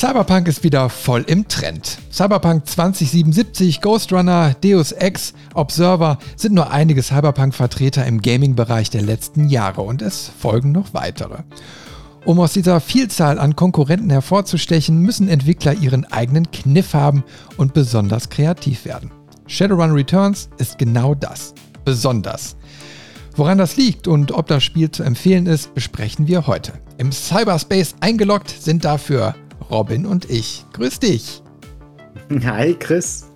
Cyberpunk ist wieder voll im Trend. Cyberpunk 2077, Ghost Runner, Deus Ex, Observer sind nur einige Cyberpunk-Vertreter im Gaming-Bereich der letzten Jahre und es folgen noch weitere. Um aus dieser Vielzahl an Konkurrenten hervorzustechen, müssen Entwickler ihren eigenen Kniff haben und besonders kreativ werden. Shadowrun Returns ist genau das. Besonders. Woran das liegt und ob das Spiel zu empfehlen ist, besprechen wir heute. Im Cyberspace eingeloggt sind dafür Robin und ich. Grüß dich. Hi, Chris.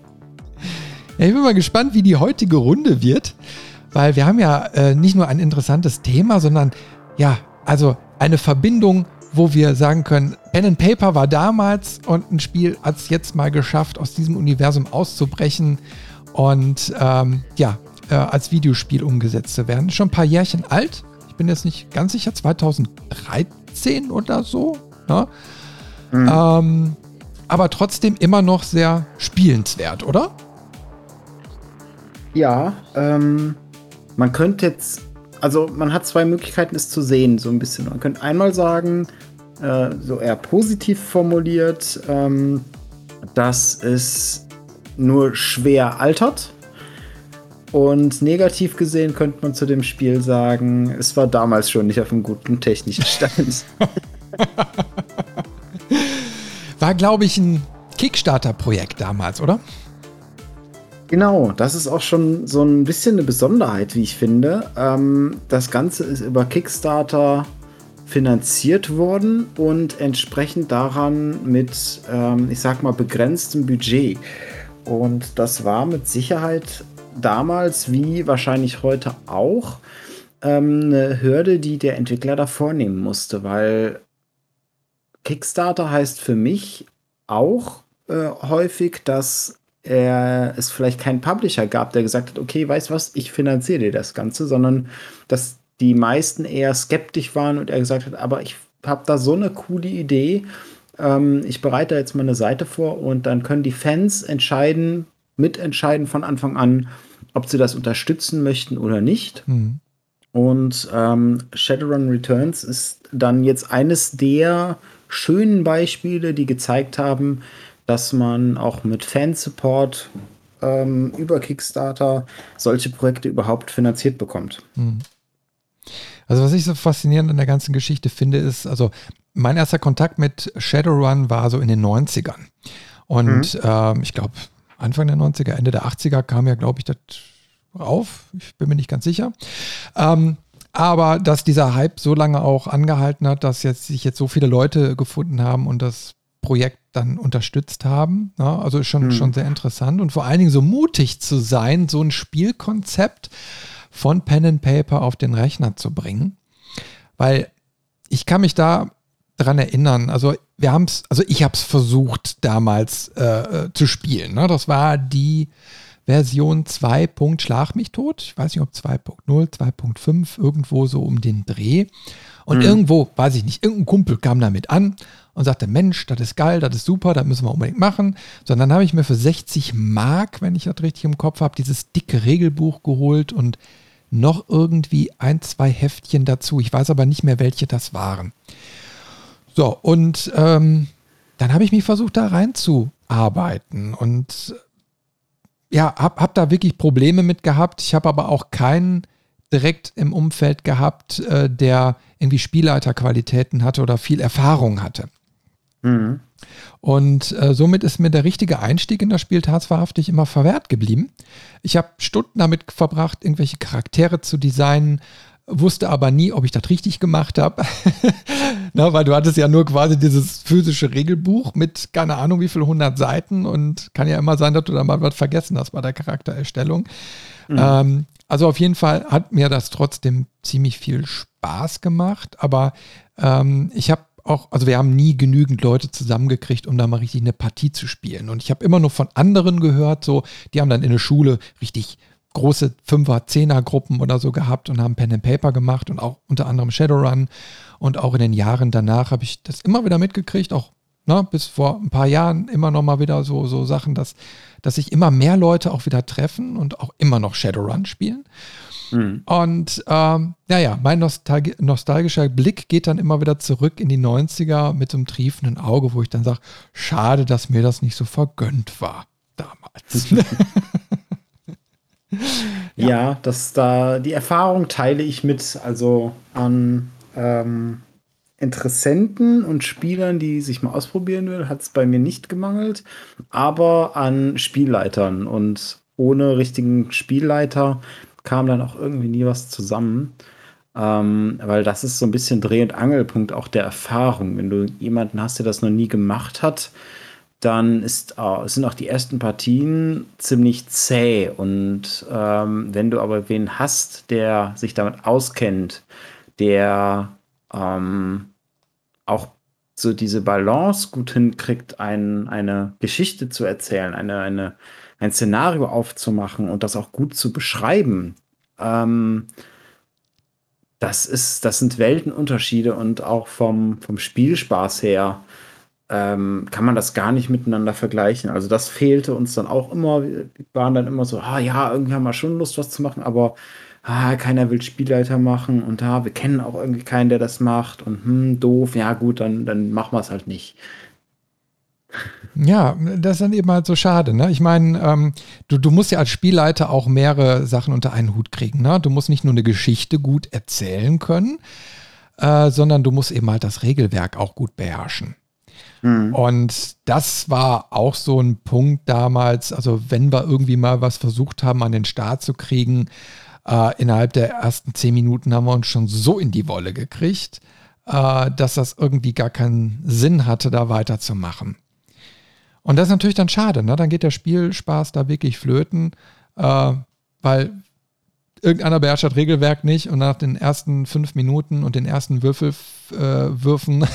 Ja, ich bin mal gespannt, wie die heutige Runde wird, weil wir haben ja äh, nicht nur ein interessantes Thema, sondern ja, also eine Verbindung, wo wir sagen können, Pen and Paper war damals und ein Spiel hat es jetzt mal geschafft, aus diesem Universum auszubrechen und ähm, ja, äh, als Videospiel umgesetzt zu werden. Schon ein paar Jährchen alt. Ich bin jetzt nicht ganz sicher, 2013 oder so. Ne? Mhm. Ähm, aber trotzdem immer noch sehr spielenswert, oder? Ja, ähm, man könnte jetzt, also man hat zwei Möglichkeiten, es zu sehen, so ein bisschen. Man könnte einmal sagen, äh, so eher positiv formuliert, ähm, dass es nur schwer altert. Und negativ gesehen könnte man zu dem Spiel sagen, es war damals schon nicht auf einem guten technischen Stand. War, glaube ich, ein Kickstarter-Projekt damals, oder? Genau, das ist auch schon so ein bisschen eine Besonderheit, wie ich finde. Ähm, das Ganze ist über Kickstarter finanziert worden und entsprechend daran mit, ähm, ich sag mal, begrenztem Budget. Und das war mit Sicherheit damals, wie wahrscheinlich heute auch, ähm, eine Hürde, die der Entwickler da vornehmen musste, weil Kickstarter heißt für mich auch äh, häufig, dass er, es vielleicht keinen Publisher gab, der gesagt hat, okay, weißt was, ich finanziere dir das Ganze, sondern dass die meisten eher skeptisch waren und er gesagt hat, aber ich habe da so eine coole Idee, ähm, ich bereite jetzt mal eine Seite vor und dann können die Fans entscheiden, mitentscheiden von Anfang an, ob sie das unterstützen möchten oder nicht. Mhm. Und ähm, Shadowrun Returns ist dann jetzt eines der schönen Beispiele, die gezeigt haben, dass man auch mit Fansupport ähm, über Kickstarter solche Projekte überhaupt finanziert bekommt. Hm. Also was ich so faszinierend an der ganzen Geschichte finde, ist, also mein erster Kontakt mit Shadowrun war so in den 90ern. Und mhm. ähm, ich glaube, Anfang der 90er, Ende der 80er kam ja, glaube ich, das rauf. Ich bin mir nicht ganz sicher. Ähm, aber dass dieser Hype so lange auch angehalten hat, dass jetzt sich jetzt so viele Leute gefunden haben und das Projekt dann unterstützt haben. Ja, also ist schon, mhm. schon sehr interessant und vor allen Dingen so mutig zu sein, so ein Spielkonzept von Pen and Paper auf den Rechner zu bringen. Weil ich kann mich da dran erinnern, also wir haben es, also ich habe es versucht damals äh, zu spielen. Ne? Das war die Version 2. Schlag mich tot. Ich weiß nicht, ob 2.0, 2.5, irgendwo so um den Dreh. Und mhm. irgendwo, weiß ich nicht, irgendein Kumpel kam damit an und sagte, Mensch, das ist geil, das ist super, das müssen wir unbedingt machen. So, dann habe ich mir für 60 Mark, wenn ich das richtig im Kopf habe, dieses dicke Regelbuch geholt und noch irgendwie ein, zwei Heftchen dazu. Ich weiß aber nicht mehr, welche das waren. So, und ähm, dann habe ich mich versucht, da reinzuarbeiten und ja, habe hab da wirklich Probleme mit gehabt. Ich habe aber auch keinen direkt im Umfeld gehabt, äh, der irgendwie Spielleiterqualitäten hatte oder viel Erfahrung hatte. Mhm. Und äh, somit ist mir der richtige Einstieg in das Spiel tatsächlich immer verwehrt geblieben. Ich habe Stunden damit verbracht, irgendwelche Charaktere zu designen, wusste aber nie, ob ich das richtig gemacht habe. Na, weil du hattest ja nur quasi dieses physische Regelbuch mit keine Ahnung wie viel 100 Seiten und kann ja immer sein, dass du da mal was vergessen hast bei der Charaktererstellung. Mhm. Ähm, also auf jeden Fall hat mir das trotzdem ziemlich viel Spaß gemacht, aber ähm, ich habe auch, also wir haben nie genügend Leute zusammengekriegt, um da mal richtig eine Partie zu spielen. Und ich habe immer nur von anderen gehört, so, die haben dann in der Schule richtig große Fünfer-, Zehner-Gruppen oder so gehabt und haben Pen and Paper gemacht und auch unter anderem Shadowrun. Und auch in den Jahren danach habe ich das immer wieder mitgekriegt, auch na, ne, bis vor ein paar Jahren immer noch mal wieder so, so Sachen, dass, dass sich immer mehr Leute auch wieder treffen und auch immer noch Shadowrun spielen. Mhm. Und ähm, naja, mein Nostalgi nostalgischer Blick geht dann immer wieder zurück in die 90er mit so einem triefenden Auge, wo ich dann sage, schade, dass mir das nicht so vergönnt war damals. ja. ja, das da, die Erfahrung teile ich mit, also an ähm, Interessenten und Spielern, die sich mal ausprobieren will, hat es bei mir nicht gemangelt, aber an Spielleitern und ohne richtigen Spielleiter kam dann auch irgendwie nie was zusammen. Ähm, weil das ist so ein bisschen Dreh- und Angelpunkt auch der Erfahrung. Wenn du jemanden hast, der das noch nie gemacht hat, dann ist, sind auch die ersten Partien ziemlich zäh. Und ähm, wenn du aber wen hast, der sich damit auskennt, der ähm, auch so diese Balance gut hinkriegt, ein, eine Geschichte zu erzählen, eine, eine, ein Szenario aufzumachen und das auch gut zu beschreiben, ähm, das ist, das sind Weltenunterschiede und auch vom, vom Spielspaß her ähm, kann man das gar nicht miteinander vergleichen. Also das fehlte uns dann auch immer. Wir waren dann immer so, ah ja, irgendwie haben wir schon Lust, was zu machen, aber ah, keiner will Spielleiter machen und da, ah, wir kennen auch irgendwie keinen, der das macht und hm, doof, ja gut, dann, dann machen wir es halt nicht. Ja, das ist dann eben halt so schade. Ne? Ich meine, ähm, du, du musst ja als Spielleiter auch mehrere Sachen unter einen Hut kriegen. Ne? Du musst nicht nur eine Geschichte gut erzählen können, äh, sondern du musst eben halt das Regelwerk auch gut beherrschen. Mhm. Und das war auch so ein Punkt damals, also wenn wir irgendwie mal was versucht haben, an den Start zu kriegen, äh, innerhalb der ersten zehn Minuten haben wir uns schon so in die Wolle gekriegt, äh, dass das irgendwie gar keinen Sinn hatte, da weiterzumachen. Und das ist natürlich dann schade, ne? Dann geht der Spielspaß da wirklich flöten, äh, weil irgendeiner beherrscht das Regelwerk nicht und nach den ersten fünf Minuten und den ersten Würfelwürfen äh,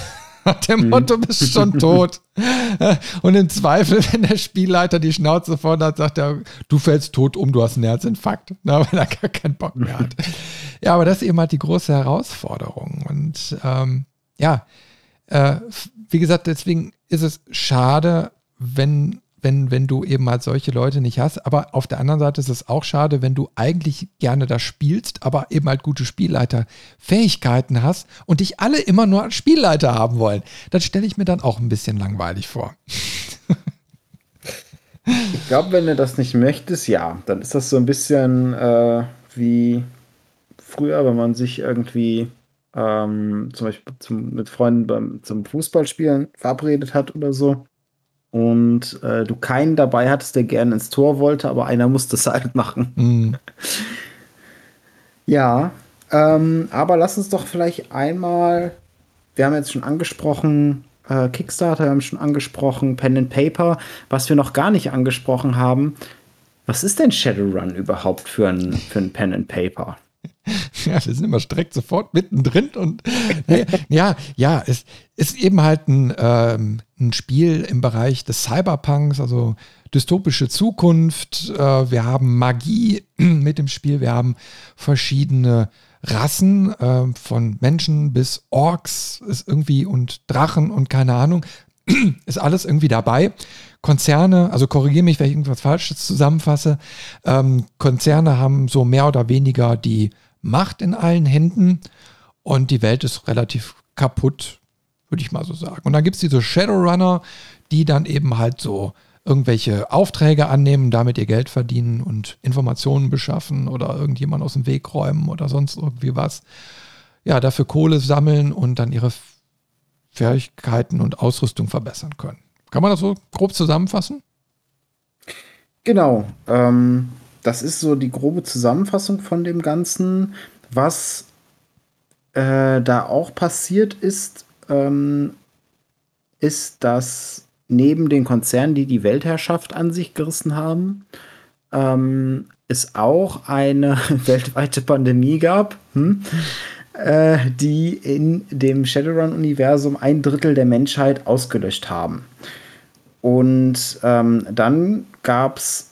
dem mhm. Motto, bist schon tot. Und im Zweifel, wenn der Spielleiter die Schnauze vorne hat, sagt er, du fällst tot um, du hast einen Herzinfarkt, na, weil er gar keinen Bock mehr hat. Ja, aber das ist eben halt die große Herausforderung. Und ähm, ja, äh, wie gesagt, deswegen ist es schade, wenn, wenn, wenn du eben halt solche Leute nicht hast. Aber auf der anderen Seite ist es auch schade, wenn du eigentlich gerne das spielst, aber eben halt gute Spielleiterfähigkeiten hast und dich alle immer nur als Spielleiter haben wollen. Das stelle ich mir dann auch ein bisschen langweilig vor. ich glaube, wenn du das nicht möchtest, ja, dann ist das so ein bisschen äh, wie früher, wenn man sich irgendwie ähm, zum Beispiel zum, mit Freunden beim, zum Fußballspielen verabredet hat oder so und äh, du keinen dabei hattest, der gerne ins Tor wollte, aber einer musste es halt machen. Mhm. ja, ähm, aber lass uns doch vielleicht einmal, wir haben jetzt schon angesprochen, äh, Kickstarter, wir haben schon angesprochen, Pen and Paper, was wir noch gar nicht angesprochen haben. Was ist denn Shadowrun überhaupt für ein, für ein Pen and Paper? Ja, wir sind immer direkt sofort mittendrin und ja, ja, es ist eben halt ein, ähm, ein Spiel im Bereich des Cyberpunks, also dystopische Zukunft. Äh, wir haben Magie mit dem Spiel, wir haben verschiedene Rassen, äh, von Menschen bis Orks ist irgendwie und Drachen und keine Ahnung, ist alles irgendwie dabei. Konzerne, also korrigiere mich, wenn ich irgendwas Falsches zusammenfasse, ähm, Konzerne haben so mehr oder weniger die Macht in allen Händen und die Welt ist relativ kaputt, würde ich mal so sagen. Und dann gibt es diese Shadowrunner, die dann eben halt so irgendwelche Aufträge annehmen, damit ihr Geld verdienen und Informationen beschaffen oder irgendjemand aus dem Weg räumen oder sonst irgendwie was. Ja, dafür Kohle sammeln und dann ihre Fähigkeiten und Ausrüstung verbessern können. Kann man das so grob zusammenfassen? Genau. Ähm, das ist so die grobe Zusammenfassung von dem Ganzen. Was äh, da auch passiert ist, ähm, ist, dass neben den Konzernen, die die Weltherrschaft an sich gerissen haben, ähm, es auch eine weltweite Pandemie gab, hm, äh, die in dem Shadowrun-Universum ein Drittel der Menschheit ausgelöscht haben. Und ähm, dann gab es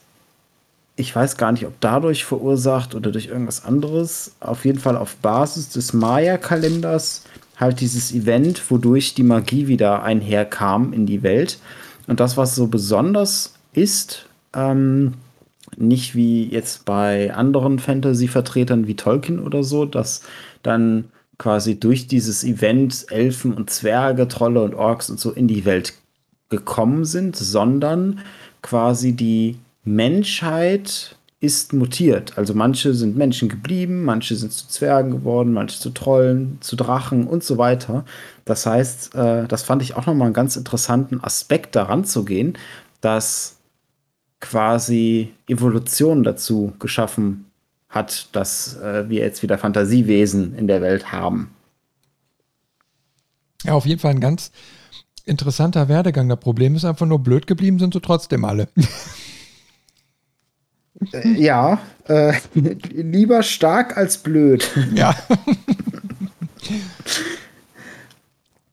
ich weiß gar nicht, ob dadurch verursacht oder durch irgendwas anderes. Auf jeden Fall auf Basis des Maya-Kalenders halt dieses Event, wodurch die Magie wieder einherkam in die Welt. Und das, was so besonders ist, ähm, nicht wie jetzt bei anderen Fantasy-Vertretern wie Tolkien oder so, dass dann quasi durch dieses Event Elfen und Zwerge, Trolle und Orks und so in die Welt gekommen sind, sondern quasi die Menschheit ist mutiert. Also manche sind Menschen geblieben, manche sind zu Zwergen geworden, manche zu Trollen, zu Drachen und so weiter. Das heißt, äh, das fand ich auch nochmal einen ganz interessanten Aspekt daran zu gehen, dass quasi Evolution dazu geschaffen hat, dass äh, wir jetzt wieder Fantasiewesen in der Welt haben. Ja, auf jeden Fall ein ganz interessanter Werdegang. Das Problem ist einfach nur blöd geblieben sind so trotzdem alle. Äh, ja, äh, lieber stark als blöd. Ja.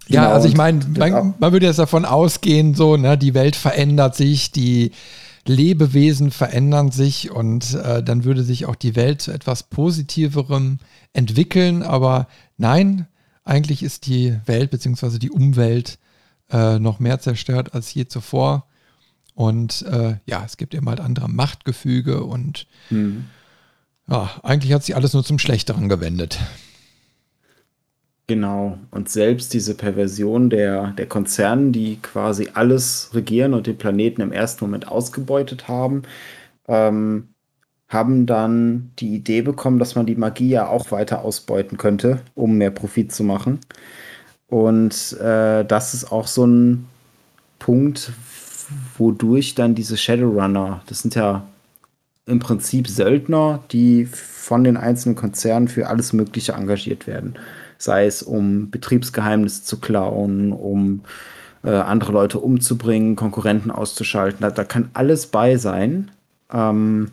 ja, genau, also ich meine, man, man, würde jetzt davon ausgehen, so, ne, die Welt verändert sich, die Lebewesen verändern sich und äh, dann würde sich auch die Welt zu etwas Positiverem entwickeln. Aber nein, eigentlich ist die Welt bzw. die Umwelt äh, noch mehr zerstört als je zuvor. Und äh, ja, es gibt eben halt andere Machtgefüge und mhm. ja, eigentlich hat sich alles nur zum Schlechteren gewendet. Genau. Und selbst diese Perversion der, der Konzerne, die quasi alles regieren und den Planeten im ersten Moment ausgebeutet haben, ähm, haben dann die Idee bekommen, dass man die Magie ja auch weiter ausbeuten könnte, um mehr Profit zu machen. Und äh, das ist auch so ein Punkt, wodurch dann diese Shadowrunner, das sind ja im Prinzip Söldner, die von den einzelnen Konzernen für alles Mögliche engagiert werden. Sei es um Betriebsgeheimnisse zu klauen, um äh, andere Leute umzubringen, Konkurrenten auszuschalten. Da, da kann alles bei sein. Ähm,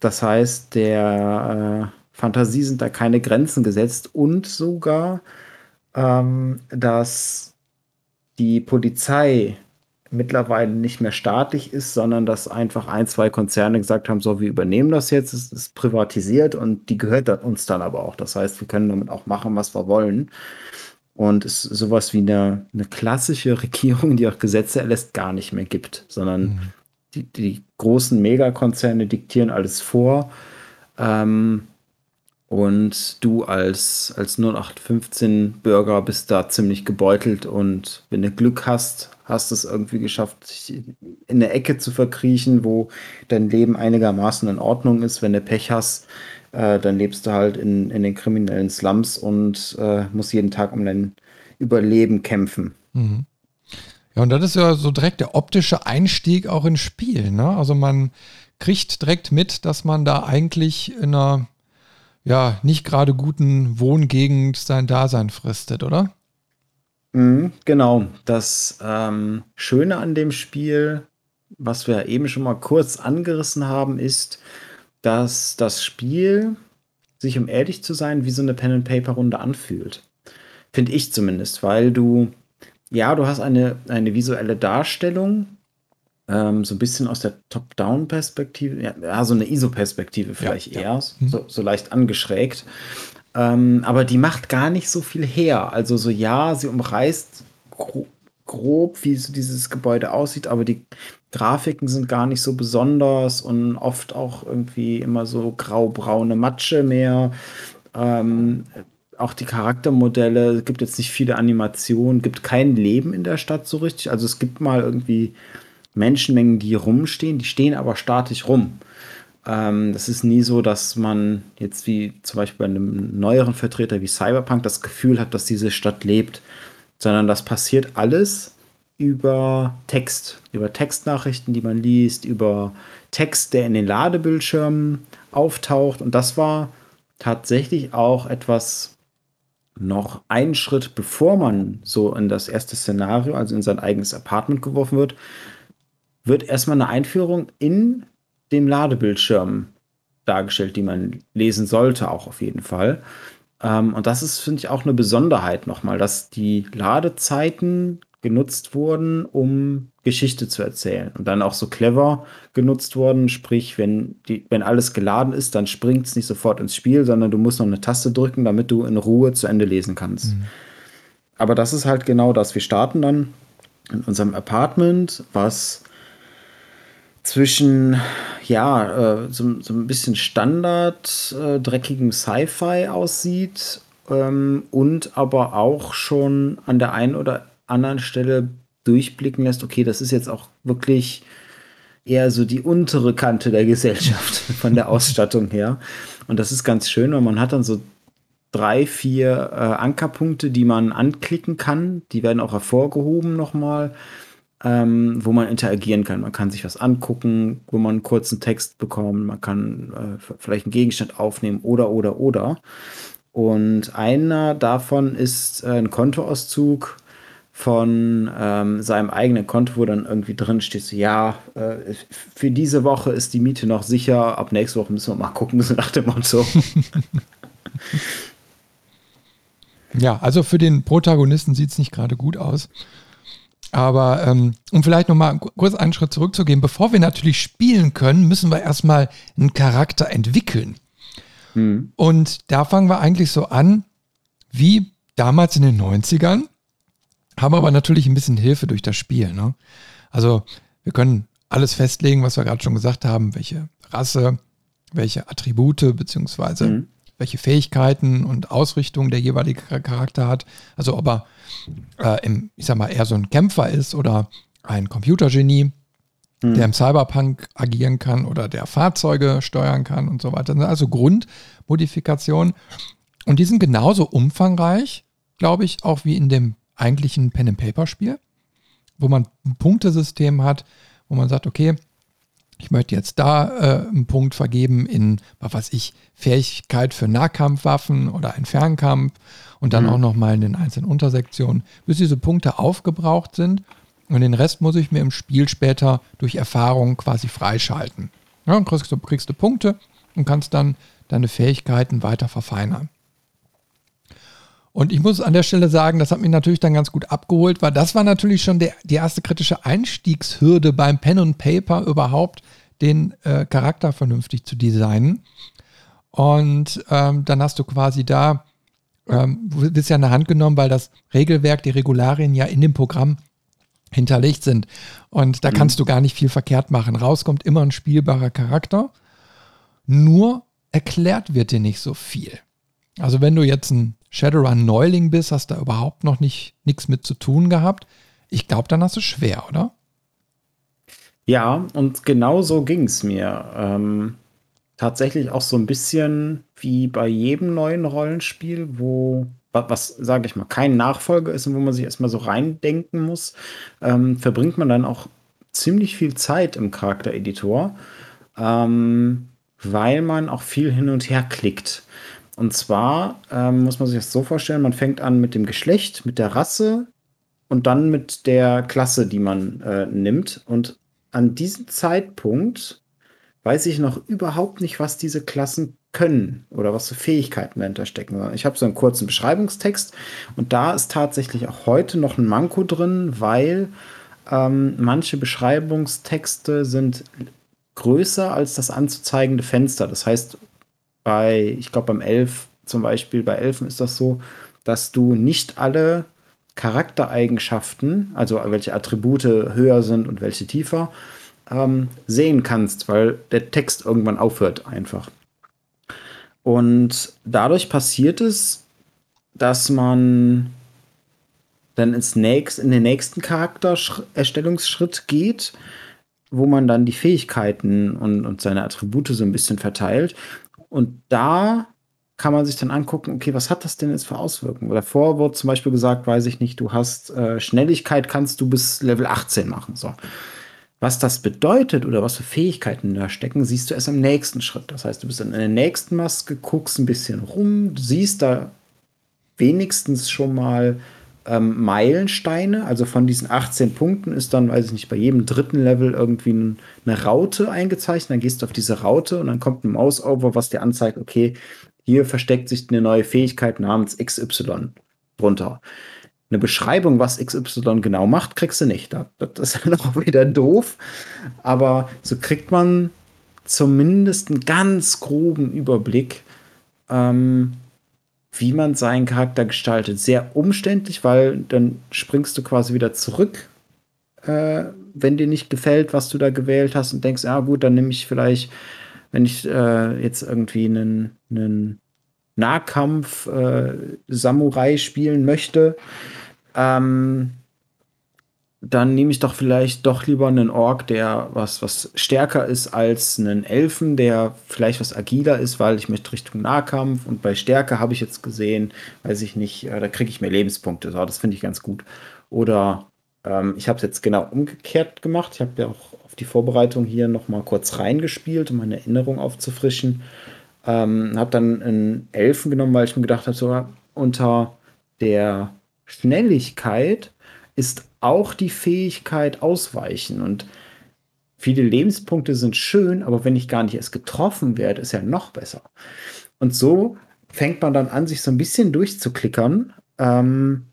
das heißt, der äh, Fantasie sind da keine Grenzen gesetzt und sogar, ähm, dass die Polizei mittlerweile nicht mehr staatlich ist, sondern dass einfach ein, zwei Konzerne gesagt haben, so, wir übernehmen das jetzt, es ist privatisiert und die gehört uns dann aber auch. Das heißt, wir können damit auch machen, was wir wollen. Und es sowas wie eine, eine klassische Regierung, die auch Gesetze erlässt, gar nicht mehr gibt, sondern mhm. die, die großen Megakonzerne diktieren alles vor. Ähm, und du als, als 0815-Bürger bist da ziemlich gebeutelt und wenn du Glück hast, hast es irgendwie geschafft, in der Ecke zu verkriechen, wo dein Leben einigermaßen in Ordnung ist. Wenn du Pech hast, äh, dann lebst du halt in, in den kriminellen Slums und äh, musst jeden Tag um dein Überleben kämpfen. Mhm. Ja, und das ist ja so direkt der optische Einstieg auch ins Spiel. Ne? Also man kriegt direkt mit, dass man da eigentlich in einer ja, nicht gerade guten Wohngegend sein Dasein fristet, oder? Mhm, genau. Das ähm, Schöne an dem Spiel, was wir eben schon mal kurz angerissen haben, ist, dass das Spiel sich, um ehrlich zu sein, wie so eine Pen-and-Paper-Runde anfühlt. Finde ich zumindest, weil du, ja, du hast eine, eine visuelle Darstellung, ähm, so ein bisschen aus der Top-Down-Perspektive, ja, so eine ISO-Perspektive vielleicht ja, eher, ja. Mhm. So, so leicht angeschrägt. Ähm, aber die macht gar nicht so viel her. Also so ja, sie umreißt gro grob, wie so dieses Gebäude aussieht, aber die Grafiken sind gar nicht so besonders und oft auch irgendwie immer so grau-braune Matsche mehr. Ähm, auch die Charaktermodelle, es gibt jetzt nicht viele Animationen, gibt kein Leben in der Stadt so richtig. Also es gibt mal irgendwie Menschenmengen, die rumstehen, die stehen aber statisch rum. Ähm, das ist nie so, dass man jetzt wie zum Beispiel bei einem neueren Vertreter wie Cyberpunk das Gefühl hat, dass diese Stadt lebt, sondern das passiert alles über Text, über Textnachrichten, die man liest, über Text, der in den Ladebildschirmen auftaucht. Und das war tatsächlich auch etwas noch einen Schritt bevor man so in das erste Szenario, also in sein eigenes Apartment geworfen wird, wird erstmal eine Einführung in dem Ladebildschirm dargestellt, die man lesen sollte, auch auf jeden Fall. Ähm, und das ist, finde ich, auch eine Besonderheit nochmal, dass die Ladezeiten genutzt wurden, um Geschichte zu erzählen. Und dann auch so clever genutzt wurden, sprich, wenn, die, wenn alles geladen ist, dann springt es nicht sofort ins Spiel, sondern du musst noch eine Taste drücken, damit du in Ruhe zu Ende lesen kannst. Mhm. Aber das ist halt genau das. Wir starten dann in unserem Apartment, was zwischen ja, äh, so, so ein bisschen Standard, äh, dreckigem Sci-Fi aussieht ähm, und aber auch schon an der einen oder anderen Stelle durchblicken lässt, okay, das ist jetzt auch wirklich eher so die untere Kante der Gesellschaft von der Ausstattung her. Und das ist ganz schön, weil man hat dann so drei, vier äh, Ankerpunkte, die man anklicken kann. Die werden auch hervorgehoben nochmal, ähm, wo man interagieren kann. Man kann sich was angucken, wo man einen kurzen Text bekommt. Man kann äh, vielleicht einen Gegenstand aufnehmen oder, oder, oder. Und einer davon ist äh, ein Kontoauszug von ähm, seinem eigenen Konto, wo dann irgendwie drin steht, so, ja, äh, für diese Woche ist die Miete noch sicher, ab nächste Woche müssen wir mal gucken, so nach dem Motto. ja, also für den Protagonisten sieht es nicht gerade gut aus. Aber ähm, um vielleicht nochmal kurz einen Schritt zurückzugehen, bevor wir natürlich spielen können, müssen wir erstmal einen Charakter entwickeln. Hm. Und da fangen wir eigentlich so an, wie damals in den 90ern haben aber natürlich ein bisschen Hilfe durch das Spiel. Ne? Also wir können alles festlegen, was wir gerade schon gesagt haben, welche Rasse, welche Attribute beziehungsweise mhm. Welche Fähigkeiten und Ausrichtung der jeweilige Charakter hat. Also ob er äh, im, ich sag mal, eher so ein Kämpfer ist oder ein Computergenie, mhm. der im Cyberpunk agieren kann oder der Fahrzeuge steuern kann und so weiter. Das sind also Grundmodifikationen. Und die sind genauso umfangreich, glaube ich, auch wie in dem eigentlich ein Pen-and-Paper-Spiel, wo man ein Punktesystem hat, wo man sagt, okay, ich möchte jetzt da äh, einen Punkt vergeben in, was weiß ich, Fähigkeit für Nahkampfwaffen oder ein Fernkampf und dann mhm. auch nochmal in den einzelnen Untersektionen, bis diese Punkte aufgebraucht sind. Und den Rest muss ich mir im Spiel später durch Erfahrung quasi freischalten. Ja, dann kriegst du, kriegst du Punkte und kannst dann deine Fähigkeiten weiter verfeinern. Und ich muss an der Stelle sagen, das hat mich natürlich dann ganz gut abgeholt, weil das war natürlich schon der, die erste kritische Einstiegshürde beim Pen und Paper überhaupt, den äh, Charakter vernünftig zu designen. Und ähm, dann hast du quasi da, ähm, bist ja in der Hand genommen, weil das Regelwerk, die Regularien ja in dem Programm hinterlegt sind. Und da mhm. kannst du gar nicht viel verkehrt machen. Rauskommt immer ein spielbarer Charakter. Nur erklärt wird dir nicht so viel. Also wenn du jetzt ein Shadowrun-Neuling bist, hast da überhaupt noch nicht nichts mit zu tun gehabt. Ich glaube, dann hast du schwer, oder? Ja, und genau so ging es mir. Ähm, tatsächlich auch so ein bisschen wie bei jedem neuen Rollenspiel, wo was, sage ich mal, kein Nachfolger ist und wo man sich erstmal so reindenken muss, ähm, verbringt man dann auch ziemlich viel Zeit im Charaktereditor, ähm, weil man auch viel hin und her klickt. Und zwar ähm, muss man sich das so vorstellen, man fängt an mit dem Geschlecht, mit der Rasse und dann mit der Klasse, die man äh, nimmt. Und an diesem Zeitpunkt weiß ich noch überhaupt nicht, was diese Klassen können oder was für Fähigkeiten dahinter stecken. Ich habe so einen kurzen Beschreibungstext und da ist tatsächlich auch heute noch ein Manko drin, weil ähm, manche Beschreibungstexte sind größer als das anzuzeigende Fenster. Das heißt, bei, ich glaube, beim Elf zum Beispiel, bei Elfen ist das so, dass du nicht alle Charaktereigenschaften, also welche Attribute höher sind und welche tiefer, ähm, sehen kannst, weil der Text irgendwann aufhört einfach. Und dadurch passiert es, dass man dann ins nächst, in den nächsten Charaktererstellungsschritt geht, wo man dann die Fähigkeiten und, und seine Attribute so ein bisschen verteilt. Und da kann man sich dann angucken, okay, was hat das denn jetzt für Auswirkungen? Davor wurde zum Beispiel gesagt, weiß ich nicht, du hast äh, Schnelligkeit, kannst du bis Level 18 machen. So. Was das bedeutet oder was für Fähigkeiten da stecken, siehst du erst im nächsten Schritt. Das heißt, du bist in der nächsten Maske, guckst ein bisschen rum, siehst da wenigstens schon mal ähm, Meilensteine. Also von diesen 18 Punkten ist dann, weiß ich nicht, bei jedem dritten Level irgendwie ein, eine Raute eingezeichnet. Dann gehst du auf diese Raute und dann kommt ein Mouse-Over, was dir anzeigt, okay, hier versteckt sich eine neue Fähigkeit namens XY drunter. Eine Beschreibung, was XY genau macht, kriegst du nicht. Das ist dann auch wieder doof. Aber so kriegt man zumindest einen ganz groben Überblick, ähm, wie man seinen Charakter gestaltet. Sehr umständlich, weil dann springst du quasi wieder zurück äh, wenn dir nicht gefällt, was du da gewählt hast und denkst, ja gut, dann nehme ich vielleicht, wenn ich äh, jetzt irgendwie einen, einen Nahkampf-Samurai äh, spielen möchte, ähm, dann nehme ich doch vielleicht doch lieber einen Ork, der was, was stärker ist als einen Elfen, der vielleicht was agiler ist, weil ich möchte Richtung Nahkampf und bei Stärke habe ich jetzt gesehen, weiß ich nicht, äh, da kriege ich mehr Lebenspunkte. So, das finde ich ganz gut. Oder ähm, ich habe es jetzt genau umgekehrt gemacht. Ich habe ja auch auf die Vorbereitung hier noch mal kurz reingespielt, um meine Erinnerung aufzufrischen. Ähm, habe dann einen Elfen genommen, weil ich mir gedacht habe, so unter der Schnelligkeit ist auch die Fähigkeit ausweichen. Und viele Lebenspunkte sind schön, aber wenn ich gar nicht erst getroffen werde, ist ja noch besser. Und so fängt man dann an, sich so ein bisschen durchzuklickern, ähm,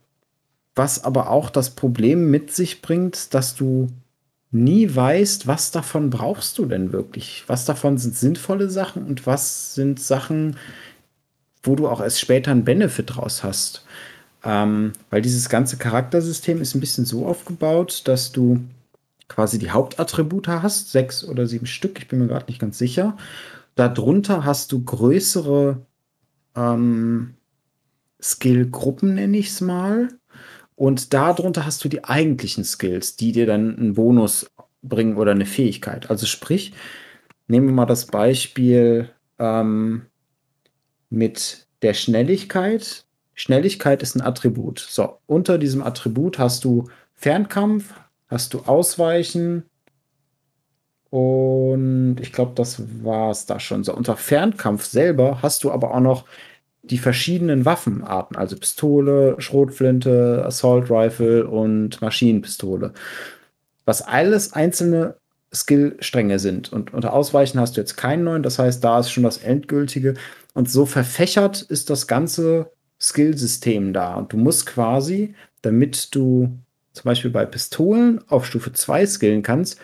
was aber auch das Problem mit sich bringt, dass du nie weißt, was davon brauchst du denn wirklich? Was davon sind sinnvolle Sachen und was sind Sachen, wo du auch erst später einen Benefit draus hast? Ähm, weil dieses ganze Charaktersystem ist ein bisschen so aufgebaut, dass du quasi die Hauptattribute hast, sechs oder sieben Stück, ich bin mir gerade nicht ganz sicher. Darunter hast du größere ähm, Skillgruppen, nenne ich es mal. Und darunter hast du die eigentlichen Skills, die dir dann einen Bonus bringen oder eine Fähigkeit. Also sprich, nehmen wir mal das Beispiel ähm, mit der Schnelligkeit. Schnelligkeit ist ein Attribut. So, unter diesem Attribut hast du Fernkampf, hast du Ausweichen und ich glaube, das war es da schon. So, unter Fernkampf selber hast du aber auch noch die verschiedenen Waffenarten, also Pistole, Schrotflinte, Assault Rifle und Maschinenpistole. Was alles einzelne Skillstränge sind. Und unter Ausweichen hast du jetzt keinen neuen, das heißt, da ist schon das Endgültige. Und so verfächert ist das ganze Skillsystem da. Und du musst quasi, damit du zum Beispiel bei Pistolen auf Stufe 2 skillen kannst,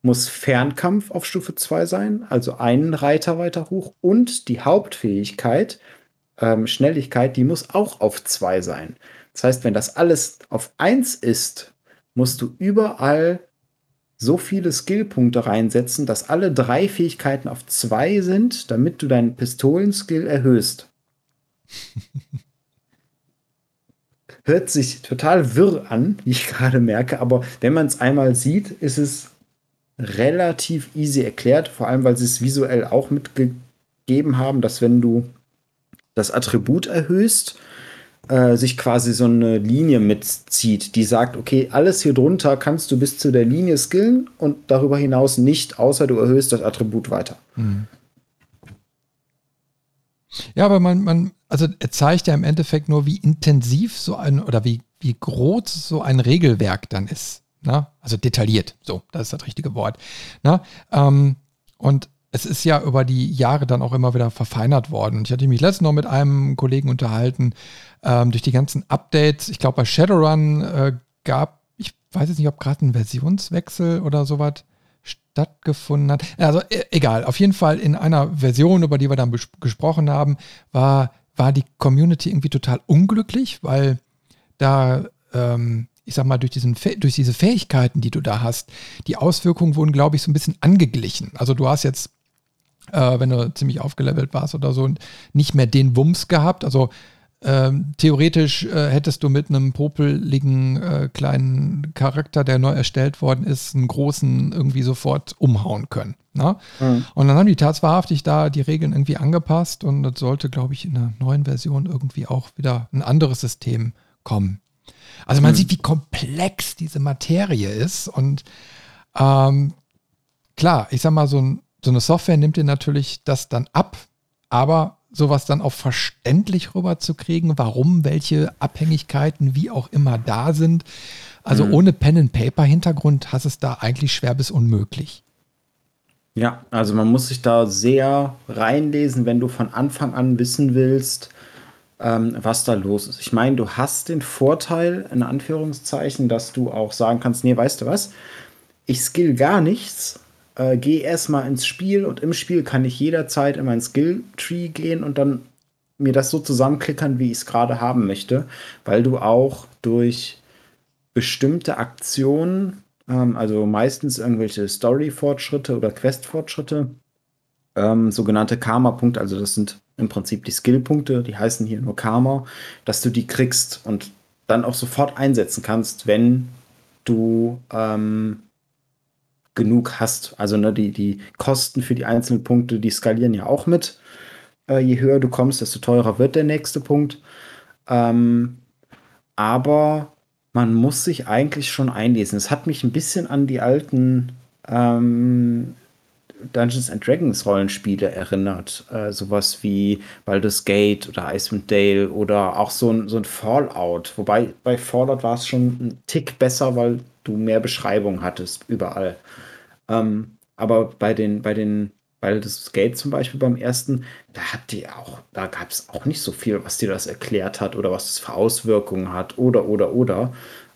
muss Fernkampf auf Stufe 2 sein, also einen Reiter weiter hoch. Und die Hauptfähigkeit, ähm, Schnelligkeit, die muss auch auf 2 sein. Das heißt, wenn das alles auf 1 ist, musst du überall so viele Skillpunkte reinsetzen, dass alle drei Fähigkeiten auf 2 sind, damit du deinen Pistolenskill erhöhst. hört sich total wirr an, wie ich gerade merke, aber wenn man es einmal sieht, ist es relativ easy erklärt, vor allem weil sie es visuell auch mitgegeben haben, dass wenn du das Attribut erhöhst, äh, sich quasi so eine Linie mitzieht, die sagt, okay, alles hier drunter kannst du bis zu der Linie skillen und darüber hinaus nicht, außer du erhöhst das Attribut weiter. Mhm. Ja, aber man, man, also er zeigt ja im Endeffekt nur, wie intensiv so ein oder wie, wie groß so ein Regelwerk dann ist. Ne? Also detailliert, so, das ist das richtige Wort. Ne? Ähm, und es ist ja über die Jahre dann auch immer wieder verfeinert worden. Ich hatte mich letztens noch mit einem Kollegen unterhalten, ähm, durch die ganzen Updates. Ich glaube, bei Shadowrun äh, gab, ich weiß jetzt nicht, ob gerade ein Versionswechsel oder sowas stattgefunden hat. Also e egal, auf jeden Fall in einer Version, über die wir dann gesprochen haben, war, war die Community irgendwie total unglücklich, weil da, ähm, ich sag mal, durch, diesen, durch diese Fähigkeiten, die du da hast, die Auswirkungen wurden, glaube ich, so ein bisschen angeglichen. Also du hast jetzt, äh, wenn du ziemlich aufgelevelt warst oder so, nicht mehr den Wumms gehabt. Also ähm, theoretisch äh, hättest du mit einem popeligen äh, kleinen Charakter, der neu erstellt worden ist, einen großen irgendwie sofort umhauen können. Ne? Mhm. Und dann haben die tatsächlich da die Regeln irgendwie angepasst und das sollte, glaube ich, in der neuen Version irgendwie auch wieder ein anderes System kommen. Also man mhm. sieht, wie komplex diese Materie ist und ähm, klar, ich sag mal, so, ein, so eine Software nimmt dir natürlich das dann ab, aber sowas dann auch verständlich rüberzukriegen, warum welche Abhängigkeiten wie auch immer da sind. Also mhm. ohne Pen-and-Paper-Hintergrund hast es da eigentlich schwer bis unmöglich. Ja, also man muss sich da sehr reinlesen, wenn du von Anfang an wissen willst, ähm, was da los ist. Ich meine, du hast den Vorteil, in Anführungszeichen, dass du auch sagen kannst, nee, weißt du was, ich skill gar nichts, äh, geh erstmal ins Spiel und im Spiel kann ich jederzeit in mein Skill-Tree gehen und dann mir das so zusammenklickern, wie ich es gerade haben möchte, weil du auch durch bestimmte Aktionen, ähm, also meistens irgendwelche Story-Fortschritte oder Quest-Fortschritte, ähm, sogenannte Karma-Punkte, also das sind im Prinzip die Skill-Punkte, die heißen hier nur Karma, dass du die kriegst und dann auch sofort einsetzen kannst, wenn du ähm, genug hast. Also ne, die, die Kosten für die einzelnen Punkte, die skalieren ja auch mit. Äh, je höher du kommst, desto teurer wird der nächste Punkt. Ähm, aber man muss sich eigentlich schon einlesen. Es hat mich ein bisschen an die alten ähm, Dungeons and Dragons Rollenspiele erinnert. Äh, sowas wie Baldur's Gate oder Icewind Dale oder auch so ein, so ein Fallout. Wobei bei Fallout war es schon ein Tick besser, weil du mehr Beschreibung hattest überall. Ähm, aber bei den, bei den Baldur's Gate zum Beispiel beim ersten, da hat die auch, da gab es auch nicht so viel, was dir das erklärt hat oder was es für Auswirkungen hat oder oder oder.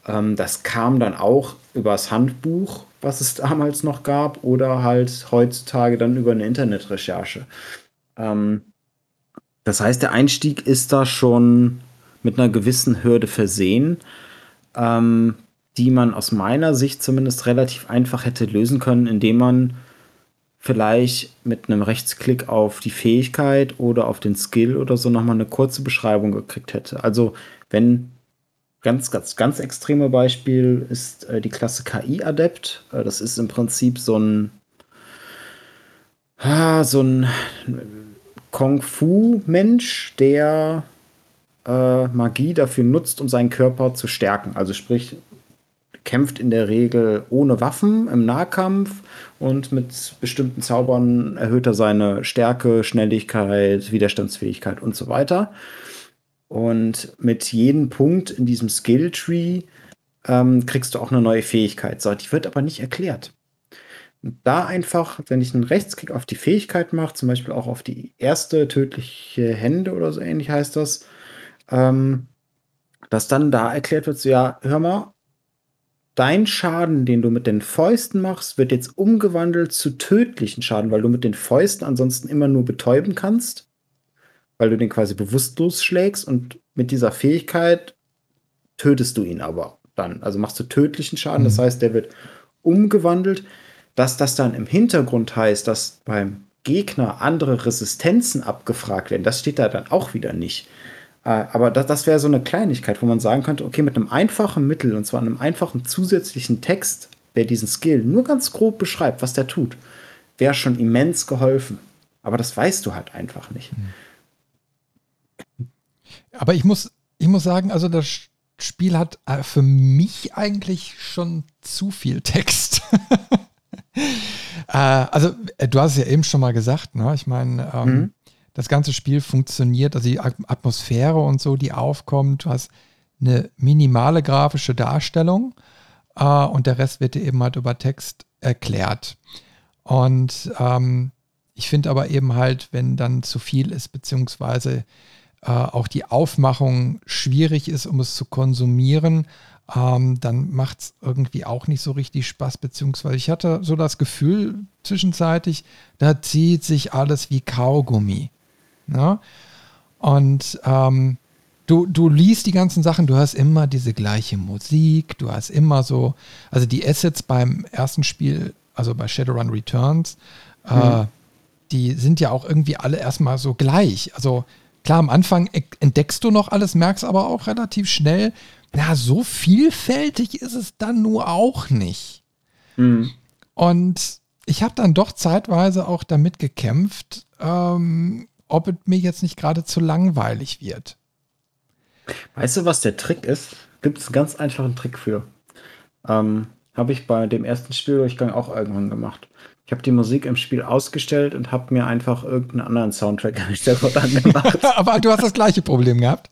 Ähm, das kam dann auch übers Handbuch, was es damals noch gab, oder halt heutzutage dann über eine Internetrecherche. Ähm, das heißt, der Einstieg ist da schon mit einer gewissen Hürde versehen, ähm, die man aus meiner Sicht zumindest relativ einfach hätte lösen können, indem man vielleicht mit einem Rechtsklick auf die Fähigkeit oder auf den Skill oder so nochmal eine kurze Beschreibung gekriegt hätte. Also wenn ganz, ganz, ganz extreme Beispiel ist äh, die Klasse KI-Adept. Äh, das ist im Prinzip so ein, ah, so ein Kung-Fu-Mensch, der äh, Magie dafür nutzt, um seinen Körper zu stärken. Also sprich, kämpft in der Regel ohne Waffen im Nahkampf und mit bestimmten Zaubern erhöht er seine Stärke, Schnelligkeit, Widerstandsfähigkeit und so weiter. Und mit jedem Punkt in diesem Skilltree ähm, kriegst du auch eine neue Fähigkeit. So, die wird aber nicht erklärt. Da einfach, wenn ich einen Rechtsklick auf die Fähigkeit mache, zum Beispiel auch auf die erste tödliche Hände oder so ähnlich heißt das, ähm, dass dann da erklärt wird, so ja, hör mal, dein Schaden, den du mit den Fäusten machst, wird jetzt umgewandelt zu tödlichen Schaden, weil du mit den Fäusten ansonsten immer nur betäuben kannst weil du den quasi bewusstlos schlägst und mit dieser Fähigkeit tötest du ihn aber dann. Also machst du tödlichen Schaden, mhm. das heißt, der wird umgewandelt. Dass das dann im Hintergrund heißt, dass beim Gegner andere Resistenzen abgefragt werden, das steht da dann auch wieder nicht. Äh, aber das, das wäre so eine Kleinigkeit, wo man sagen könnte, okay, mit einem einfachen Mittel, und zwar einem einfachen zusätzlichen Text, der diesen Skill nur ganz grob beschreibt, was der tut, wäre schon immens geholfen. Aber das weißt du halt einfach nicht. Aber ich muss, ich muss sagen, also das Spiel hat äh, für mich eigentlich schon zu viel Text. äh, also, du hast es ja eben schon mal gesagt, ne? Ich meine, ähm, mhm. Das ganze Spiel funktioniert, also die Atmosphäre und so, die aufkommt, du hast eine minimale grafische Darstellung äh, und der Rest wird dir eben halt über Text erklärt. Und ähm, ich finde aber eben halt, wenn dann zu viel ist, beziehungsweise äh, auch die Aufmachung schwierig ist, um es zu konsumieren, ähm, dann macht es irgendwie auch nicht so richtig Spaß, beziehungsweise ich hatte so das Gefühl zwischenzeitlich, da zieht sich alles wie Kaugummi. Ne? Und ähm, du, du liest die ganzen Sachen, du hast immer diese gleiche Musik, du hast immer so, also die Assets beim ersten Spiel, also bei Shadowrun Returns, mhm. äh, die sind ja auch irgendwie alle erstmal so gleich. Also Klar, am Anfang entdeckst du noch alles, merkst aber auch relativ schnell, na, so vielfältig ist es dann nur auch nicht. Mhm. Und ich habe dann doch zeitweise auch damit gekämpft, ähm, ob es mir jetzt nicht gerade zu langweilig wird. Weißt du, was der Trick ist? Gibt es einen ganz einfachen Trick für. Ähm, habe ich bei dem ersten Spieldurchgang auch irgendwann gemacht. Ich habe die Musik im Spiel ausgestellt und habe mir einfach irgendeinen anderen Soundtrack Hintergrund angemacht. Aber du hast das gleiche Problem gehabt.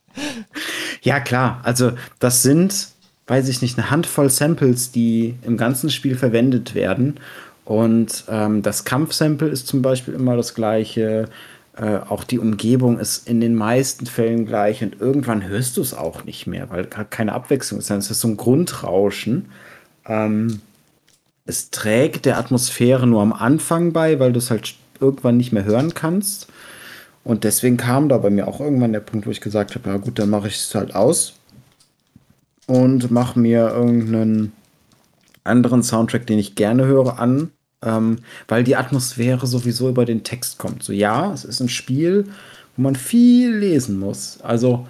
Ja, klar. Also, das sind, weiß ich nicht, eine Handvoll Samples, die im ganzen Spiel verwendet werden. Und ähm, das Kampfsample ist zum Beispiel immer das gleiche. Äh, auch die Umgebung ist in den meisten Fällen gleich. Und irgendwann hörst du es auch nicht mehr, weil keine Abwechslung ist. Es ist so ein Grundrauschen. Ähm, es trägt der Atmosphäre nur am Anfang bei, weil du es halt irgendwann nicht mehr hören kannst. Und deswegen kam da bei mir auch irgendwann der Punkt, wo ich gesagt habe, ja gut, dann mache ich es halt aus und mache mir irgendeinen anderen Soundtrack, den ich gerne höre, an, ähm, weil die Atmosphäre sowieso über den Text kommt. So ja, es ist ein Spiel, wo man viel lesen muss. Also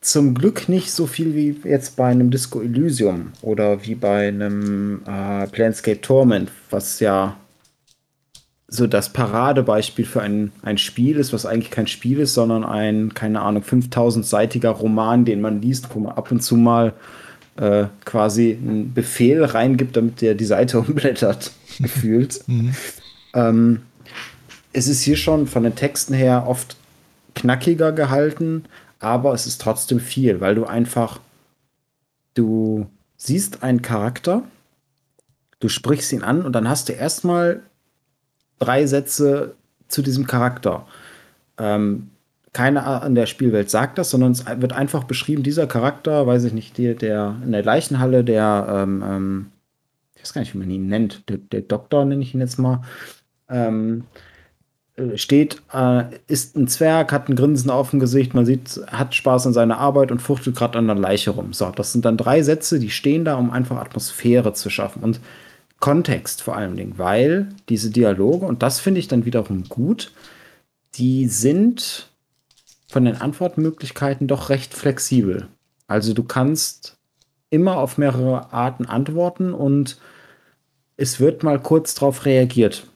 zum Glück nicht so viel wie jetzt bei einem Disco Elysium oder wie bei einem äh, Planescape Torment, was ja so das Paradebeispiel für ein, ein Spiel ist, was eigentlich kein Spiel ist, sondern ein, keine Ahnung, 5000-seitiger Roman, den man liest, wo man ab und zu mal äh, quasi einen Befehl reingibt, damit der die Seite umblättert, gefühlt. Mhm. Ähm, es ist hier schon von den Texten her oft knackiger gehalten, aber es ist trotzdem viel, weil du einfach, du siehst einen Charakter, du sprichst ihn an und dann hast du erstmal drei Sätze zu diesem Charakter. Ähm, keiner in der Spielwelt sagt das, sondern es wird einfach beschrieben, dieser Charakter, weiß ich nicht, der, der in der Leichenhalle, der, ähm, ähm, weiß gar nicht, wie man ihn nennt, der, der Doktor nenne ich ihn jetzt mal, ähm, äh, steht, äh, ist ein Zwerg, hat ein Grinsen auf dem Gesicht, man sieht, hat Spaß an seiner Arbeit und fuchtelt gerade an der Leiche rum. So, das sind dann drei Sätze, die stehen da, um einfach Atmosphäre zu schaffen und Kontext vor allen Dingen, weil diese Dialoge, und das finde ich dann wiederum gut, die sind von den Antwortmöglichkeiten doch recht flexibel. Also du kannst immer auf mehrere Arten antworten und es wird mal kurz darauf reagiert.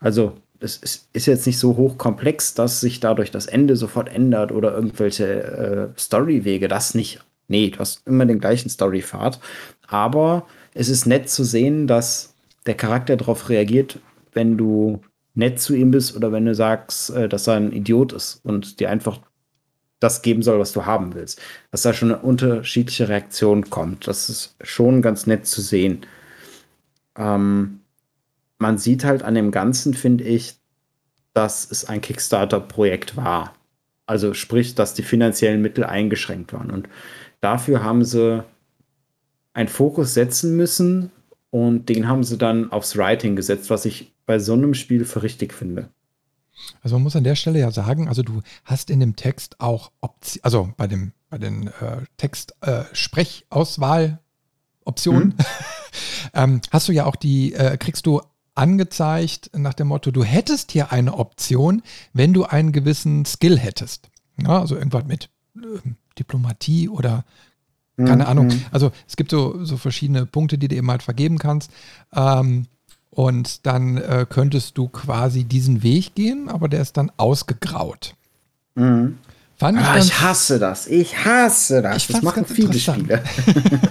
Also es ist jetzt nicht so hochkomplex, dass sich dadurch das Ende sofort ändert oder irgendwelche äh, Storywege. Das nicht. Nee, du hast immer den gleichen Storypfad. Aber es ist nett zu sehen, dass der Charakter darauf reagiert, wenn du nett zu ihm bist oder wenn du sagst, äh, dass er ein Idiot ist und dir einfach das geben soll, was du haben willst. Dass da schon eine unterschiedliche Reaktion kommt. Das ist schon ganz nett zu sehen. Ähm, man sieht halt an dem Ganzen, finde ich, dass es ein Kickstarter-Projekt war. Also sprich, dass die finanziellen Mittel eingeschränkt waren. Und dafür haben sie einen Fokus setzen müssen und den haben sie dann aufs Writing gesetzt, was ich bei so einem Spiel für richtig finde. Also man muss an der Stelle ja sagen, also du hast in dem Text auch Option, also bei dem bei den äh, Text äh, Sprechauswahl Optionen mhm. ähm, hast du ja auch die äh, kriegst du angezeigt nach dem Motto, du hättest hier eine Option, wenn du einen gewissen Skill hättest. Ja, also irgendwas mit äh, Diplomatie oder keine mhm. Ahnung. Also es gibt so, so verschiedene Punkte, die du eben halt vergeben kannst. Ähm, und dann äh, könntest du quasi diesen Weg gehen, aber der ist dann ausgegraut. Mhm. Fand ich, ah, ich hasse das. Ich hasse das. Ich das machen viele Spiele.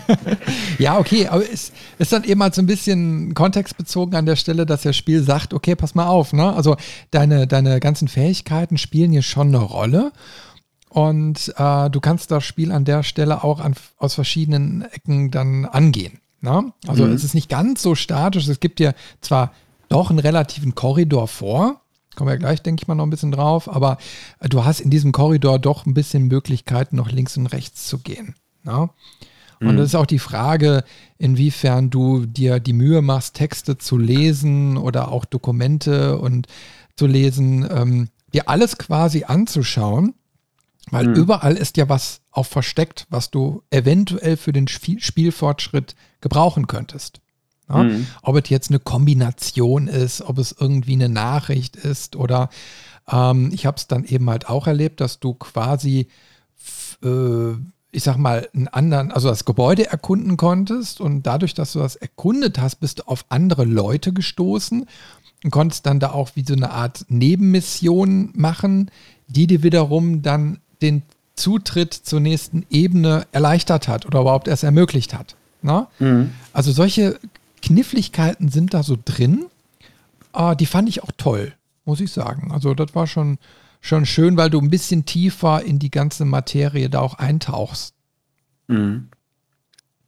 ja, okay, aber es ist dann eben halt so ein bisschen kontextbezogen an der Stelle, dass das Spiel sagt, okay, pass mal auf, ne? Also deine, deine ganzen Fähigkeiten spielen hier schon eine Rolle. Und äh, du kannst das Spiel an der Stelle auch an, aus verschiedenen Ecken dann angehen. Ne? Also mhm. es ist nicht ganz so statisch. Es gibt dir zwar doch einen relativen Korridor vor, kommen wir gleich, denke ich mal, noch ein bisschen drauf, aber äh, du hast in diesem Korridor doch ein bisschen Möglichkeiten, noch links und rechts zu gehen. Ne? Und mhm. das ist auch die Frage, inwiefern du dir die Mühe machst, Texte zu lesen oder auch Dokumente und zu lesen, ähm, dir alles quasi anzuschauen weil mhm. überall ist ja was auch versteckt, was du eventuell für den Spielfortschritt gebrauchen könntest. Ja? Mhm. Ob es jetzt eine Kombination ist, ob es irgendwie eine Nachricht ist oder ähm, ich habe es dann eben halt auch erlebt, dass du quasi, äh, ich sag mal, einen anderen, also das Gebäude erkunden konntest und dadurch, dass du das erkundet hast, bist du auf andere Leute gestoßen und konntest dann da auch wie so eine Art Nebenmission machen, die dir wiederum dann den Zutritt zur nächsten Ebene erleichtert hat oder überhaupt erst ermöglicht hat. Mhm. Also solche Kniffligkeiten sind da so drin. Äh, die fand ich auch toll, muss ich sagen. Also das war schon, schon schön, weil du ein bisschen tiefer in die ganze Materie da auch eintauchst. Mhm.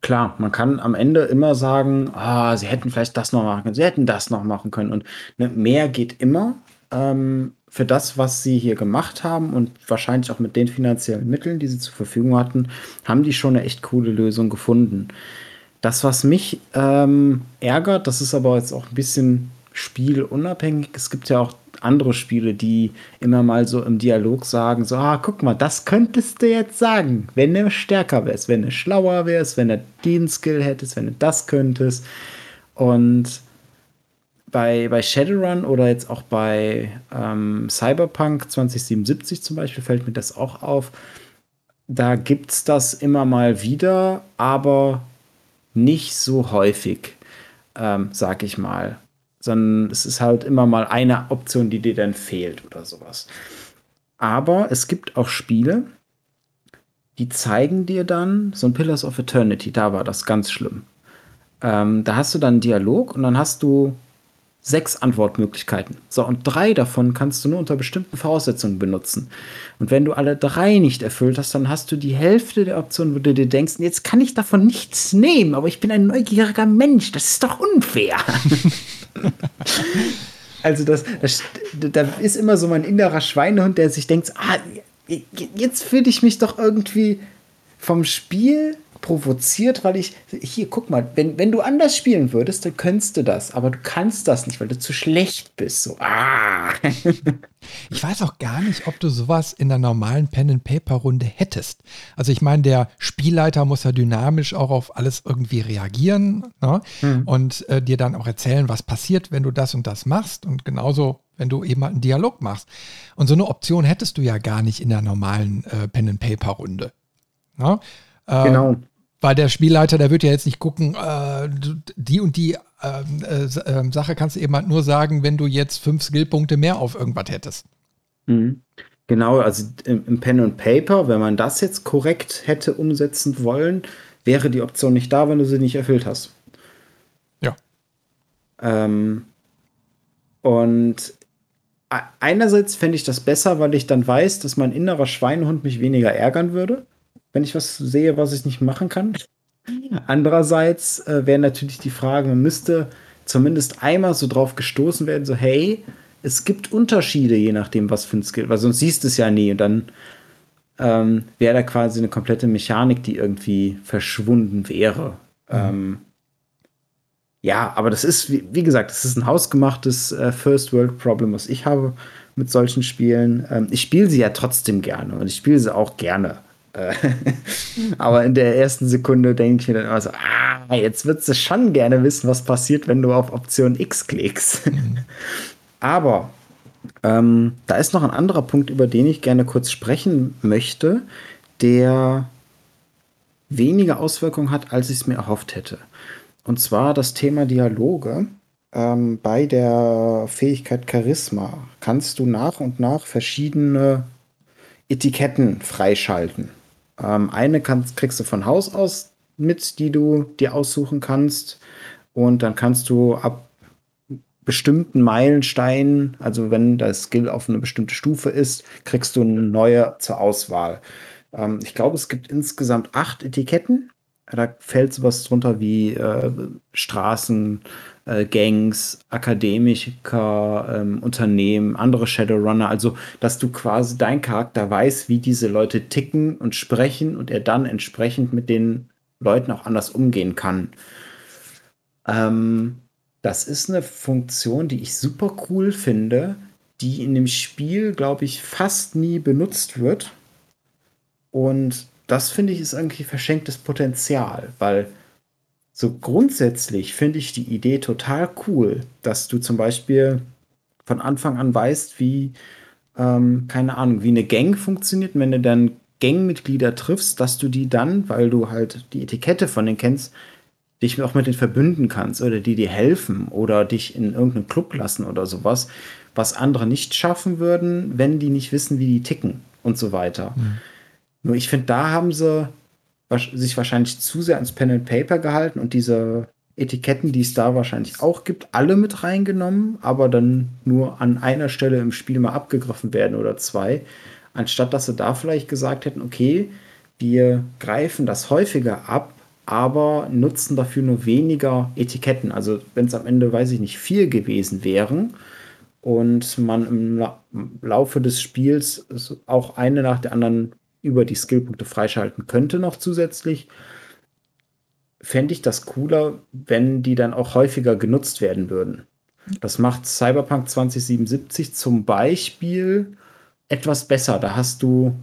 Klar, man kann am Ende immer sagen, ah, sie hätten vielleicht das noch machen können, sie hätten das noch machen können. Und ne, mehr geht immer. Ähm, für das, was sie hier gemacht haben und wahrscheinlich auch mit den finanziellen Mitteln, die sie zur Verfügung hatten, haben die schon eine echt coole Lösung gefunden. Das, was mich ähm, ärgert, das ist aber jetzt auch ein bisschen spielunabhängig. Es gibt ja auch andere Spiele, die immer mal so im Dialog sagen, so, ah, guck mal, das könntest du jetzt sagen, wenn du stärker wärst, wenn du schlauer wärst, wenn du den Skill hättest, wenn du das könntest. Und bei, bei Shadowrun oder jetzt auch bei ähm, Cyberpunk 2077 zum Beispiel fällt mir das auch auf. Da gibt es das immer mal wieder, aber nicht so häufig, ähm, sag ich mal. Sondern es ist halt immer mal eine Option, die dir dann fehlt oder sowas. Aber es gibt auch Spiele, die zeigen dir dann, so ein Pillars of Eternity, da war das ganz schlimm. Ähm, da hast du dann einen Dialog und dann hast du sechs Antwortmöglichkeiten. So, und drei davon kannst du nur unter bestimmten Voraussetzungen benutzen. Und wenn du alle drei nicht erfüllt hast, dann hast du die Hälfte der Optionen, wo du dir denkst, jetzt kann ich davon nichts nehmen, aber ich bin ein neugieriger Mensch, das ist doch unfair. also das, das, da ist immer so mein innerer Schweinehund, der sich denkt, ah, jetzt fühle ich mich doch irgendwie vom Spiel provoziert, weil ich, hier, guck mal, wenn, wenn du anders spielen würdest, dann könntest du das, aber du kannst das nicht, weil du zu schlecht bist. So, ah. Ich weiß auch gar nicht, ob du sowas in der normalen Pen-and-Paper-Runde hättest. Also ich meine, der Spielleiter muss ja dynamisch auch auf alles irgendwie reagieren ne? hm. und äh, dir dann auch erzählen, was passiert, wenn du das und das machst. Und genauso, wenn du eben einen Dialog machst. Und so eine Option hättest du ja gar nicht in der normalen äh, Pen-and-Paper-Runde. Ne? Äh, genau weil der Spielleiter, der wird ja jetzt nicht gucken, äh, die und die ähm, äh, äh, Sache kannst du eben halt nur sagen, wenn du jetzt fünf Skillpunkte mehr auf irgendwas hättest. Mhm. Genau, also im, im, Pen und Paper, wenn man das jetzt korrekt hätte umsetzen wollen, wäre die Option nicht da, wenn du sie nicht erfüllt hast. Ja. Ähm, und einerseits fände ich das besser, weil ich dann weiß, dass mein innerer Schweinehund mich weniger ärgern würde wenn ich was sehe, was ich nicht machen kann. Andererseits äh, wäre natürlich die Frage, man müsste zumindest einmal so drauf gestoßen werden, so hey, es gibt Unterschiede, je nachdem, was für ein Skill, weil sonst siehst du es ja nie und dann ähm, wäre da quasi eine komplette Mechanik, die irgendwie verschwunden wäre. Mhm. Ähm, ja, aber das ist, wie, wie, gesagt, das ist ein hausgemachtes äh, First World Problem, was ich habe mit solchen Spielen. Ähm, ich spiele sie ja trotzdem gerne und ich spiele sie auch gerne. Äh, aber in der ersten Sekunde denke ich mir dann immer so, ah, jetzt würdest du schon gerne wissen, was passiert, wenn du auf Option X klickst. Aber ähm, da ist noch ein anderer Punkt, über den ich gerne kurz sprechen möchte, der weniger Auswirkungen hat, als ich es mir erhofft hätte. Und zwar das Thema Dialoge. Ähm, bei der Fähigkeit Charisma kannst du nach und nach verschiedene Etiketten freischalten. Ähm, eine kannst, kriegst du von Haus aus mit, die du dir aussuchen kannst. Und dann kannst du ab bestimmten Meilensteinen, also wenn das Skill auf eine bestimmte Stufe ist, kriegst du eine neue zur Auswahl. Ähm, ich glaube, es gibt insgesamt acht Etiketten. Da fällt sowas drunter wie äh, Straßen, äh, Gangs, Akademiker, ähm, Unternehmen, andere Shadowrunner. Also, dass du quasi dein Charakter weiß, wie diese Leute ticken und sprechen und er dann entsprechend mit den Leuten auch anders umgehen kann. Ähm, das ist eine Funktion, die ich super cool finde, die in dem Spiel, glaube ich, fast nie benutzt wird. Und das finde ich ist irgendwie verschenktes Potenzial, weil so grundsätzlich finde ich die Idee total cool, dass du zum Beispiel von Anfang an weißt, wie, ähm, keine Ahnung, wie eine Gang funktioniert. Wenn du dann Gangmitglieder triffst, dass du die dann, weil du halt die Etikette von denen kennst, dich auch mit denen verbünden kannst oder die dir helfen oder dich in irgendeinen Club lassen oder sowas, was andere nicht schaffen würden, wenn die nicht wissen, wie die ticken und so weiter. Mhm. Nur ich finde, da haben sie sich wahrscheinlich zu sehr ans Pen and Paper gehalten und diese Etiketten, die es da wahrscheinlich auch gibt, alle mit reingenommen, aber dann nur an einer Stelle im Spiel mal abgegriffen werden oder zwei, anstatt dass sie da vielleicht gesagt hätten, okay, wir greifen das häufiger ab, aber nutzen dafür nur weniger Etiketten. Also wenn es am Ende, weiß ich nicht, vier gewesen wären und man im Laufe des Spiels auch eine nach der anderen über die Skillpunkte freischalten könnte noch zusätzlich, fände ich das cooler, wenn die dann auch häufiger genutzt werden würden. Das macht Cyberpunk 2077 zum Beispiel etwas besser. Da hast du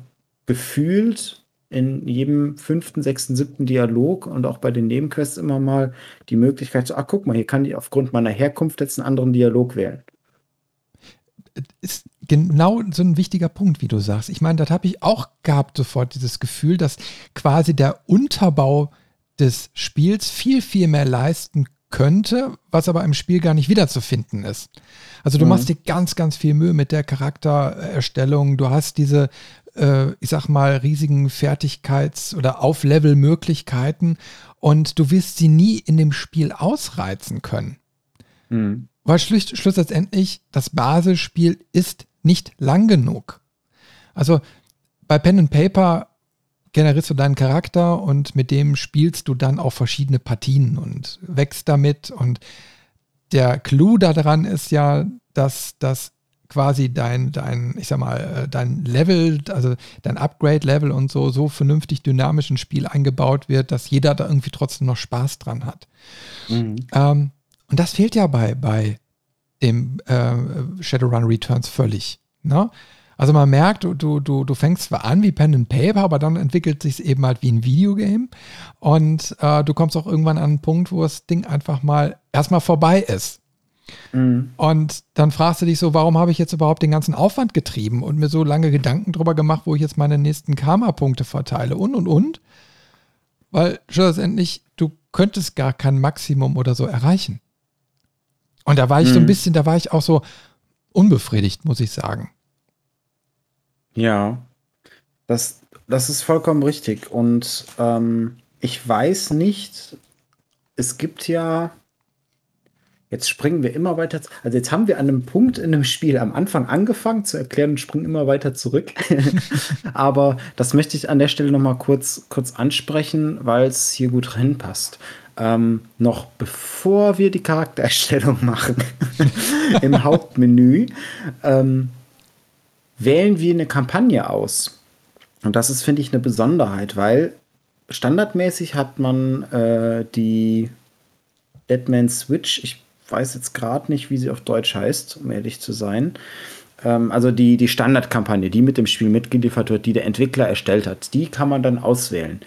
gefühlt in jedem fünften, sechsten, siebten Dialog und auch bei den Nebenquests immer mal die Möglichkeit, so, ach guck mal, hier kann ich aufgrund meiner Herkunft jetzt einen anderen Dialog wählen. Ist genau so ein wichtiger Punkt, wie du sagst. Ich meine, das habe ich auch gehabt, sofort dieses Gefühl, dass quasi der Unterbau des Spiels viel, viel mehr leisten könnte, was aber im Spiel gar nicht wiederzufinden ist. Also du mhm. machst dir ganz, ganz viel Mühe mit der Charaktererstellung. Du hast diese, äh, ich sag mal, riesigen Fertigkeits- oder Auflevel-Möglichkeiten und du wirst sie nie in dem Spiel ausreizen können. Mhm. Weil schluss, schlussendlich das Basisspiel ist nicht lang genug. Also bei Pen and Paper generierst du deinen Charakter und mit dem spielst du dann auch verschiedene Partien und wächst damit. Und der Clou daran ist ja, dass das quasi dein, dein, ich sag mal, äh, dein Level, also dein Upgrade-Level und so, so vernünftig dynamisch ins Spiel eingebaut wird, dass jeder da irgendwie trotzdem noch Spaß dran hat. Mhm. Ähm, und das fehlt ja bei, bei dem äh, Shadowrun Returns völlig. Ne? Also man merkt, du, du, du fängst zwar an wie Pen and Paper, aber dann entwickelt sich eben halt wie ein Videogame. Und äh, du kommst auch irgendwann an einen Punkt, wo das Ding einfach mal erstmal vorbei ist. Mhm. Und dann fragst du dich so, warum habe ich jetzt überhaupt den ganzen Aufwand getrieben und mir so lange Gedanken drüber gemacht, wo ich jetzt meine nächsten Karma-Punkte verteile und und und. Weil schlussendlich, du könntest gar kein Maximum oder so erreichen. Und da war ich mhm. so ein mhm. bisschen, da war ich auch so unbefriedigt, muss ich sagen. Ja, das, das ist vollkommen richtig. Und ähm, ich weiß nicht, es gibt ja, jetzt springen wir immer weiter, also jetzt haben wir an einem Punkt in dem Spiel am Anfang angefangen zu erklären und springen immer weiter zurück. Aber das möchte ich an der Stelle noch mal kurz, kurz ansprechen, weil es hier gut reinpasst. Ähm, noch bevor wir die Charaktererstellung machen im Hauptmenü, ähm, wählen wir eine Kampagne aus. Und das ist, finde ich, eine Besonderheit, weil standardmäßig hat man äh, die Deadman Switch, ich weiß jetzt gerade nicht, wie sie auf Deutsch heißt, um ehrlich zu sein. Ähm, also die, die Standardkampagne, die mit dem Spiel mitgeliefert wird, die der Entwickler erstellt hat, die kann man dann auswählen.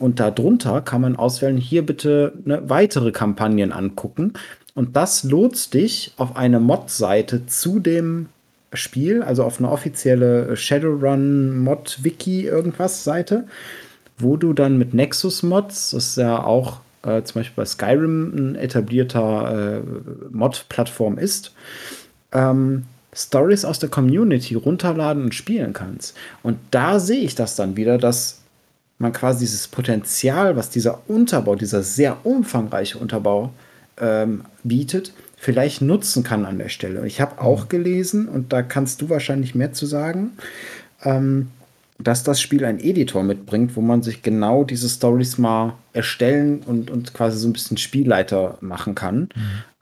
Und darunter kann man auswählen, hier bitte eine weitere Kampagnen angucken. Und das lotst dich auf eine Mod-Seite zu dem Spiel, also auf eine offizielle Shadowrun Mod Wiki irgendwas Seite, wo du dann mit Nexus Mods, das ist ja auch äh, zum Beispiel bei Skyrim ein etablierter äh, Mod-Plattform ist, ähm, Stories aus der Community runterladen und spielen kannst. Und da sehe ich das dann wieder, dass man quasi dieses Potenzial, was dieser Unterbau, dieser sehr umfangreiche Unterbau ähm, bietet, vielleicht nutzen kann an der Stelle. Ich habe auch mhm. gelesen, und da kannst du wahrscheinlich mehr zu sagen, ähm, dass das Spiel einen Editor mitbringt, wo man sich genau diese Stories mal erstellen und, und quasi so ein bisschen Spielleiter machen kann. Mhm.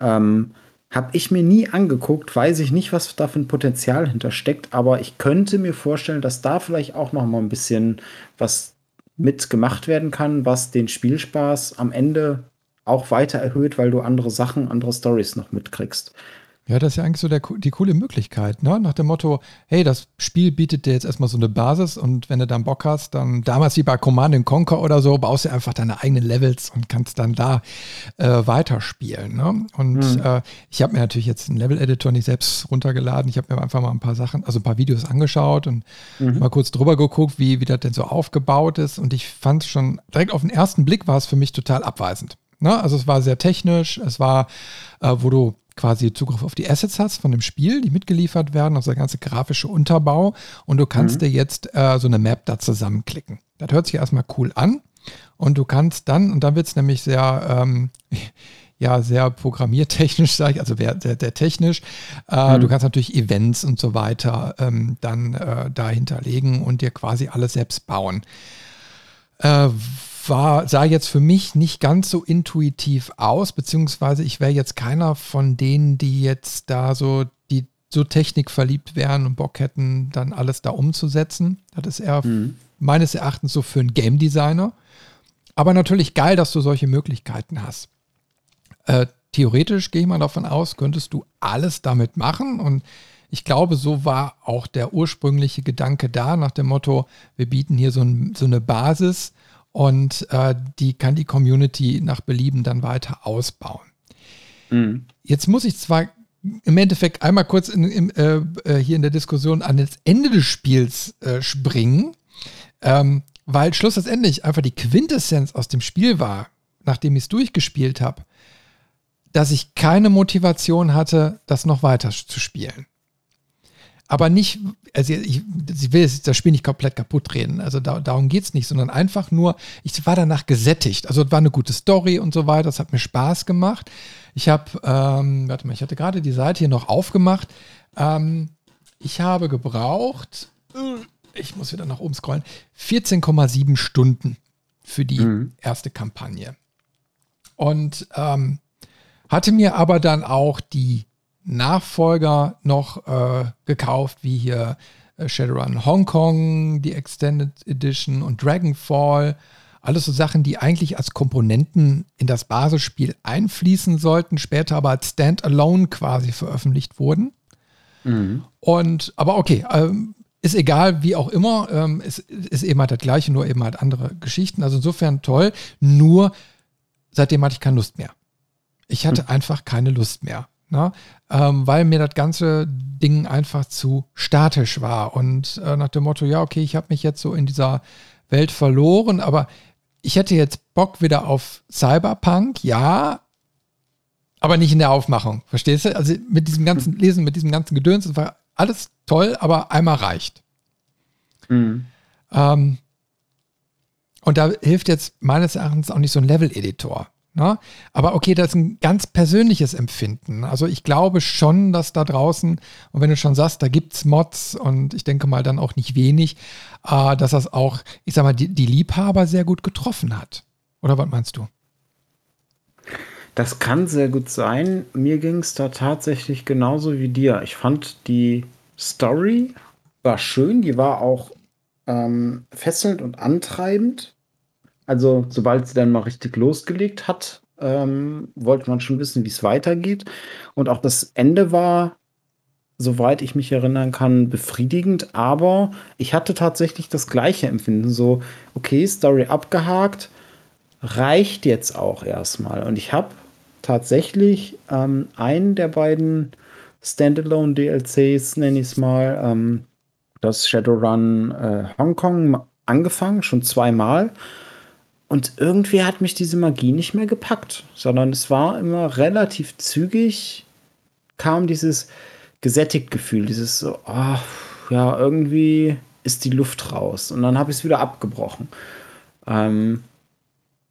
Ähm, habe ich mir nie angeguckt, weiß ich nicht, was da für ein Potenzial hintersteckt, aber ich könnte mir vorstellen, dass da vielleicht auch noch mal ein bisschen was mitgemacht werden kann, was den Spielspaß am Ende auch weiter erhöht, weil du andere Sachen, andere Stories noch mitkriegst. Ja, das ist ja eigentlich so der, die coole Möglichkeit, ne? Nach dem Motto, hey, das Spiel bietet dir jetzt erstmal so eine Basis und wenn du dann Bock hast, dann damals wie bei Command Conquer oder so, baust du einfach deine eigenen Levels und kannst dann da äh, weiterspielen. Ne? Und mhm. äh, ich habe mir natürlich jetzt einen Level-Editor nicht selbst runtergeladen. Ich habe mir einfach mal ein paar Sachen, also ein paar Videos angeschaut und mhm. mal kurz drüber geguckt, wie, wie das denn so aufgebaut ist. Und ich fand schon, direkt auf den ersten Blick war es für mich total abweisend. Ne? Also es war sehr technisch, es war, äh, wo du quasi Zugriff auf die Assets hast von dem Spiel, die mitgeliefert werden, also der ganze grafische Unterbau und du kannst mhm. dir jetzt äh, so eine Map da zusammenklicken. Das hört sich erstmal cool an und du kannst dann, und dann wird es nämlich sehr, ähm, ja, sehr programmiertechnisch, sage ich, also sehr, sehr, sehr technisch. Äh, mhm. Du kannst natürlich Events und so weiter ähm, dann äh, da hinterlegen und dir quasi alles selbst bauen. Äh, war, sah jetzt für mich nicht ganz so intuitiv aus, beziehungsweise ich wäre jetzt keiner von denen, die jetzt da so, die so technikverliebt wären und Bock hätten, dann alles da umzusetzen. Das ist eher mhm. meines Erachtens so für einen Game Designer. Aber natürlich geil, dass du solche Möglichkeiten hast. Äh, theoretisch gehe ich mal davon aus, könntest du alles damit machen und ich glaube, so war auch der ursprüngliche Gedanke da, nach dem Motto, wir bieten hier so, ein, so eine Basis und äh, die kann die Community nach Belieben dann weiter ausbauen. Mhm. Jetzt muss ich zwar im Endeffekt einmal kurz in, in, äh, äh, hier in der Diskussion an das Ende des Spiels äh, springen, ähm, weil schlussendlich einfach die Quintessenz aus dem Spiel war, nachdem ich es durchgespielt habe, dass ich keine Motivation hatte, das noch weiter zu spielen. Aber nicht, also ich, ich will das Spiel nicht komplett kaputt reden, also da, darum geht es nicht, sondern einfach nur, ich war danach gesättigt. Also es war eine gute Story und so weiter, das hat mir Spaß gemacht. Ich habe, ähm, warte mal, ich hatte gerade die Seite hier noch aufgemacht. Ähm, ich habe gebraucht, ich muss wieder nach oben scrollen, 14,7 Stunden für die mhm. erste Kampagne. Und ähm, hatte mir aber dann auch die Nachfolger noch äh, gekauft, wie hier äh, Shadowrun Hong Kong, die Extended Edition und Dragonfall. Alles so Sachen, die eigentlich als Komponenten in das Basisspiel einfließen sollten, später aber als Standalone quasi veröffentlicht wurden. Mhm. Und, aber okay, ähm, ist egal, wie auch immer, ähm, ist, ist eben halt das gleiche, nur eben halt andere Geschichten. Also insofern toll, nur seitdem hatte ich keine Lust mehr. Ich hatte mhm. einfach keine Lust mehr. Ne? Ähm, weil mir das ganze Ding einfach zu statisch war. Und äh, nach dem Motto, ja, okay, ich habe mich jetzt so in dieser Welt verloren, aber ich hätte jetzt Bock wieder auf Cyberpunk, ja, aber nicht in der Aufmachung. Verstehst du? Also mit diesem ganzen mhm. Lesen, mit diesem ganzen Gedöns, das war alles toll, aber einmal reicht. Mhm. Ähm, und da hilft jetzt meines Erachtens auch nicht so ein Level-Editor. Ne? Aber okay, das ist ein ganz persönliches Empfinden. Also ich glaube schon, dass da draußen, und wenn du schon sagst, da gibt es Mods und ich denke mal dann auch nicht wenig, äh, dass das auch, ich sag mal, die, die Liebhaber sehr gut getroffen hat. Oder was meinst du? Das kann sehr gut sein. Mir ging es da tatsächlich genauso wie dir. Ich fand die Story war schön, die war auch ähm, fesselnd und antreibend. Also, sobald sie dann mal richtig losgelegt hat, ähm, wollte man schon wissen, wie es weitergeht. Und auch das Ende war, soweit ich mich erinnern kann, befriedigend. Aber ich hatte tatsächlich das gleiche Empfinden. So, okay, Story abgehakt, reicht jetzt auch erstmal. Und ich habe tatsächlich ähm, einen der beiden Standalone DLCs, nenne ich es mal, ähm, das Shadowrun äh, Hongkong angefangen, schon zweimal. Und irgendwie hat mich diese Magie nicht mehr gepackt, sondern es war immer relativ zügig, kam dieses gesättigt Gefühl, dieses so, oh, ja, irgendwie ist die Luft raus. Und dann habe ich es wieder abgebrochen. Ähm,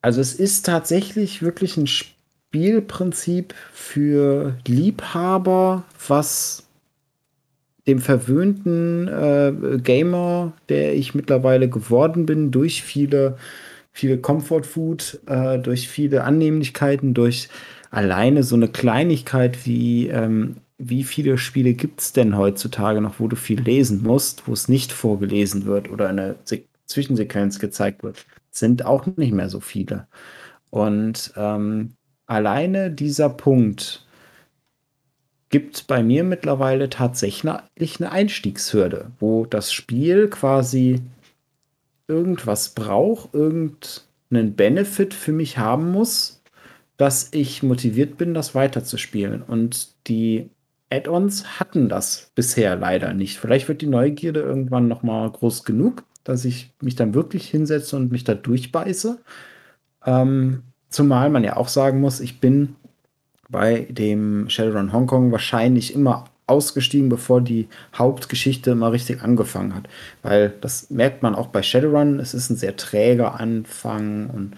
also es ist tatsächlich wirklich ein Spielprinzip für Liebhaber, was dem verwöhnten äh, Gamer, der ich mittlerweile geworden bin, durch viele viel Comfort Food, äh, durch viele Annehmlichkeiten, durch alleine so eine Kleinigkeit wie, ähm, wie viele Spiele gibt es denn heutzutage noch, wo du viel lesen musst, wo es nicht vorgelesen wird oder eine Se Zwischensequenz gezeigt wird, sind auch nicht mehr so viele. Und ähm, alleine dieser Punkt gibt bei mir mittlerweile tatsächlich eine Einstiegshürde, wo das Spiel quasi irgendwas brauche, irgendeinen Benefit für mich haben muss, dass ich motiviert bin, das weiterzuspielen. Und die Add-ons hatten das bisher leider nicht. Vielleicht wird die Neugierde irgendwann noch mal groß genug, dass ich mich dann wirklich hinsetze und mich da durchbeiße. Ähm, zumal man ja auch sagen muss, ich bin bei dem Shadowrun Hongkong wahrscheinlich immer ausgestiegen, bevor die Hauptgeschichte mal richtig angefangen hat. Weil das merkt man auch bei Shadowrun, es ist ein sehr träger Anfang und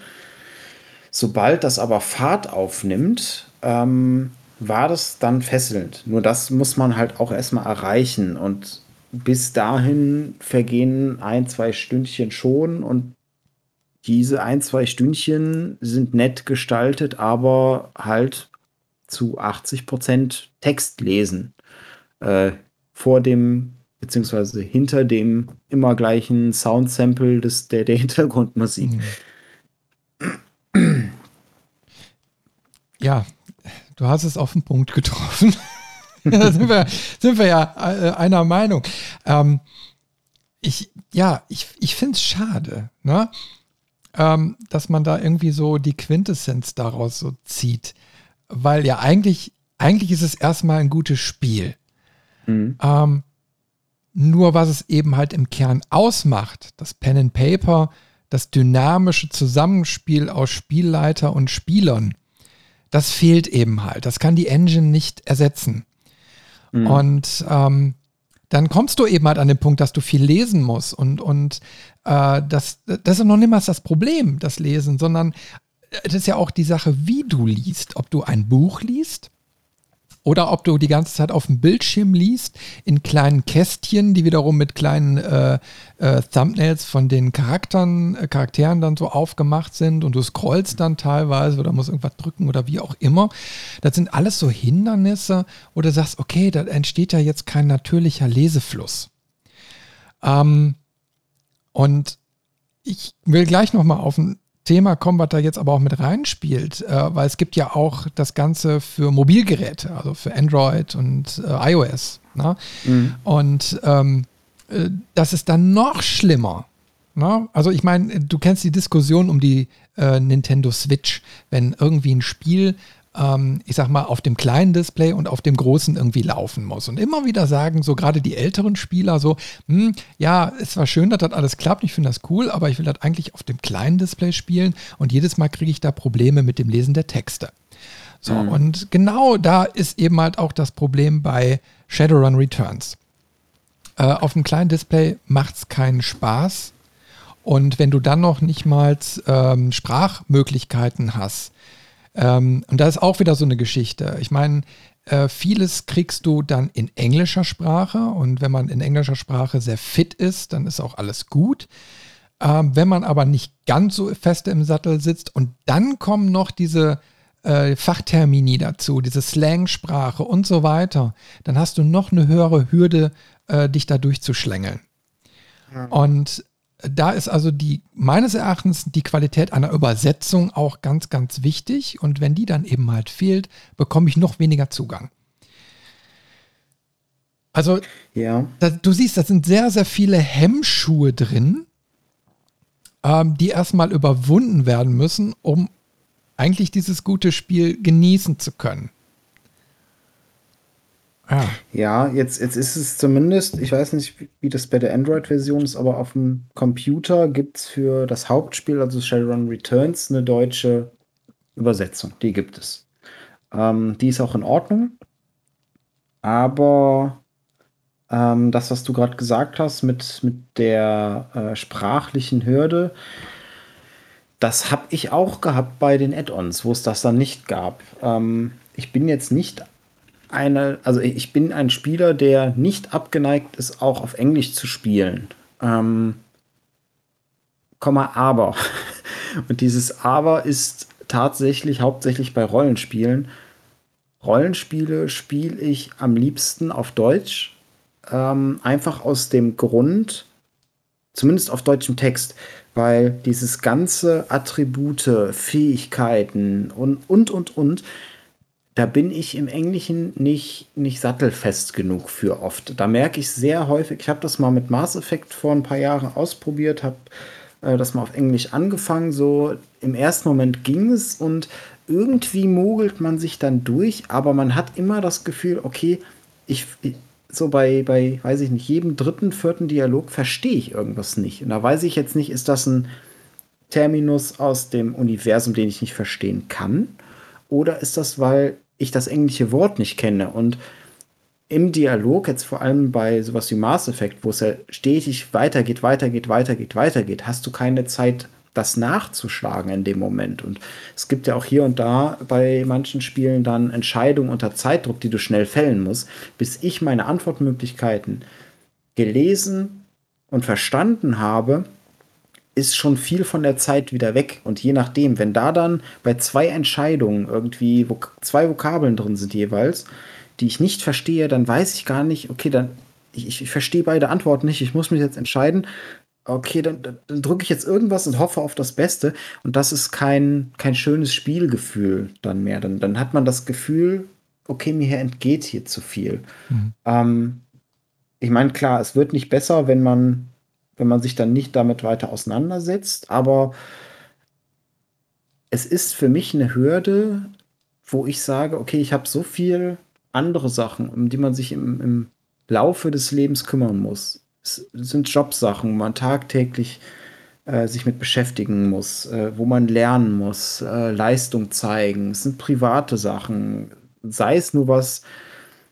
sobald das aber Fahrt aufnimmt, ähm, war das dann fesselnd. Nur das muss man halt auch erstmal erreichen und bis dahin vergehen ein, zwei Stündchen schon und diese ein, zwei Stündchen sind nett gestaltet, aber halt zu 80 Prozent Text lesen äh, vor dem beziehungsweise hinter dem immer gleichen Soundsample des, der, der Hintergrundmusik. Ja, du hast es auf den Punkt getroffen. da sind wir, sind wir ja äh, einer Meinung. Ähm, ich, ja, ich, ich finde es schade, ne? Ähm, dass man da irgendwie so die Quintessenz daraus so zieht. Weil ja eigentlich, eigentlich ist es erstmal ein gutes Spiel. Mhm. Ähm, nur was es eben halt im Kern ausmacht, das Pen and Paper, das dynamische Zusammenspiel aus Spielleiter und Spielern, das fehlt eben halt. Das kann die Engine nicht ersetzen. Mhm. Und ähm, dann kommst du eben halt an den Punkt, dass du viel lesen musst. Und, und äh, das, das ist noch niemals das Problem, das Lesen, sondern das ist ja auch die Sache, wie du liest. Ob du ein Buch liest oder ob du die ganze Zeit auf dem Bildschirm liest, in kleinen Kästchen, die wiederum mit kleinen äh, äh, Thumbnails von den Charakteren, äh, Charakteren dann so aufgemacht sind und du scrollst dann teilweise oder musst irgendwas drücken oder wie auch immer. Das sind alles so Hindernisse, wo du sagst, okay, da entsteht ja jetzt kein natürlicher Lesefluss. Ähm, und ich will gleich nochmal auf ein Thema kommen, was da jetzt aber auch mit reinspielt, äh, weil es gibt ja auch das Ganze für Mobilgeräte, also für Android und äh, iOS. Ne? Mhm. Und ähm, äh, das ist dann noch schlimmer. Ne? Also ich meine, du kennst die Diskussion um die äh, Nintendo Switch, wenn irgendwie ein Spiel ähm, ich sag mal, auf dem kleinen Display und auf dem großen irgendwie laufen muss. Und immer wieder sagen so gerade die älteren Spieler so, hm, ja, es war schön, dass das alles klappt, ich finde das cool, aber ich will das eigentlich auf dem kleinen Display spielen und jedes Mal kriege ich da Probleme mit dem Lesen der Texte. So, mhm. und genau da ist eben halt auch das Problem bei Shadowrun Returns. Äh, auf dem kleinen Display macht es keinen Spaß. Und wenn du dann noch nicht mal ähm, Sprachmöglichkeiten hast, ähm, und da ist auch wieder so eine Geschichte. Ich meine, äh, vieles kriegst du dann in englischer Sprache und wenn man in englischer Sprache sehr fit ist, dann ist auch alles gut. Ähm, wenn man aber nicht ganz so fest im Sattel sitzt und dann kommen noch diese äh, Fachtermini dazu, diese Slangsprache und so weiter, dann hast du noch eine höhere Hürde, äh, dich da durchzuschlängeln. Und da ist also die, meines Erachtens, die Qualität einer Übersetzung auch ganz, ganz wichtig. Und wenn die dann eben halt fehlt, bekomme ich noch weniger Zugang. Also, ja. Da, du siehst, da sind sehr, sehr viele Hemmschuhe drin, ähm, die erstmal überwunden werden müssen, um eigentlich dieses gute Spiel genießen zu können. Ah. Ja, jetzt, jetzt ist es zumindest, ich weiß nicht, wie das bei der Android-Version ist, aber auf dem Computer gibt es für das Hauptspiel, also Shadowrun Returns, eine deutsche Übersetzung. Die gibt es. Ähm, die ist auch in Ordnung. Aber ähm, das, was du gerade gesagt hast mit, mit der äh, sprachlichen Hürde, das habe ich auch gehabt bei den Add-ons, wo es das dann nicht gab. Ähm, ich bin jetzt nicht eine, also ich bin ein Spieler, der nicht abgeneigt ist, auch auf Englisch zu spielen. Ähm, Komma, aber. Und dieses Aber ist tatsächlich hauptsächlich bei Rollenspielen. Rollenspiele spiele ich am liebsten auf Deutsch. Ähm, einfach aus dem Grund, zumindest auf deutschem Text, weil dieses ganze Attribute, Fähigkeiten und, und, und, und, da bin ich im Englischen nicht, nicht sattelfest genug für oft. Da merke ich sehr häufig, ich habe das mal mit Mass Effect vor ein paar Jahren ausprobiert, habe äh, das mal auf Englisch angefangen. So im ersten Moment ging es und irgendwie mogelt man sich dann durch, aber man hat immer das Gefühl, okay, ich, so bei, bei, weiß ich nicht, jedem dritten, vierten Dialog verstehe ich irgendwas nicht. Und da weiß ich jetzt nicht, ist das ein Terminus aus dem Universum, den ich nicht verstehen kann? Oder ist das, weil ich das englische Wort nicht kenne. Und im Dialog, jetzt vor allem bei sowas wie Mass Effect, wo es ja stetig weitergeht, weitergeht, weitergeht, weitergeht, hast du keine Zeit, das nachzuschlagen in dem Moment. Und es gibt ja auch hier und da bei manchen Spielen dann Entscheidungen unter Zeitdruck, die du schnell fällen musst, bis ich meine Antwortmöglichkeiten gelesen und verstanden habe, ist schon viel von der Zeit wieder weg. Und je nachdem, wenn da dann bei zwei Entscheidungen irgendwie Vok zwei Vokabeln drin sind jeweils, die ich nicht verstehe, dann weiß ich gar nicht, okay, dann ich, ich verstehe beide Antworten nicht, ich muss mich jetzt entscheiden, okay, dann, dann drücke ich jetzt irgendwas und hoffe auf das Beste. Und das ist kein, kein schönes Spielgefühl dann mehr. Dann, dann hat man das Gefühl, okay, mir entgeht hier zu viel. Mhm. Ähm, ich meine, klar, es wird nicht besser, wenn man, wenn man sich dann nicht damit weiter auseinandersetzt, aber es ist für mich eine Hürde, wo ich sage, okay, ich habe so viel andere Sachen, um die man sich im, im Laufe des Lebens kümmern muss. Es sind Jobsachen, wo man tagtäglich äh, sich mit beschäftigen muss, äh, wo man lernen muss, äh, Leistung zeigen. Es sind private Sachen, sei es nur was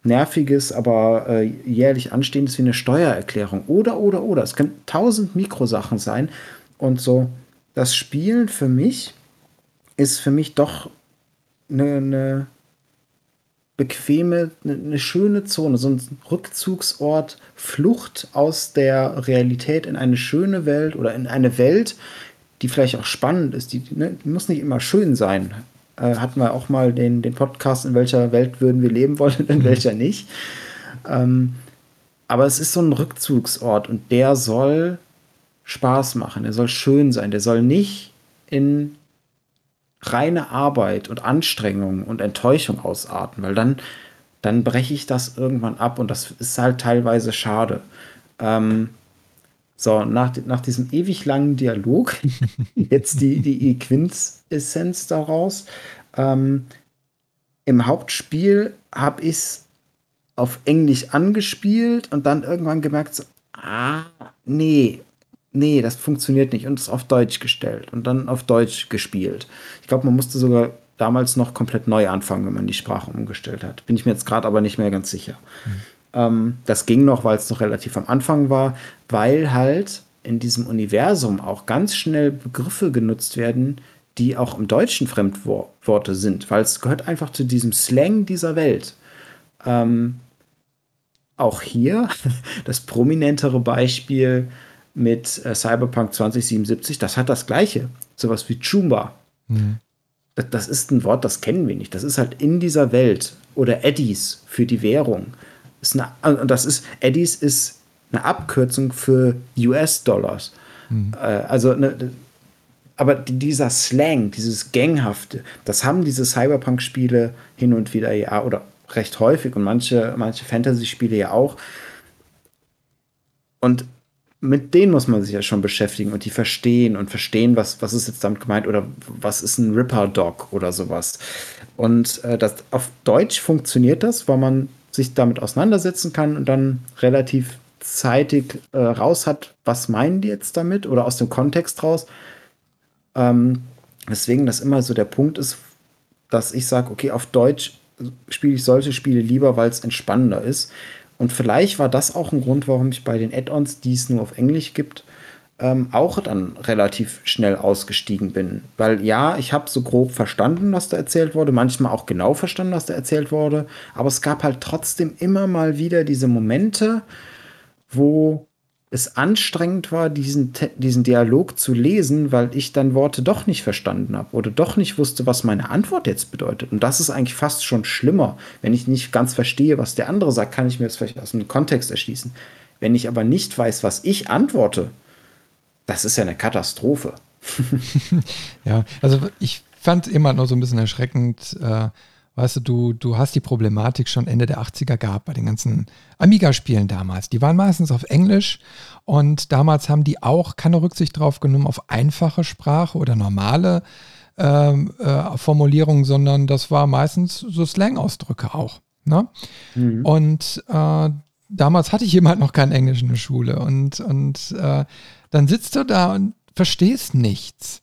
Nerviges, aber äh, jährlich anstehendes wie eine Steuererklärung. Oder, oder, oder. Es können tausend Mikrosachen sein. Und so, das Spielen für mich ist für mich doch eine, eine bequeme, eine, eine schöne Zone, so ein Rückzugsort, Flucht aus der Realität in eine schöne Welt oder in eine Welt, die vielleicht auch spannend ist. Die, ne, die muss nicht immer schön sein. Äh, hatten wir auch mal den, den Podcast, in welcher Welt würden wir leben wollen, in welcher nicht. Ähm, aber es ist so ein Rückzugsort und der soll Spaß machen, der soll schön sein, der soll nicht in reine Arbeit und Anstrengung und Enttäuschung ausarten, weil dann, dann breche ich das irgendwann ab und das ist halt teilweise schade. Ähm, so, nach, nach diesem ewig langen Dialog, jetzt die, die Quintessenz daraus. Ähm, Im Hauptspiel habe ich es auf Englisch angespielt und dann irgendwann gemerkt, so, ah, nee, nee, das funktioniert nicht und es auf Deutsch gestellt und dann auf Deutsch gespielt. Ich glaube, man musste sogar damals noch komplett neu anfangen, wenn man die Sprache umgestellt hat. Bin ich mir jetzt gerade aber nicht mehr ganz sicher. Mhm. Ähm, das ging noch, weil es noch relativ am Anfang war, weil halt in diesem Universum auch ganz schnell Begriffe genutzt werden, die auch im Deutschen Fremdworte sind, weil es gehört einfach zu diesem Slang dieser Welt. Ähm, auch hier das prominentere Beispiel mit äh, Cyberpunk 2077, das hat das gleiche. Sowas wie Chumba. Mhm. Das, das, ist ein Wort, das kennen wir nicht. Das ist halt in dieser Welt. Oder Eddies für die Währung. Ist eine, und das ist, Eddies ist eine Abkürzung für US-Dollars. Mhm. Äh, also eine, aber dieser Slang, dieses Ganghafte, das haben diese Cyberpunk-Spiele hin und wieder ja, oder recht häufig und manche, manche Fantasy-Spiele ja auch. Und mit denen muss man sich ja schon beschäftigen und die verstehen und verstehen, was, was ist jetzt damit gemeint oder was ist ein Ripper-Dog oder sowas. Und äh, das, auf Deutsch funktioniert das, weil man sich damit auseinandersetzen kann und dann relativ zeitig äh, raus hat, was meinen die jetzt damit oder aus dem Kontext raus. Ähm, deswegen das immer so der Punkt ist, dass ich sage, okay, auf Deutsch spiele ich solche Spiele lieber, weil es entspannender ist. Und vielleicht war das auch ein Grund, warum ich bei den Add-ons, die es nur auf Englisch gibt, ähm, auch dann relativ schnell ausgestiegen bin. Weil ja, ich habe so grob verstanden, was da erzählt wurde, manchmal auch genau verstanden, was da erzählt wurde, aber es gab halt trotzdem immer mal wieder diese Momente, wo es anstrengend war, diesen, diesen Dialog zu lesen, weil ich dann Worte doch nicht verstanden habe oder doch nicht wusste, was meine Antwort jetzt bedeutet. Und das ist eigentlich fast schon schlimmer. Wenn ich nicht ganz verstehe, was der andere sagt, kann ich mir das vielleicht aus dem Kontext erschließen. Wenn ich aber nicht weiß, was ich antworte, das ist ja eine Katastrophe. ja, also ich fand immer nur so ein bisschen erschreckend, äh, Weißt du, du, du hast die Problematik schon Ende der 80er gehabt bei den ganzen Amiga-Spielen damals. Die waren meistens auf Englisch und damals haben die auch keine Rücksicht drauf genommen auf einfache Sprache oder normale ähm, äh, Formulierungen, sondern das war meistens so Slang-Ausdrücke auch. Ne? Mhm. Und äh, damals hatte ich halt noch kein Englisch in der Schule und, und äh, dann sitzt du da und verstehst nichts.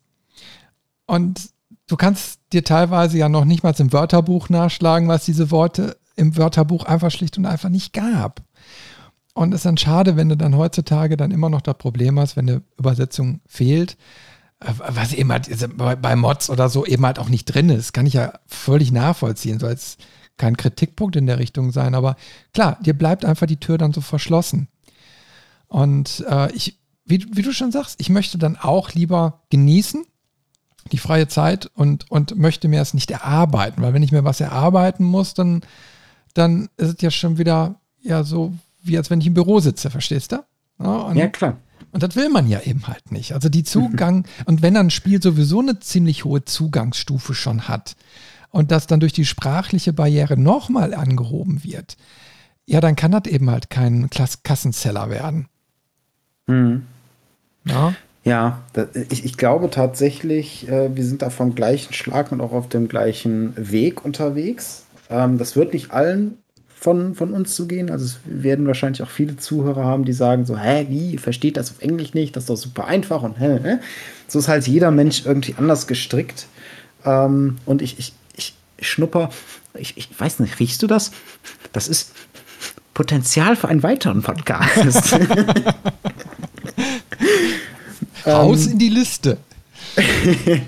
Und du kannst dir teilweise ja noch nicht mal im Wörterbuch nachschlagen, was diese Worte im Wörterbuch einfach schlicht und einfach nicht gab. Und es ist dann schade, wenn du dann heutzutage dann immer noch das Problem hast, wenn eine Übersetzung fehlt, äh, was eben halt bei Mods oder so eben halt auch nicht drin ist. Kann ich ja völlig nachvollziehen, soll jetzt kein Kritikpunkt in der Richtung sein, aber klar, dir bleibt einfach die Tür dann so verschlossen. Und äh, ich, wie, wie du schon sagst, ich möchte dann auch lieber genießen, die freie Zeit und, und möchte mir es nicht erarbeiten, weil wenn ich mir was erarbeiten muss, dann, dann ist es ja schon wieder ja so, wie als wenn ich im Büro sitze, verstehst du? Ja, ja klar. Und das will man ja eben halt nicht. Also die Zugang, und wenn ein Spiel sowieso eine ziemlich hohe Zugangsstufe schon hat und das dann durch die sprachliche Barriere nochmal angehoben wird, ja, dann kann das eben halt kein Klass Kassenseller werden. Mhm. Ja, ja das, ich, ich glaube tatsächlich, äh, wir sind da vom gleichen Schlag und auch auf dem gleichen Weg unterwegs. Ähm, das wird nicht allen von, von uns zu gehen. Also es werden wahrscheinlich auch viele Zuhörer haben, die sagen so, hä, wie, versteht das auf Englisch nicht? Das ist doch super einfach und hä, hä? So ist halt jeder Mensch irgendwie anders gestrickt. Ähm, und ich, ich, ich schnupper, ich, ich weiß nicht, riechst du das? Das ist Potenzial für einen weiteren Podcast. Raus ähm, in die Liste.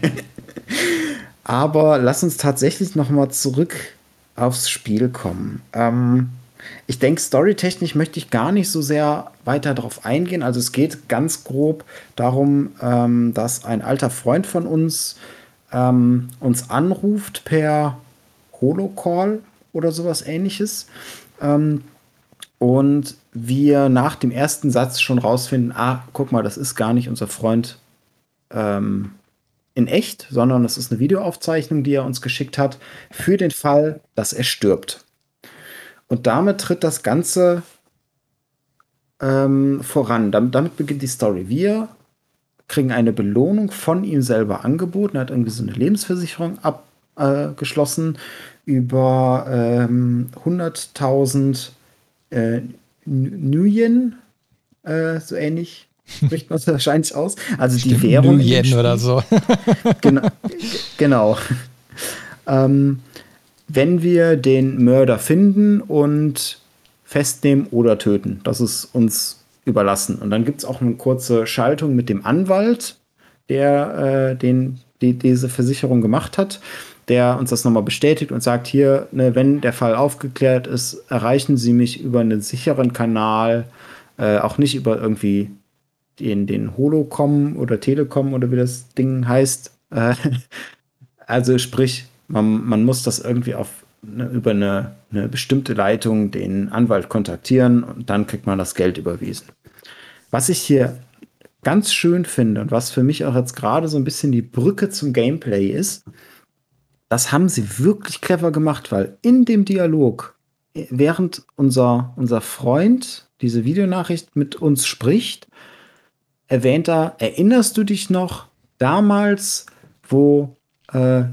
Aber lass uns tatsächlich noch mal zurück aufs Spiel kommen. Ähm, ich denke, storytechnisch möchte ich gar nicht so sehr weiter darauf eingehen. Also es geht ganz grob darum, ähm, dass ein alter Freund von uns ähm, uns anruft per Holocall oder sowas ähnliches. Ähm, und wir nach dem ersten Satz schon rausfinden, ah, guck mal, das ist gar nicht unser Freund ähm, in echt, sondern es ist eine Videoaufzeichnung, die er uns geschickt hat, für den Fall, dass er stirbt. Und damit tritt das Ganze ähm, voran. Damit, damit, beginnt die Story. Wir kriegen eine Belohnung von ihm selber angeboten. Er hat irgendwie so eine Lebensversicherung abgeschlossen äh, über ähm, 100.000 äh, Nuyen, äh, so ähnlich spricht man es wahrscheinlich aus. Also Stimmt, die Währung. Yen oder so. genau. genau. Ähm, wenn wir den Mörder finden und festnehmen oder töten, das ist uns überlassen. Und dann gibt es auch eine kurze Schaltung mit dem Anwalt, der äh, den, die, diese Versicherung gemacht hat, der uns das nochmal bestätigt und sagt, hier, ne, wenn der Fall aufgeklärt ist, erreichen Sie mich über einen sicheren Kanal, äh, auch nicht über irgendwie den, den Holocom oder Telekom oder wie das Ding heißt. Äh, also sprich, man, man muss das irgendwie auf ne, über eine, eine bestimmte Leitung den Anwalt kontaktieren und dann kriegt man das Geld überwiesen. Was ich hier ganz schön finde und was für mich auch jetzt gerade so ein bisschen die Brücke zum Gameplay ist, das haben sie wirklich clever gemacht, weil in dem Dialog, während unser, unser Freund diese Videonachricht mit uns spricht, erwähnt er, erinnerst du dich noch damals, wo äh,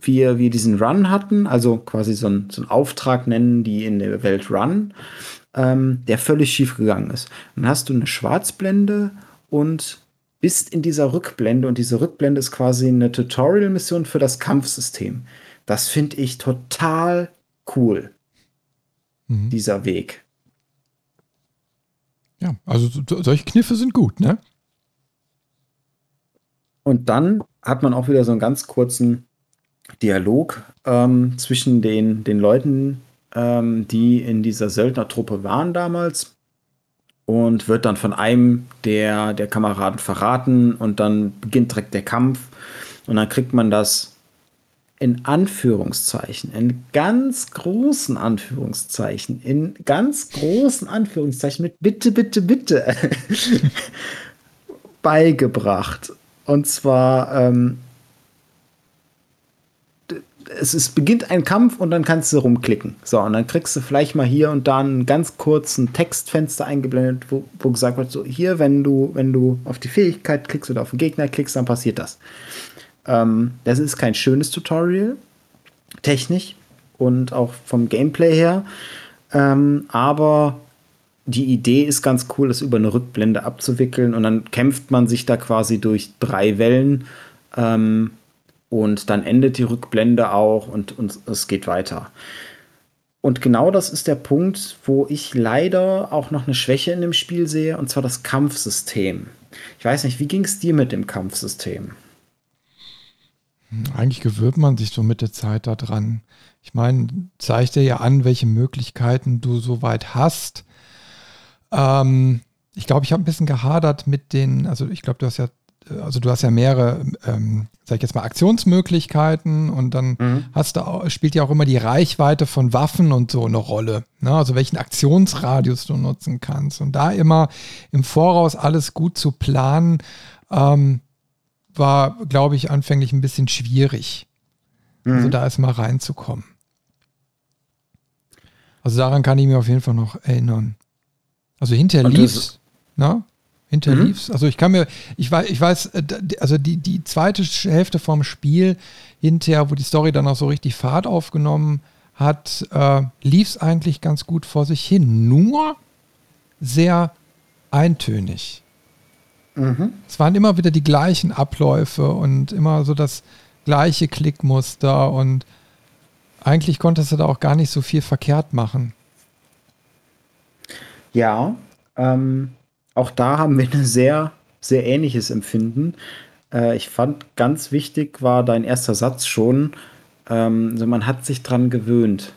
wir, wir diesen Run hatten, also quasi so, ein, so einen Auftrag nennen, die in der Welt Run, ähm, der völlig schief gegangen ist. Dann hast du eine Schwarzblende und bist in dieser Rückblende und diese Rückblende ist quasi eine Tutorial-Mission für das Kampfsystem. Das finde ich total cool, mhm. dieser Weg. Ja, also solche Kniffe sind gut, ne? Und dann hat man auch wieder so einen ganz kurzen Dialog ähm, zwischen den, den Leuten, ähm, die in dieser Söldnertruppe waren damals und wird dann von einem der, der Kameraden verraten und dann beginnt direkt der Kampf und dann kriegt man das in Anführungszeichen, in ganz großen Anführungszeichen, in ganz großen Anführungszeichen mit bitte, bitte, bitte beigebracht. Und zwar ähm, es, es beginnt ein Kampf und dann kannst du rumklicken. So, und dann kriegst du vielleicht mal hier und da einen ganz kurzen Textfenster eingeblendet, wo, wo gesagt wird, so hier, wenn du, wenn du auf die Fähigkeit klickst oder auf den Gegner klickst, dann passiert das. Ähm, das ist kein schönes Tutorial, technisch und auch vom Gameplay her. Ähm, aber die Idee ist ganz cool, das über eine Rückblende abzuwickeln und dann kämpft man sich da quasi durch drei Wellen. Ähm, und dann endet die Rückblende auch und, und es geht weiter. Und genau das ist der Punkt, wo ich leider auch noch eine Schwäche in dem Spiel sehe, und zwar das Kampfsystem. Ich weiß nicht, wie ging es dir mit dem Kampfsystem? Eigentlich gewöhnt man sich so mit der Zeit daran. Ich meine, zeigt dir ja an, welche Möglichkeiten du soweit hast. Ähm, ich glaube, ich habe ein bisschen gehadert mit den, also ich glaube, du hast ja also du hast ja mehrere, ähm, sag ich jetzt mal, Aktionsmöglichkeiten und dann mhm. hast du auch, spielt ja auch immer die Reichweite von Waffen und so eine Rolle. Ne? Also welchen Aktionsradius du nutzen kannst. Und da immer im Voraus alles gut zu planen, ähm, war, glaube ich, anfänglich ein bisschen schwierig. Also mhm. Also da erstmal reinzukommen. Also daran kann ich mir auf jeden Fall noch erinnern. Also hinter Leaves, ne? Hinter mhm. Leaves. Also ich kann mir, ich weiß, ich weiß, äh, also die, die zweite Hälfte vom Spiel hinterher, wo die Story dann auch so richtig Fahrt aufgenommen hat, äh, lief es eigentlich ganz gut vor sich hin. Nur sehr eintönig. Mhm. Es waren immer wieder die gleichen Abläufe und immer so das gleiche Klickmuster und eigentlich konntest du da auch gar nicht so viel verkehrt machen. Ja, ähm, auch da haben wir ein sehr, sehr ähnliches Empfinden. Äh, ich fand ganz wichtig war dein erster Satz schon, ähm, also man hat sich dran gewöhnt.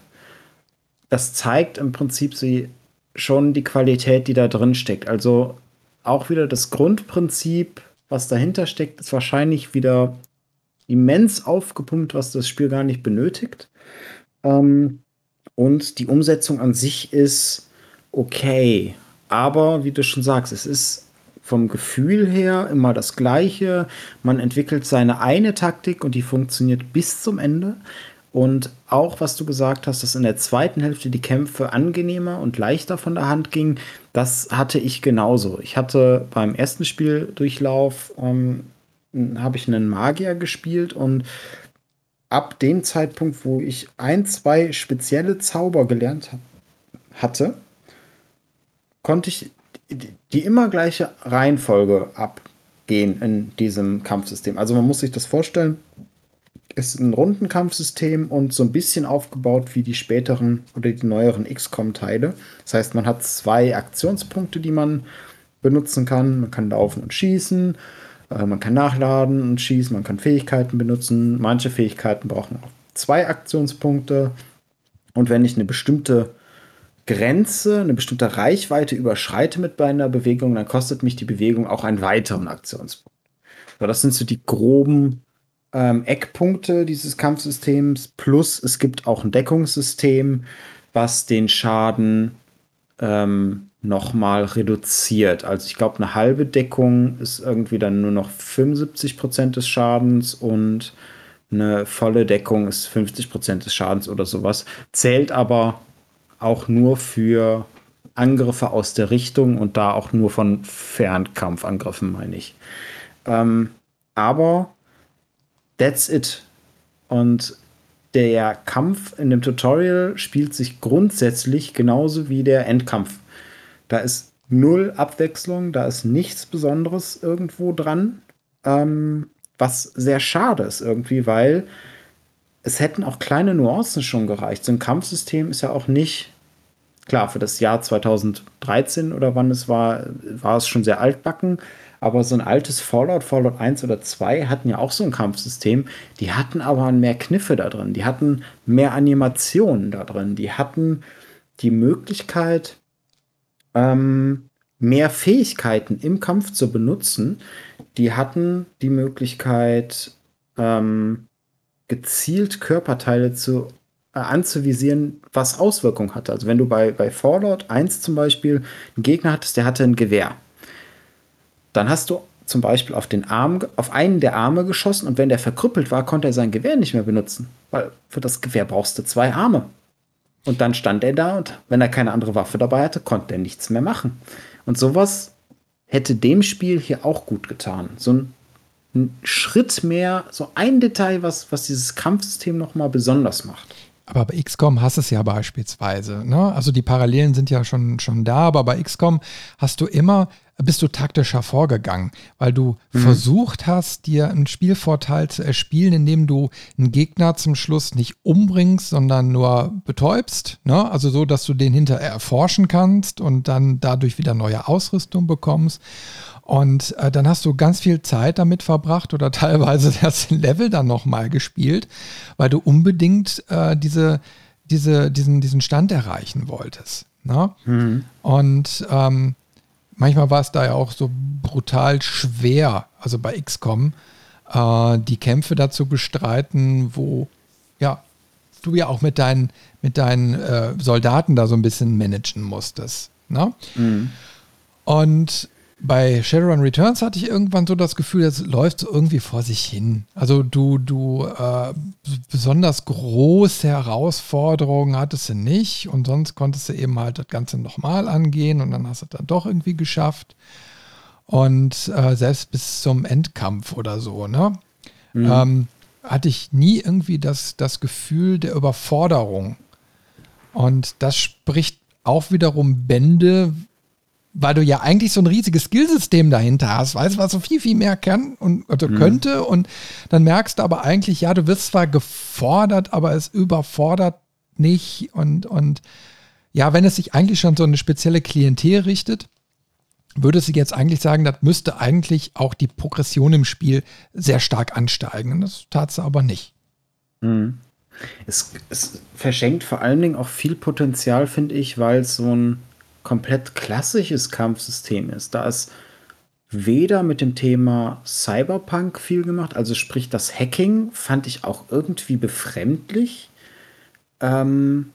Das zeigt im Prinzip sie schon die Qualität, die da drin steckt. Also auch wieder das Grundprinzip, was dahinter steckt, ist wahrscheinlich wieder immens aufgepumpt, was das Spiel gar nicht benötigt. Ähm, und die Umsetzung an sich ist okay. Aber wie du schon sagst, es ist vom Gefühl her immer das Gleiche. Man entwickelt seine eine Taktik und die funktioniert bis zum Ende. Und auch, was du gesagt hast, dass in der zweiten Hälfte die Kämpfe angenehmer und leichter von der Hand gingen, das hatte ich genauso. Ich hatte beim ersten Spieldurchlauf, ähm, habe ich einen Magier gespielt und ab dem Zeitpunkt, wo ich ein, zwei spezielle Zauber gelernt hatte, konnte ich die immer gleiche Reihenfolge abgehen in diesem Kampfsystem. Also man muss sich das vorstellen, ist ein Rundenkampfsystem und so ein bisschen aufgebaut wie die späteren oder die neueren XCOM-Teile. Das heißt, man hat zwei Aktionspunkte, die man benutzen kann. Man kann laufen und schießen, äh, man kann nachladen und schießen, man kann Fähigkeiten benutzen. Manche Fähigkeiten brauchen auch zwei Aktionspunkte. Und wenn ich eine bestimmte Grenze, eine bestimmte Reichweite überschreite mit einer Bewegung, dann kostet mich die Bewegung auch einen weiteren Aktionspunkt. So, das sind so die groben ähm, Eckpunkte dieses Kampfsystems. Plus es gibt auch ein Deckungssystem, was den Schaden ähm, nochmal reduziert. Also ich glaube, eine halbe Deckung ist irgendwie dann nur noch 75 Prozent des Schadens und eine volle Deckung ist 50 Prozent des Schadens oder sowas. Zählt aber auch nur für Angriffe aus der Richtung und da auch nur von Fernkampfangriffen, meine ich. Ähm, aber that's it. Und der Kampf in dem Tutorial spielt sich grundsätzlich genauso wie der Endkampf. Da ist null Abwechslung, da ist nichts Besonderes irgendwo dran. Ähm, was sehr schade ist irgendwie, weil es hätten auch kleine Nuancen schon gereicht. So ein Kampfsystem ist ja auch nicht klar, für das Jahr 2013 oder wann es war, war es schon sehr altbacken. Aber so ein altes Fallout, Fallout 1 oder 2 hatten ja auch so ein Kampfsystem. Die hatten aber mehr Kniffe da drin. Die hatten mehr Animationen da drin. Die hatten die Möglichkeit, ähm, mehr Fähigkeiten im Kampf zu benutzen. Die hatten die Möglichkeit, ähm, gezielt Körperteile zu anzuvisieren, was Auswirkungen hatte. Also wenn du bei, bei Fallout 1 zum Beispiel einen Gegner hattest, der hatte ein Gewehr, dann hast du zum Beispiel auf den Arm, auf einen der Arme geschossen und wenn der verkrüppelt war, konnte er sein Gewehr nicht mehr benutzen, weil für das Gewehr brauchst du zwei Arme. Und dann stand er da und wenn er keine andere Waffe dabei hatte, konnte er nichts mehr machen. Und sowas hätte dem Spiel hier auch gut getan. So ein, ein Schritt mehr, so ein Detail, was, was dieses Kampfsystem nochmal besonders macht. Aber bei XCOM hast du es ja beispielsweise. Ne? Also die Parallelen sind ja schon, schon da, aber bei XCOM hast du immer, bist du taktischer vorgegangen, weil du mhm. versucht hast, dir einen Spielvorteil zu erspielen, indem du einen Gegner zum Schluss nicht umbringst, sondern nur betäubst. Ne? Also so, dass du den hinterher erforschen kannst und dann dadurch wieder neue Ausrüstung bekommst. Und äh, dann hast du ganz viel Zeit damit verbracht oder teilweise das Level dann nochmal gespielt, weil du unbedingt äh, diese, diese, diesen, diesen Stand erreichen wolltest. Ne? Mhm. Und ähm, manchmal war es da ja auch so brutal schwer, also bei XCOM, äh, die Kämpfe dazu bestreiten, wo ja, du ja auch mit deinen, mit deinen äh, Soldaten da so ein bisschen managen musstest. Ne? Mhm. Und bei Shadowrun Returns hatte ich irgendwann so das Gefühl, das läuft so irgendwie vor sich hin. Also du, du äh, besonders große Herausforderungen hattest du nicht und sonst konntest du eben halt das Ganze nochmal angehen und dann hast du es dann doch irgendwie geschafft. Und äh, selbst bis zum Endkampf oder so, ne? Mhm. Ähm, hatte ich nie irgendwie das, das Gefühl der Überforderung. Und das spricht auch wiederum Bände, weil du ja eigentlich so ein riesiges Skillsystem dahinter hast, weißt du, was so viel, viel mehr kann und also mhm. könnte. Und dann merkst du aber eigentlich, ja, du wirst zwar gefordert, aber es überfordert nicht. Und, und ja, wenn es sich eigentlich schon so eine spezielle Klientel richtet, würde sie jetzt eigentlich sagen, das müsste eigentlich auch die Progression im Spiel sehr stark ansteigen. Das tat sie aber nicht. Mhm. Es, es, verschenkt vor allen Dingen auch viel Potenzial, finde ich, weil es so ein komplett klassisches Kampfsystem ist. Da ist weder mit dem Thema Cyberpunk viel gemacht, also sprich das Hacking fand ich auch irgendwie befremdlich. Ähm,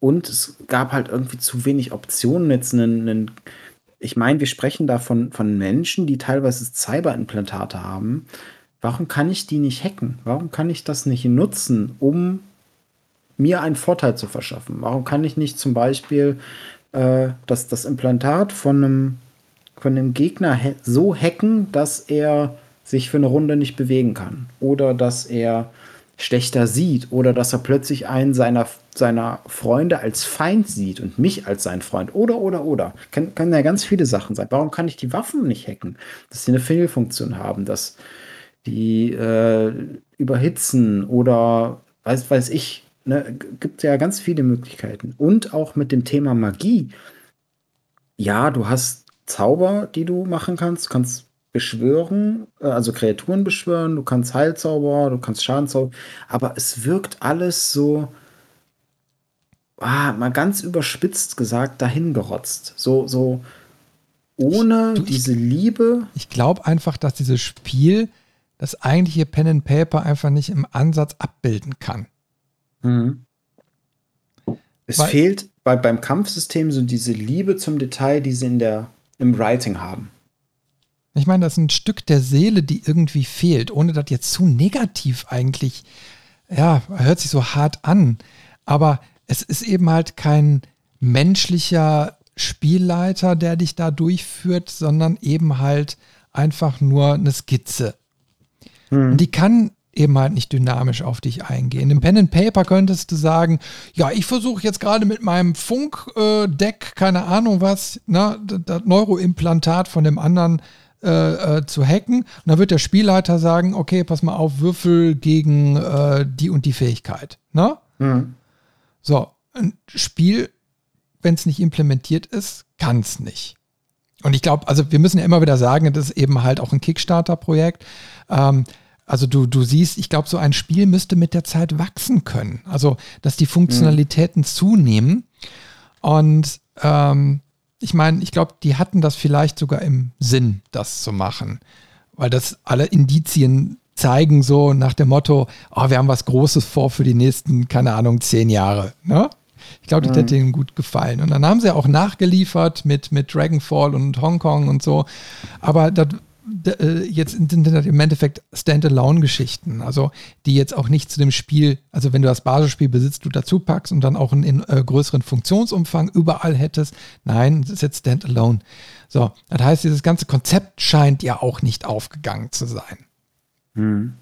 und es gab halt irgendwie zu wenig Optionen, jetzt einen, einen ich meine, wir sprechen da von, von Menschen, die teilweise Cyberimplantate haben. Warum kann ich die nicht hacken? Warum kann ich das nicht nutzen, um mir einen Vorteil zu verschaffen? Warum kann ich nicht zum Beispiel äh, das, das Implantat von einem, von einem Gegner so hacken, dass er sich für eine Runde nicht bewegen kann? Oder dass er schlechter sieht oder dass er plötzlich einen seiner, seiner Freunde als Feind sieht und mich als sein Freund oder oder oder. Kann, kann ja ganz viele Sachen sein. Warum kann ich die Waffen nicht hacken? Dass sie eine Fehlfunktion haben, dass die äh, überhitzen oder weiß, weiß ich. Ne, gibt ja ganz viele Möglichkeiten. Und auch mit dem Thema Magie. Ja, du hast Zauber, die du machen kannst, kannst beschwören, äh, also Kreaturen beschwören, du kannst Heilzauber, du kannst Schadenzauber, aber es wirkt alles so, ah, mal ganz überspitzt gesagt, dahingerotzt. So, so ohne ich, du, diese Liebe. Ich glaube einfach, dass dieses Spiel das eigentliche Pen and Paper einfach nicht im Ansatz abbilden kann. Mhm. Es Weil, fehlt bei, beim Kampfsystem so diese Liebe zum Detail, die sie in der, im Writing haben. Ich meine, das ist ein Stück der Seele, die irgendwie fehlt, ohne das jetzt zu negativ eigentlich, ja, hört sich so hart an. Aber es ist eben halt kein menschlicher Spielleiter, der dich da durchführt, sondern eben halt einfach nur eine Skizze. Hm. Und die kann eben halt nicht dynamisch auf dich eingehen. Im Pen and Paper könntest du sagen, ja, ich versuche jetzt gerade mit meinem Funkdeck, keine Ahnung was, ne, das Neuroimplantat von dem anderen äh, äh, zu hacken. Und dann wird der Spielleiter sagen, okay, pass mal auf, Würfel gegen äh, die und die Fähigkeit. Ne? Mhm. So, ein Spiel, wenn es nicht implementiert ist, kann es nicht. Und ich glaube, also wir müssen ja immer wieder sagen, das ist eben halt auch ein Kickstarter-Projekt. Ähm, also du, du siehst, ich glaube, so ein Spiel müsste mit der Zeit wachsen können. Also, dass die Funktionalitäten mhm. zunehmen. Und ähm, ich meine, ich glaube, die hatten das vielleicht sogar im Sinn, das zu machen, weil das alle Indizien zeigen so nach dem Motto, oh, wir haben was Großes vor für die nächsten, keine Ahnung, zehn Jahre. Ne? Ich glaube, das mhm. hätte ihnen gut gefallen. Und dann haben sie auch nachgeliefert mit, mit Dragonfall und Hongkong und so. Aber das jetzt sind das im Endeffekt Standalone-Geschichten, also die jetzt auch nicht zu dem Spiel, also wenn du das Basisspiel besitzt, du dazu packst und dann auch einen, einen äh, größeren Funktionsumfang überall hättest. Nein, das ist jetzt Standalone. So, das heißt, dieses ganze Konzept scheint ja auch nicht aufgegangen zu sein. Mhm.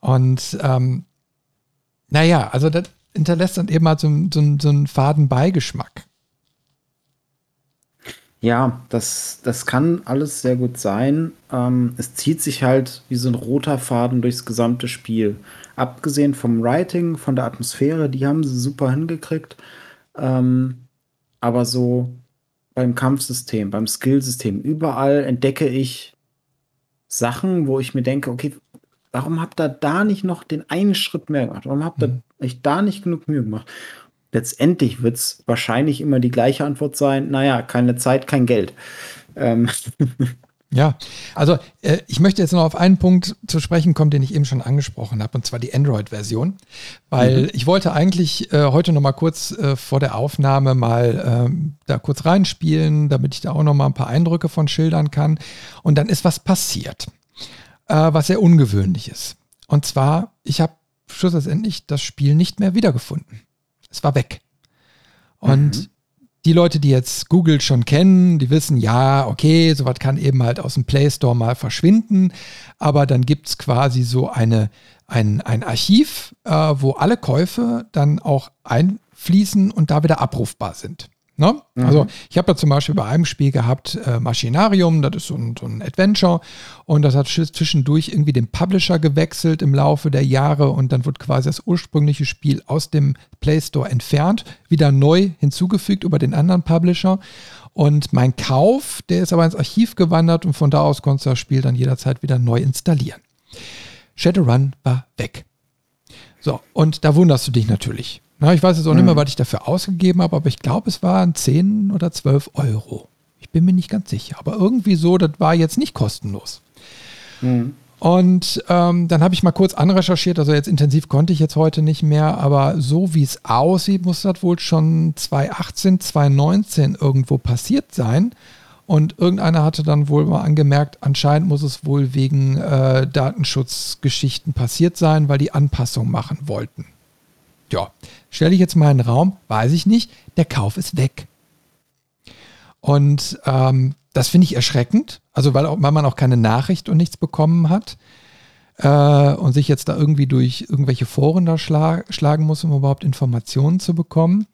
Und ähm, naja, also das hinterlässt dann eben halt so, so, so einen faden Beigeschmack. Ja, das, das kann alles sehr gut sein. Ähm, es zieht sich halt wie so ein roter Faden durchs gesamte Spiel. Abgesehen vom Writing, von der Atmosphäre, die haben sie super hingekriegt. Ähm, aber so beim Kampfsystem, beim Skillsystem, überall entdecke ich Sachen, wo ich mir denke, okay, warum habt ihr da nicht noch den einen Schritt mehr gemacht? Warum habt ihr mhm. euch da nicht genug Mühe gemacht? Letztendlich wird es wahrscheinlich immer die gleiche Antwort sein, naja, keine Zeit, kein Geld. Ähm. Ja, also äh, ich möchte jetzt noch auf einen Punkt zu sprechen kommen, den ich eben schon angesprochen habe, und zwar die Android-Version, weil mhm. ich wollte eigentlich äh, heute noch mal kurz äh, vor der Aufnahme mal ähm, da kurz reinspielen, damit ich da auch noch mal ein paar Eindrücke von schildern kann. Und dann ist was passiert, äh, was sehr ungewöhnlich ist. Und zwar, ich habe schlussendlich das Spiel nicht mehr wiedergefunden. Es war weg. Und mhm die Leute, die jetzt Google schon kennen, die wissen, ja, okay, sowas kann eben halt aus dem Play Store mal verschwinden, aber dann gibt es quasi so eine, ein, ein Archiv, äh, wo alle Käufe dann auch einfließen und da wieder abrufbar sind. Ne? Mhm. Also ich habe da zum Beispiel bei einem Spiel gehabt, äh, Machinarium, das ist so ein, so ein, Adventure und das hat zwischendurch irgendwie den Publisher gewechselt im Laufe der Jahre und dann wird quasi das ursprüngliche Spiel aus dem Play Store entfernt, wieder neu hinzugefügt über den anderen Publisher und mein Kauf, der ist aber ins Archiv gewandert und von da aus konntest du das Spiel dann jederzeit wieder neu installieren. Shadowrun war weg. So, und da wunderst du dich natürlich. Na, ich weiß jetzt auch nicht mehr, mhm. was ich dafür ausgegeben habe, aber ich glaube, es waren 10 oder 12 Euro. Ich bin mir nicht ganz sicher. Aber irgendwie so, das war jetzt nicht kostenlos. Mhm. Und ähm, dann habe ich mal kurz anrecherchiert, also jetzt intensiv konnte ich jetzt heute nicht mehr, aber so wie es aussieht, muss das wohl schon 2018, 2019 irgendwo passiert sein. Und irgendeiner hatte dann wohl mal angemerkt, anscheinend muss es wohl wegen äh, Datenschutzgeschichten passiert sein, weil die Anpassung machen wollten. Ja, stelle ich jetzt mal in den Raum, weiß ich nicht, der Kauf ist weg. Und ähm, das finde ich erschreckend, also weil, weil, man auch keine Nachricht und nichts bekommen hat äh, und sich jetzt da irgendwie durch irgendwelche Foren da schla schlagen muss, um überhaupt Informationen zu bekommen.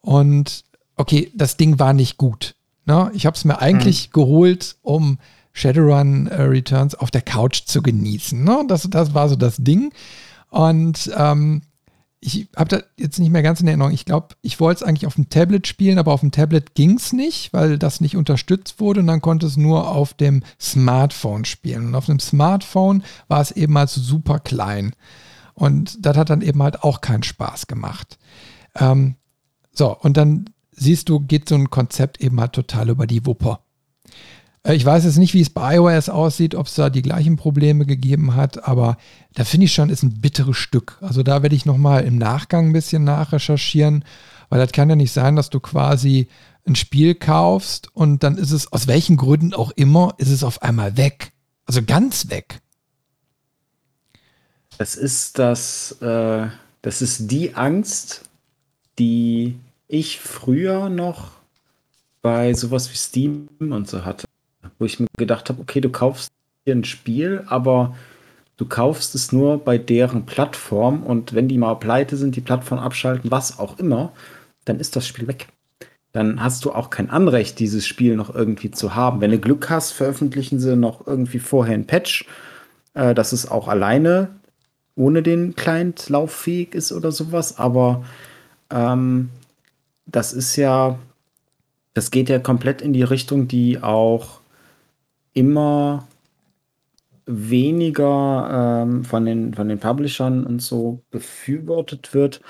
Und okay, das Ding war nicht gut. Ne? Ich habe es mir eigentlich mhm. geholt, um Shadowrun äh, Returns auf der Couch zu genießen. Ne? Das, das war so das Ding. Und ähm, ich habe da jetzt nicht mehr ganz in Erinnerung. Ich glaube, ich wollte es eigentlich auf dem Tablet spielen, aber auf dem Tablet ging es nicht, weil das nicht unterstützt wurde und dann konnte es nur auf dem Smartphone spielen. Und auf dem Smartphone war es eben halt super klein. Und das hat dann eben halt auch keinen Spaß gemacht. Ähm, so, und dann siehst du, geht so ein Konzept eben halt total über die Wupper. Äh, ich weiß jetzt nicht, wie es bei iOS aussieht, ob es da die gleichen Probleme gegeben hat, aber da finde ich schon, ist ein bitteres Stück. Also da werde ich nochmal im Nachgang ein bisschen nachrecherchieren, weil das kann ja nicht sein, dass du quasi ein Spiel kaufst und dann ist es aus welchen Gründen auch immer, ist es auf einmal weg. Also ganz weg. Es ist das, äh, das ist die Angst, die ich früher noch bei sowas wie Steam und so hatte wo ich mir gedacht habe, okay, du kaufst hier ein Spiel, aber du kaufst es nur bei deren Plattform und wenn die mal pleite sind, die Plattform abschalten, was auch immer, dann ist das Spiel weg. Dann hast du auch kein Anrecht, dieses Spiel noch irgendwie zu haben. Wenn du Glück hast, veröffentlichen sie noch irgendwie vorher ein Patch, äh, dass es auch alleine ohne den Client lauffähig ist oder sowas. Aber ähm, das ist ja, das geht ja komplett in die Richtung, die auch immer weniger ähm, von, den, von den Publishern und so befürwortet wird,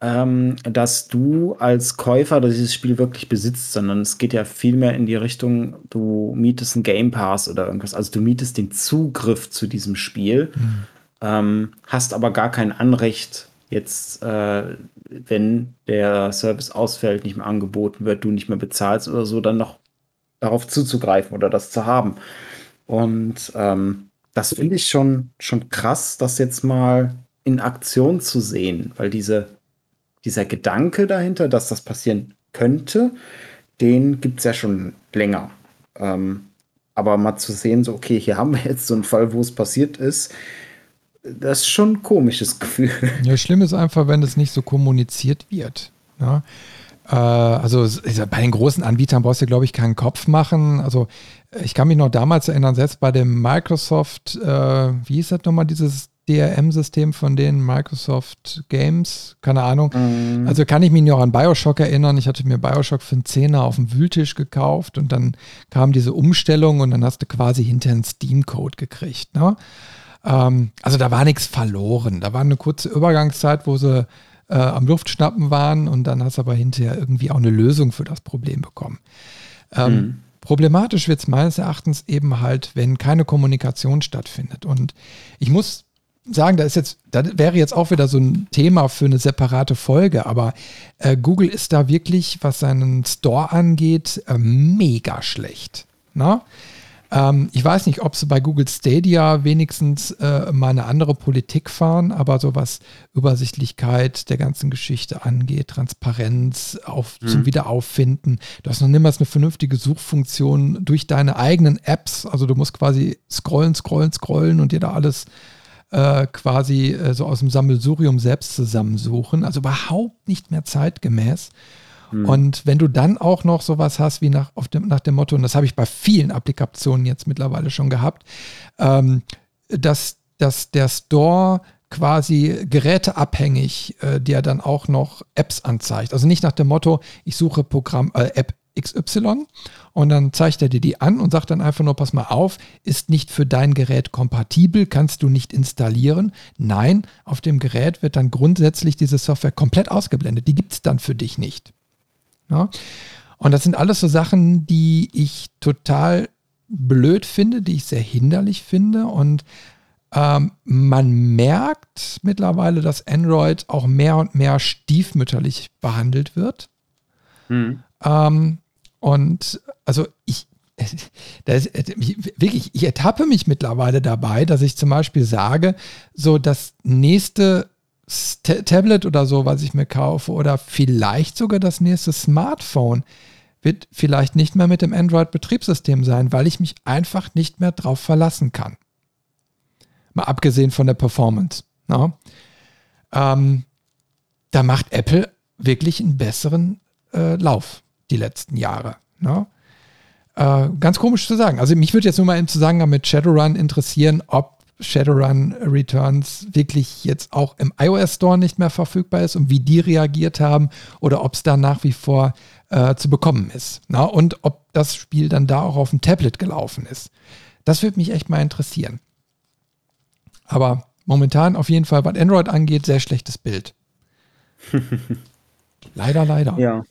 ähm, dass du als Käufer dieses Spiel wirklich besitzt, sondern es geht ja vielmehr in die Richtung, du mietest einen Game Pass oder irgendwas. Also du mietest den Zugriff zu diesem Spiel, mhm. ähm, hast aber gar kein Anrecht, jetzt, äh, wenn der Service ausfällt, nicht mehr angeboten wird, du nicht mehr bezahlst oder so, dann noch darauf zuzugreifen oder das zu haben. Und ähm, das finde ich schon, schon krass, das jetzt mal in Aktion zu sehen, weil diese, dieser Gedanke dahinter, dass das passieren könnte, den gibt es ja schon länger. Ähm, aber mal zu sehen, so, okay, hier haben wir jetzt so einen Fall, wo es passiert ist, das ist schon ein komisches Gefühl. Ja, schlimm ist einfach, wenn es nicht so kommuniziert wird. Ja? Äh, also bei den großen Anbietern brauchst du, glaube ich, keinen Kopf machen. Also ich kann mich noch damals erinnern, selbst bei dem Microsoft, äh, wie hieß das nochmal, dieses DRM-System von den Microsoft Games, keine Ahnung. Mm. Also kann ich mich noch an Bioshock erinnern. Ich hatte mir Bioshock für einen Zehner auf dem Wühltisch gekauft und dann kam diese Umstellung und dann hast du quasi hinterher einen Steam-Code gekriegt. Ne? Ähm, also da war nichts verloren. Da war eine kurze Übergangszeit, wo sie äh, am Luftschnappen waren und dann hast du aber hinterher irgendwie auch eine Lösung für das Problem bekommen. Ähm, mhm. Problematisch wird es meines Erachtens eben halt, wenn keine Kommunikation stattfindet. Und ich muss sagen, da ist jetzt, das wäre jetzt auch wieder so ein Thema für eine separate Folge, aber äh, Google ist da wirklich, was seinen Store angeht, äh, mega schlecht. Na? Ähm, ich weiß nicht, ob sie bei Google Stadia wenigstens äh, mal eine andere Politik fahren, aber so was Übersichtlichkeit der ganzen Geschichte angeht, Transparenz auf, mhm. zum Wiederauffinden. Du hast noch niemals eine vernünftige Suchfunktion durch deine eigenen Apps. Also du musst quasi scrollen, scrollen, scrollen und dir da alles äh, quasi äh, so aus dem Sammelsurium selbst zusammensuchen. Also überhaupt nicht mehr zeitgemäß. Mhm. Und wenn du dann auch noch sowas hast wie nach, dem, nach dem Motto, und das habe ich bei vielen Applikationen jetzt mittlerweile schon gehabt, ähm, dass, dass der Store quasi geräteabhängig äh, dir dann auch noch Apps anzeigt. Also nicht nach dem Motto, ich suche Programm, äh, App XY und dann zeigt er dir die an und sagt dann einfach nur, pass mal auf, ist nicht für dein Gerät kompatibel, kannst du nicht installieren. Nein, auf dem Gerät wird dann grundsätzlich diese Software komplett ausgeblendet. Die gibt es dann für dich nicht. Ja? Und das sind alles so Sachen, die ich total blöd finde, die ich sehr hinderlich finde. Und ähm, man merkt mittlerweile, dass Android auch mehr und mehr stiefmütterlich behandelt wird. Mhm. Ähm, und also ich, das, wirklich, ich ertappe mich mittlerweile dabei, dass ich zum Beispiel sage, so das nächste Tablet oder so, was ich mir kaufe, oder vielleicht sogar das nächste Smartphone, wird vielleicht nicht mehr mit dem Android-Betriebssystem sein, weil ich mich einfach nicht mehr drauf verlassen kann. Mal abgesehen von der Performance. No? Ne? Ähm, da macht Apple wirklich einen besseren äh, Lauf die letzten Jahre. No? Ne? Äh, ganz komisch zu sagen. Also mich würde jetzt nur mal im Zusammenhang mit Shadowrun interessieren, ob Shadowrun Returns wirklich jetzt auch im iOS Store nicht mehr verfügbar ist und wie die reagiert haben oder ob es da nach wie vor äh, zu bekommen ist. Na, und ob das Spiel dann da auch auf dem Tablet gelaufen ist. Das würde mich echt mal interessieren. Aber momentan auf jeden Fall, was Android angeht, sehr schlechtes Bild. leider, leider. Ja.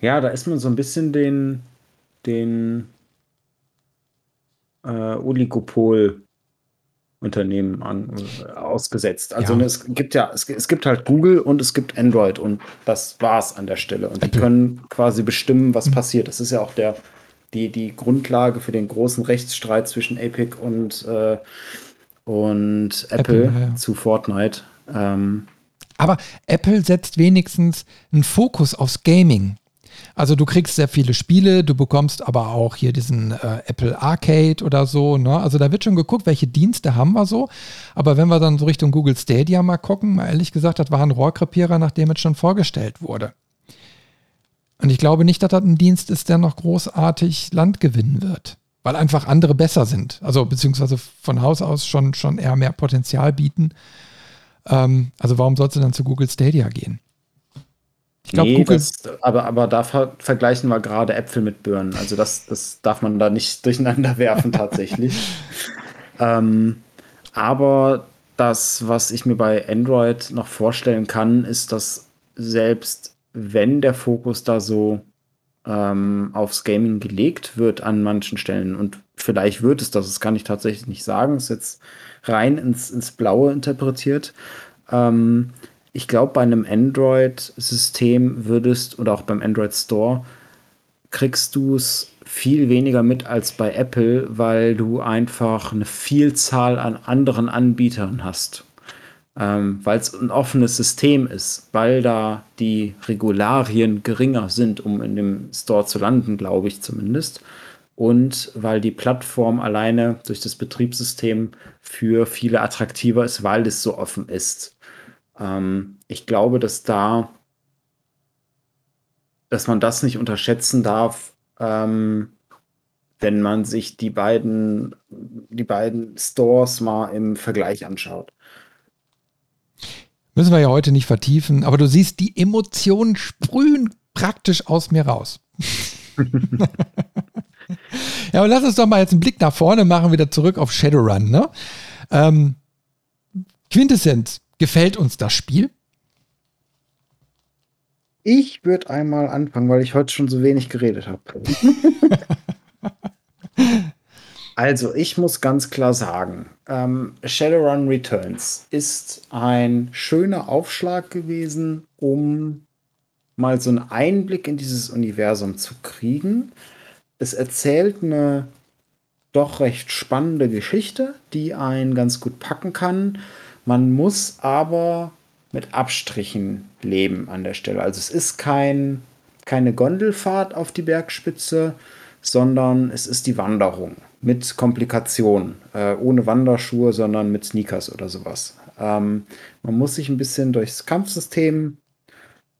Ja, da ist man so ein bisschen den, den äh, Oligopol Unternehmen an, äh, ausgesetzt. Also ja. es gibt ja, es, es, gibt halt Google und es gibt Android und das war's an der Stelle. Und Apple. die können quasi bestimmen, was mhm. passiert. Das ist ja auch der, die, die Grundlage für den großen Rechtsstreit zwischen Epic und, äh, und Apple, Apple ja. zu Fortnite. Ähm, aber Apple setzt wenigstens einen Fokus aufs Gaming. Also du kriegst sehr viele Spiele, du bekommst aber auch hier diesen äh, Apple Arcade oder so. Ne? Also da wird schon geguckt, welche Dienste haben wir so. Aber wenn wir dann so Richtung Google Stadia mal gucken, mal ehrlich gesagt, das war ein Rohrkrepierer, nachdem es schon vorgestellt wurde. Und ich glaube nicht, dass das ein Dienst ist, der noch großartig Land gewinnen wird. Weil einfach andere besser sind. Also beziehungsweise von Haus aus schon, schon eher mehr Potenzial bieten. Ähm, also warum sollst du dann zu Google Stadia gehen? Ich glaube, nee, Google. Das, aber, aber da ver vergleichen wir gerade Äpfel mit Birnen. Also das, das darf man da nicht durcheinander werfen tatsächlich. ähm, aber das, was ich mir bei Android noch vorstellen kann, ist, dass selbst wenn der Fokus da so ähm, aufs Gaming gelegt wird an manchen Stellen und vielleicht wird es das, das kann ich tatsächlich nicht sagen, ist jetzt rein ins, ins Blaue interpretiert. Ähm, ich glaube, bei einem Android-System würdest oder auch beim Android Store kriegst du es viel weniger mit als bei Apple, weil du einfach eine Vielzahl an anderen Anbietern hast. Ähm, weil es ein offenes System ist, weil da die Regularien geringer sind, um in dem Store zu landen, glaube ich zumindest. Und weil die Plattform alleine durch das Betriebssystem für viele attraktiver ist, weil es so offen ist. Ähm, ich glaube, dass da, dass man das nicht unterschätzen darf, ähm, wenn man sich die beiden, die beiden Stores mal im Vergleich anschaut. Müssen wir ja heute nicht vertiefen, aber du siehst, die Emotionen sprühen praktisch aus mir raus. ja, aber lass uns doch mal jetzt einen Blick nach vorne machen, wieder zurück auf Shadowrun. Ne? Ähm, Quintessenz, Gefällt uns das Spiel? Ich würde einmal anfangen, weil ich heute schon so wenig geredet habe. also, ich muss ganz klar sagen, ähm, Shadowrun Returns ist ein schöner Aufschlag gewesen, um mal so einen Einblick in dieses Universum zu kriegen. Es erzählt eine doch recht spannende Geschichte, die einen ganz gut packen kann. Man muss aber mit Abstrichen leben an der Stelle. Also es ist kein, keine Gondelfahrt auf die Bergspitze, sondern es ist die Wanderung mit Komplikationen. Äh, ohne Wanderschuhe, sondern mit Sneakers oder sowas. Ähm, man muss sich ein bisschen durchs Kampfsystem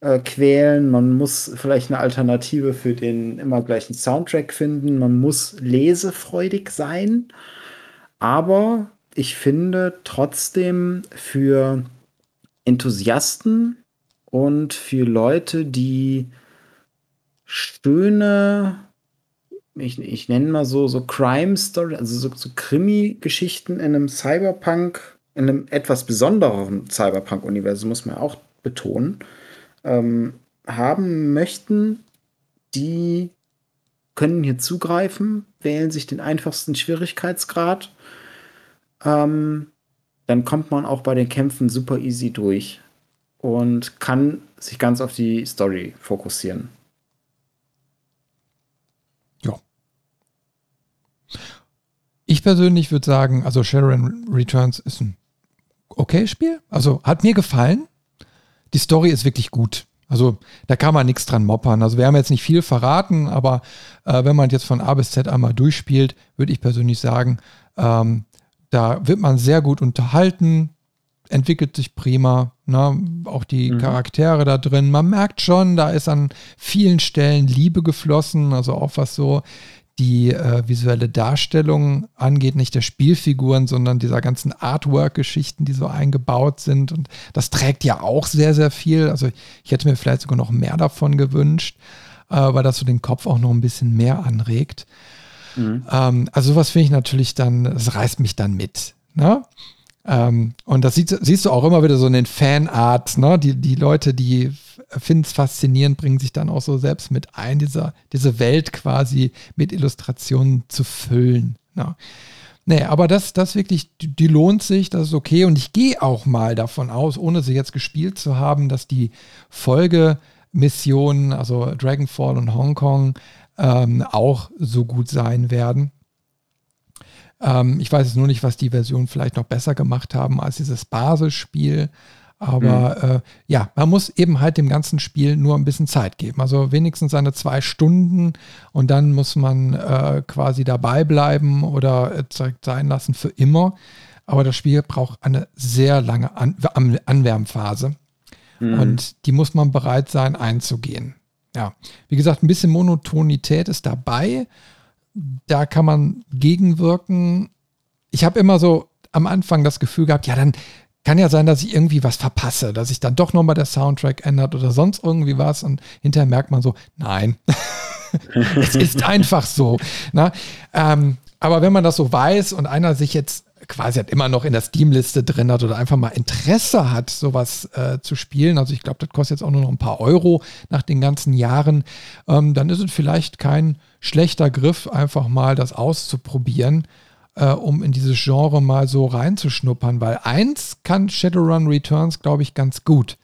äh, quälen. Man muss vielleicht eine Alternative für den immer gleichen Soundtrack finden. Man muss lesefreudig sein. Aber ich finde trotzdem für Enthusiasten und für Leute, die schöne, ich, ich nenne mal so, so Crime Story, also so, so Krimi-Geschichten in einem Cyberpunk, in einem etwas besonderen Cyberpunk-Universum, muss man auch betonen, ähm, haben möchten, die können hier zugreifen, wählen sich den einfachsten Schwierigkeitsgrad. Ähm, dann kommt man auch bei den Kämpfen super easy durch und kann sich ganz auf die Story fokussieren. Ja. Ich persönlich würde sagen, also Sharon Returns ist ein okay Spiel. Also hat mir gefallen. Die Story ist wirklich gut. Also da kann man nichts dran moppern. Also wir haben jetzt nicht viel verraten, aber äh, wenn man jetzt von A bis Z einmal durchspielt, würde ich persönlich sagen, ähm, da wird man sehr gut unterhalten, entwickelt sich prima. Ne? Auch die mhm. Charaktere da drin. Man merkt schon, da ist an vielen Stellen Liebe geflossen, also auch was so die äh, visuelle Darstellung angeht, nicht der Spielfiguren, sondern dieser ganzen Artwork-Geschichten, die so eingebaut sind. Und das trägt ja auch sehr, sehr viel. Also ich hätte mir vielleicht sogar noch mehr davon gewünscht, äh, weil das so den Kopf auch noch ein bisschen mehr anregt. Mhm. Ähm, also sowas finde ich natürlich dann, das reißt mich dann mit. Ne? Ähm, und das sieht, siehst du auch immer wieder so in den Fanarts, ne? Die, die Leute, die finden es faszinierend, bringen sich dann auch so selbst mit ein, dieser, diese Welt quasi mit Illustrationen zu füllen. Ne? Nee, aber das, das wirklich, die lohnt sich, das ist okay. Und ich gehe auch mal davon aus, ohne sie jetzt gespielt zu haben, dass die Folgemissionen, also Dragonfall und Hongkong, ähm, auch so gut sein werden. Ähm, ich weiß jetzt nur nicht, was die Version vielleicht noch besser gemacht haben als dieses Basisspiel. Aber mhm. äh, ja, man muss eben halt dem ganzen Spiel nur ein bisschen Zeit geben. Also wenigstens seine zwei Stunden und dann muss man äh, quasi dabei bleiben oder äh, sein lassen für immer. Aber das Spiel braucht eine sehr lange An Anwärmphase. Mhm. Und die muss man bereit sein einzugehen ja, wie gesagt, ein bisschen Monotonität ist dabei. Da kann man gegenwirken. Ich habe immer so am Anfang das Gefühl gehabt, ja, dann kann ja sein, dass ich irgendwie was verpasse, dass sich dann doch nochmal der Soundtrack ändert oder sonst irgendwie was und hinterher merkt man so, nein, es ist einfach so. Na? Ähm, aber wenn man das so weiß und einer sich jetzt quasi halt immer noch in der Steam-Liste drin hat oder einfach mal Interesse hat, sowas äh, zu spielen, also ich glaube, das kostet jetzt auch nur noch ein paar Euro nach den ganzen Jahren, ähm, dann ist es vielleicht kein schlechter Griff, einfach mal das auszuprobieren, äh, um in dieses Genre mal so reinzuschnuppern, weil eins kann Shadowrun Returns, glaube ich, ganz gut.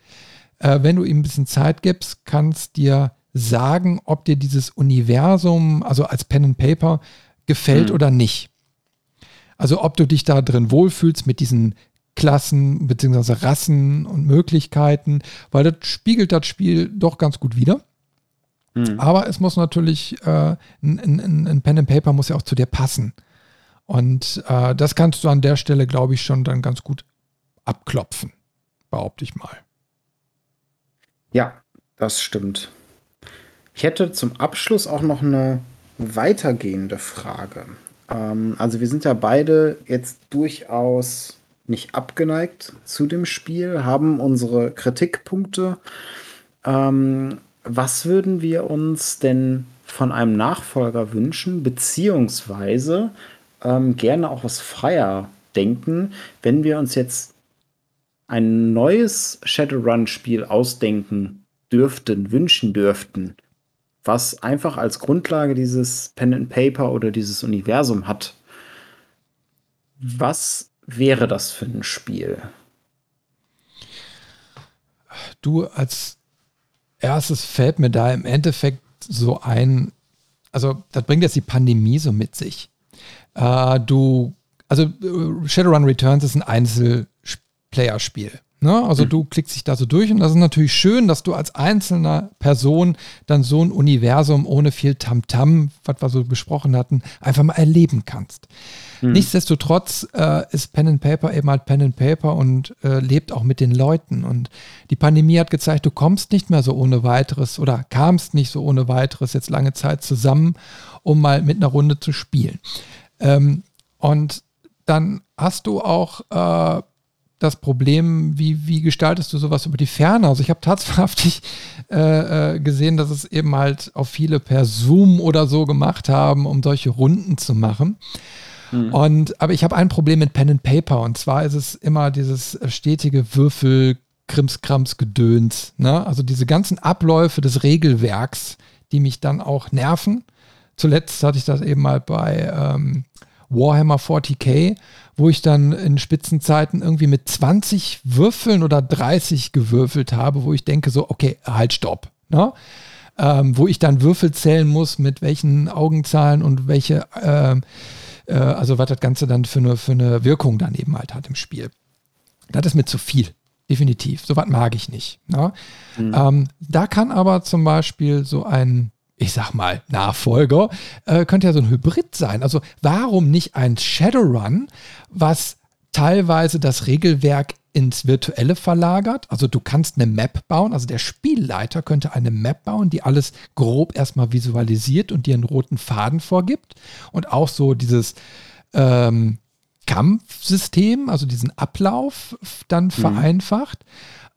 Äh, wenn du ihm ein bisschen Zeit gibst, kannst dir sagen, ob dir dieses Universum, also als Pen and Paper, gefällt mhm. oder nicht. Also ob du dich da drin wohlfühlst mit diesen Klassen bzw. Rassen und Möglichkeiten, weil das spiegelt das Spiel doch ganz gut wider. Mhm. Aber es muss natürlich, äh, ein, ein, ein, Pen and Paper muss ja auch zu dir passen. Und äh, das kannst du an der Stelle, glaube ich, schon dann ganz gut abklopfen, behaupte ich mal. Ja, das stimmt. Ich hätte zum Abschluss auch noch eine weitergehende Frage. Ähm, also wir sind ja beide jetzt durchaus nicht abgeneigt zu dem Spiel, haben unsere Kritikpunkte. Ähm, was würden wir uns denn von einem Nachfolger wünschen, beziehungsweise ähm, gerne auch aus freier denken, wenn wir uns jetzt ein neues Shadowrun-Spiel ausdenken dürften, wünschen dürften, was einfach als Grundlage dieses Pen and Paper oder dieses Universum hat, was wäre das für ein Spiel? Du als erstes fällt mir da im Endeffekt so ein, also das bringt jetzt die Pandemie so mit sich. Äh, du, also äh, Shadowrun Returns ist ein Einzelplayer-Spiel. Ne? Also mhm. du klickst dich da so durch und das ist natürlich schön, dass du als einzelner Person dann so ein Universum ohne viel Tamtam, -Tam, was wir so besprochen hatten, einfach mal erleben kannst. Mhm. Nichtsdestotrotz äh, ist Pen and Paper eben halt Pen and Paper und äh, lebt auch mit den Leuten. Und die Pandemie hat gezeigt, du kommst nicht mehr so ohne weiteres oder kamst nicht so ohne weiteres jetzt lange Zeit zusammen, um mal mit einer Runde zu spielen. Ähm, und dann hast du auch äh, das Problem, wie, wie gestaltest du sowas über die Ferne? Also ich habe tatsächlich äh, äh, gesehen, dass es eben halt auch viele per Zoom oder so gemacht haben, um solche Runden zu machen. Mhm. Und, aber ich habe ein Problem mit Pen and Paper und zwar ist es immer dieses stetige Würfel, Krimskrams, Gedöns. Ne? Also diese ganzen Abläufe des Regelwerks, die mich dann auch nerven. Zuletzt hatte ich das eben mal bei ähm, Warhammer 40k, wo ich dann in Spitzenzeiten irgendwie mit 20 Würfeln oder 30 gewürfelt habe, wo ich denke so, okay, halt, stopp. Ne? Ähm, wo ich dann Würfel zählen muss, mit welchen Augenzahlen und welche, ähm, äh, also was das Ganze dann für eine, für eine Wirkung dann eben halt hat im Spiel. Das ist mir zu viel. Definitiv. So was mag ich nicht. Ne? Mhm. Ähm, da kann aber zum Beispiel so ein ich sag mal, Nachfolger, äh, könnte ja so ein Hybrid sein. Also warum nicht ein Shadowrun, was teilweise das Regelwerk ins Virtuelle verlagert. Also du kannst eine Map bauen, also der Spielleiter könnte eine Map bauen, die alles grob erstmal visualisiert und dir einen roten Faden vorgibt. Und auch so dieses ähm, Kampfsystem, also diesen Ablauf dann mhm. vereinfacht,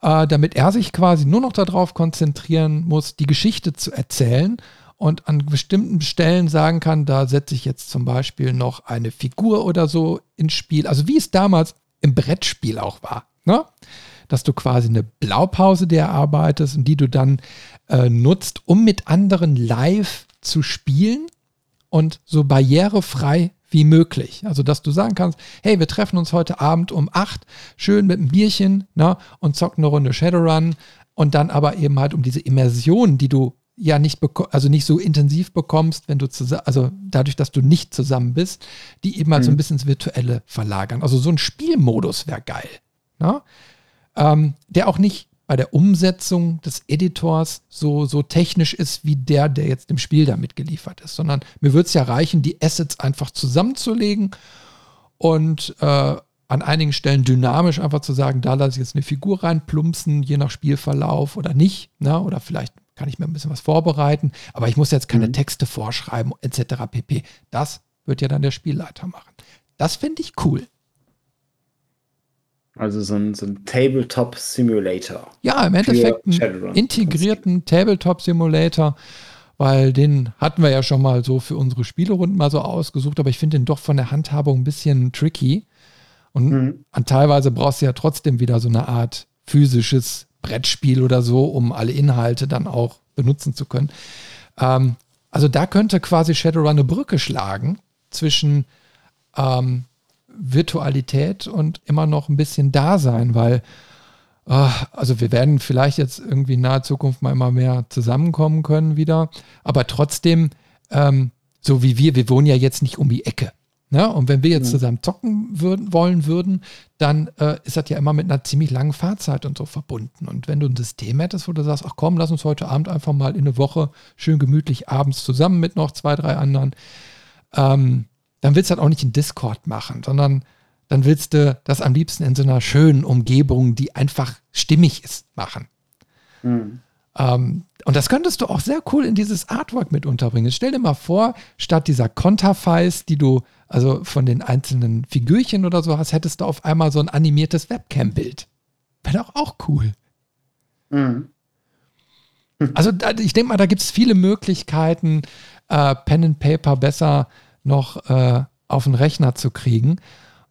äh, damit er sich quasi nur noch darauf konzentrieren muss, die Geschichte zu erzählen und an bestimmten Stellen sagen kann, da setze ich jetzt zum Beispiel noch eine Figur oder so ins Spiel. Also wie es damals im Brettspiel auch war. Ne? Dass du quasi eine Blaupause der erarbeitest und die du dann äh, nutzt, um mit anderen live zu spielen und so barrierefrei wie möglich. Also, dass du sagen kannst, hey, wir treffen uns heute Abend um 8, schön mit einem Bierchen ne, und zocken eine Runde Shadowrun und dann aber eben halt um diese Immersion, die du ja nicht also nicht so intensiv bekommst, wenn du zusammen, also dadurch, dass du nicht zusammen bist, die eben halt mhm. so ein mhm. bisschen ins Virtuelle verlagern. Also so ein Spielmodus wäre geil. Ne? Ähm, der auch nicht bei der Umsetzung des Editors so, so technisch ist wie der, der jetzt im Spiel damit geliefert ist, sondern mir würde es ja reichen, die Assets einfach zusammenzulegen und äh, an einigen Stellen dynamisch einfach zu sagen, da lasse ich jetzt eine Figur reinplumpsen, je nach Spielverlauf oder nicht, ne? oder vielleicht kann ich mir ein bisschen was vorbereiten, aber ich muss jetzt keine mhm. Texte vorschreiben etc. pp. Das wird ja dann der Spielleiter machen. Das finde ich cool. Also so ein, so ein Tabletop-Simulator. Ja, im Endeffekt einen integrierten Tabletop-Simulator, weil den hatten wir ja schon mal so für unsere Spielerunden mal so ausgesucht, aber ich finde den doch von der Handhabung ein bisschen tricky. Und mhm. an teilweise brauchst du ja trotzdem wieder so eine Art physisches Brettspiel oder so, um alle Inhalte dann auch benutzen zu können. Ähm, also da könnte quasi Shadowrun eine Brücke schlagen zwischen ähm, Virtualität und immer noch ein bisschen da sein, weil äh, also wir werden vielleicht jetzt irgendwie in naher Zukunft mal immer mehr zusammenkommen können wieder, aber trotzdem, ähm, so wie wir, wir wohnen ja jetzt nicht um die Ecke. Ne? Und wenn wir jetzt ja. zusammen zocken würden, wollen würden, dann äh, ist das ja immer mit einer ziemlich langen Fahrzeit und so verbunden. Und wenn du ein System hättest, wo du sagst, ach komm, lass uns heute Abend einfach mal in eine Woche schön gemütlich abends zusammen mit noch zwei, drei anderen, ähm, dann willst du das auch nicht in Discord machen, sondern dann willst du das am liebsten in so einer schönen Umgebung, die einfach stimmig ist, machen. Mhm. Ähm, und das könntest du auch sehr cool in dieses Artwork mit unterbringen. Stell dir mal vor, statt dieser Konterfeis, die du also von den einzelnen Figürchen oder so hast, hättest du auf einmal so ein animiertes Webcam-Bild. Wäre doch auch cool. Mhm. Also da, ich denke mal, da gibt es viele Möglichkeiten, äh, Pen and Paper besser noch äh, auf den Rechner zu kriegen.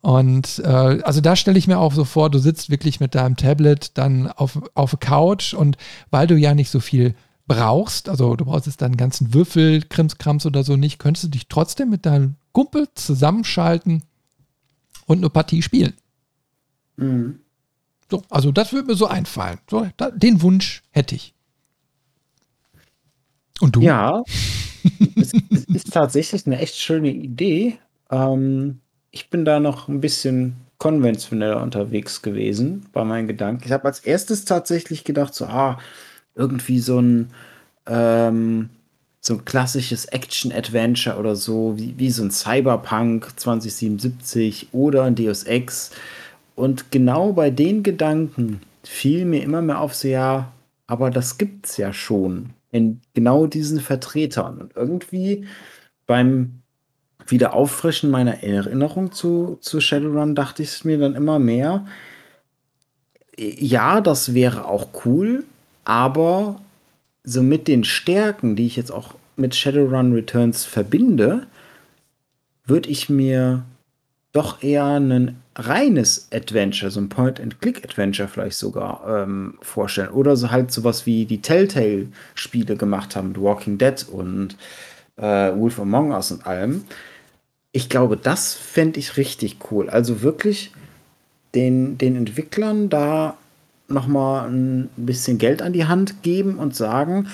Und äh, also da stelle ich mir auch so vor, du sitzt wirklich mit deinem Tablet dann auf, auf der Couch und weil du ja nicht so viel brauchst, also du brauchst jetzt deinen ganzen Würfel, Krimskrams oder so nicht, könntest du dich trotzdem mit deinem Kumpel zusammenschalten und eine Partie spielen. Mhm. So, also das würde mir so einfallen. So, da, den Wunsch hätte ich. Und du? Ja, es, es, ist tatsächlich eine echt schöne Idee. Ähm, ich bin da noch ein bisschen konventioneller unterwegs gewesen bei meinen Gedanken. Ich habe als erstes tatsächlich gedacht, so, ah, irgendwie so ein, ähm, so ein klassisches Action-Adventure oder so, wie, wie so ein Cyberpunk 2077 oder ein Deus Ex. Und genau bei den Gedanken fiel mir immer mehr auf, so ja, aber das gibt's ja schon in genau diesen Vertretern. Und irgendwie beim Wiederauffrischen meiner Erinnerung zu, zu Shadowrun dachte ich mir dann immer mehr, ja, das wäre auch cool, aber so mit den Stärken, die ich jetzt auch mit Shadowrun Returns verbinde, würde ich mir doch eher ein reines Adventure, so ein Point-and-Click-Adventure vielleicht sogar ähm, vorstellen. Oder so halt sowas wie die Telltale-Spiele gemacht haben, The Walking Dead und äh, Wolf Among Us und allem. Ich glaube, das fände ich richtig cool. Also wirklich den, den Entwicklern da nochmal ein bisschen Geld an die Hand geben und sagen,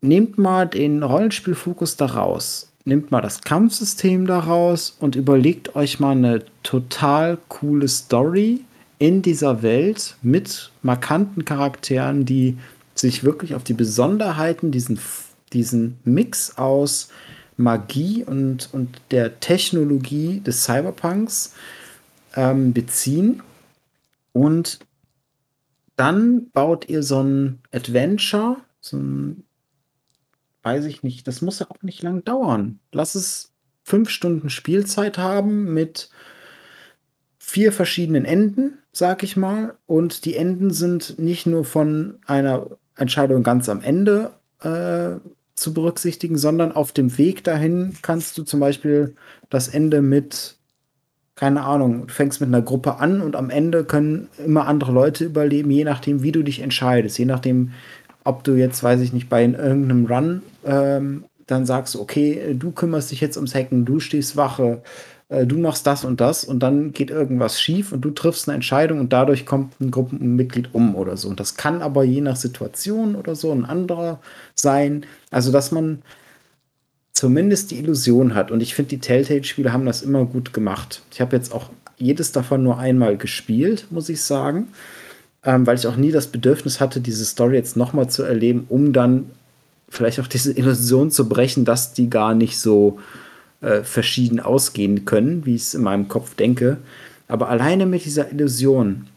nehmt mal den Rollenspielfokus da raus nehmt mal das Kampfsystem daraus und überlegt euch mal eine total coole Story in dieser Welt mit markanten Charakteren, die sich wirklich auf die Besonderheiten, diesen, diesen Mix aus Magie und, und der Technologie des Cyberpunks ähm, beziehen. Und dann baut ihr so ein Adventure, so ein weiß ich nicht, das muss ja auch nicht lang dauern. Lass es fünf Stunden Spielzeit haben mit vier verschiedenen Enden, sag ich mal. Und die Enden sind nicht nur von einer Entscheidung ganz am Ende äh, zu berücksichtigen, sondern auf dem Weg dahin kannst du zum Beispiel das Ende mit, keine Ahnung, du fängst mit einer Gruppe an und am Ende können immer andere Leute überleben, je nachdem, wie du dich entscheidest, je nachdem, ob du jetzt, weiß ich nicht, bei irgendeinem Run ähm, dann sagst, okay, du kümmerst dich jetzt ums Hacken, du stehst Wache, äh, du machst das und das und dann geht irgendwas schief und du triffst eine Entscheidung und dadurch kommt ein Gruppenmitglied um oder so. Und das kann aber je nach Situation oder so ein anderer sein. Also, dass man zumindest die Illusion hat. Und ich finde, die Telltale-Spiele haben das immer gut gemacht. Ich habe jetzt auch jedes davon nur einmal gespielt, muss ich sagen ähm, weil ich auch nie das Bedürfnis hatte, diese Story jetzt nochmal zu erleben, um dann vielleicht auch diese Illusion zu brechen, dass die gar nicht so äh, verschieden ausgehen können, wie ich es in meinem Kopf denke. Aber alleine mit dieser Illusion,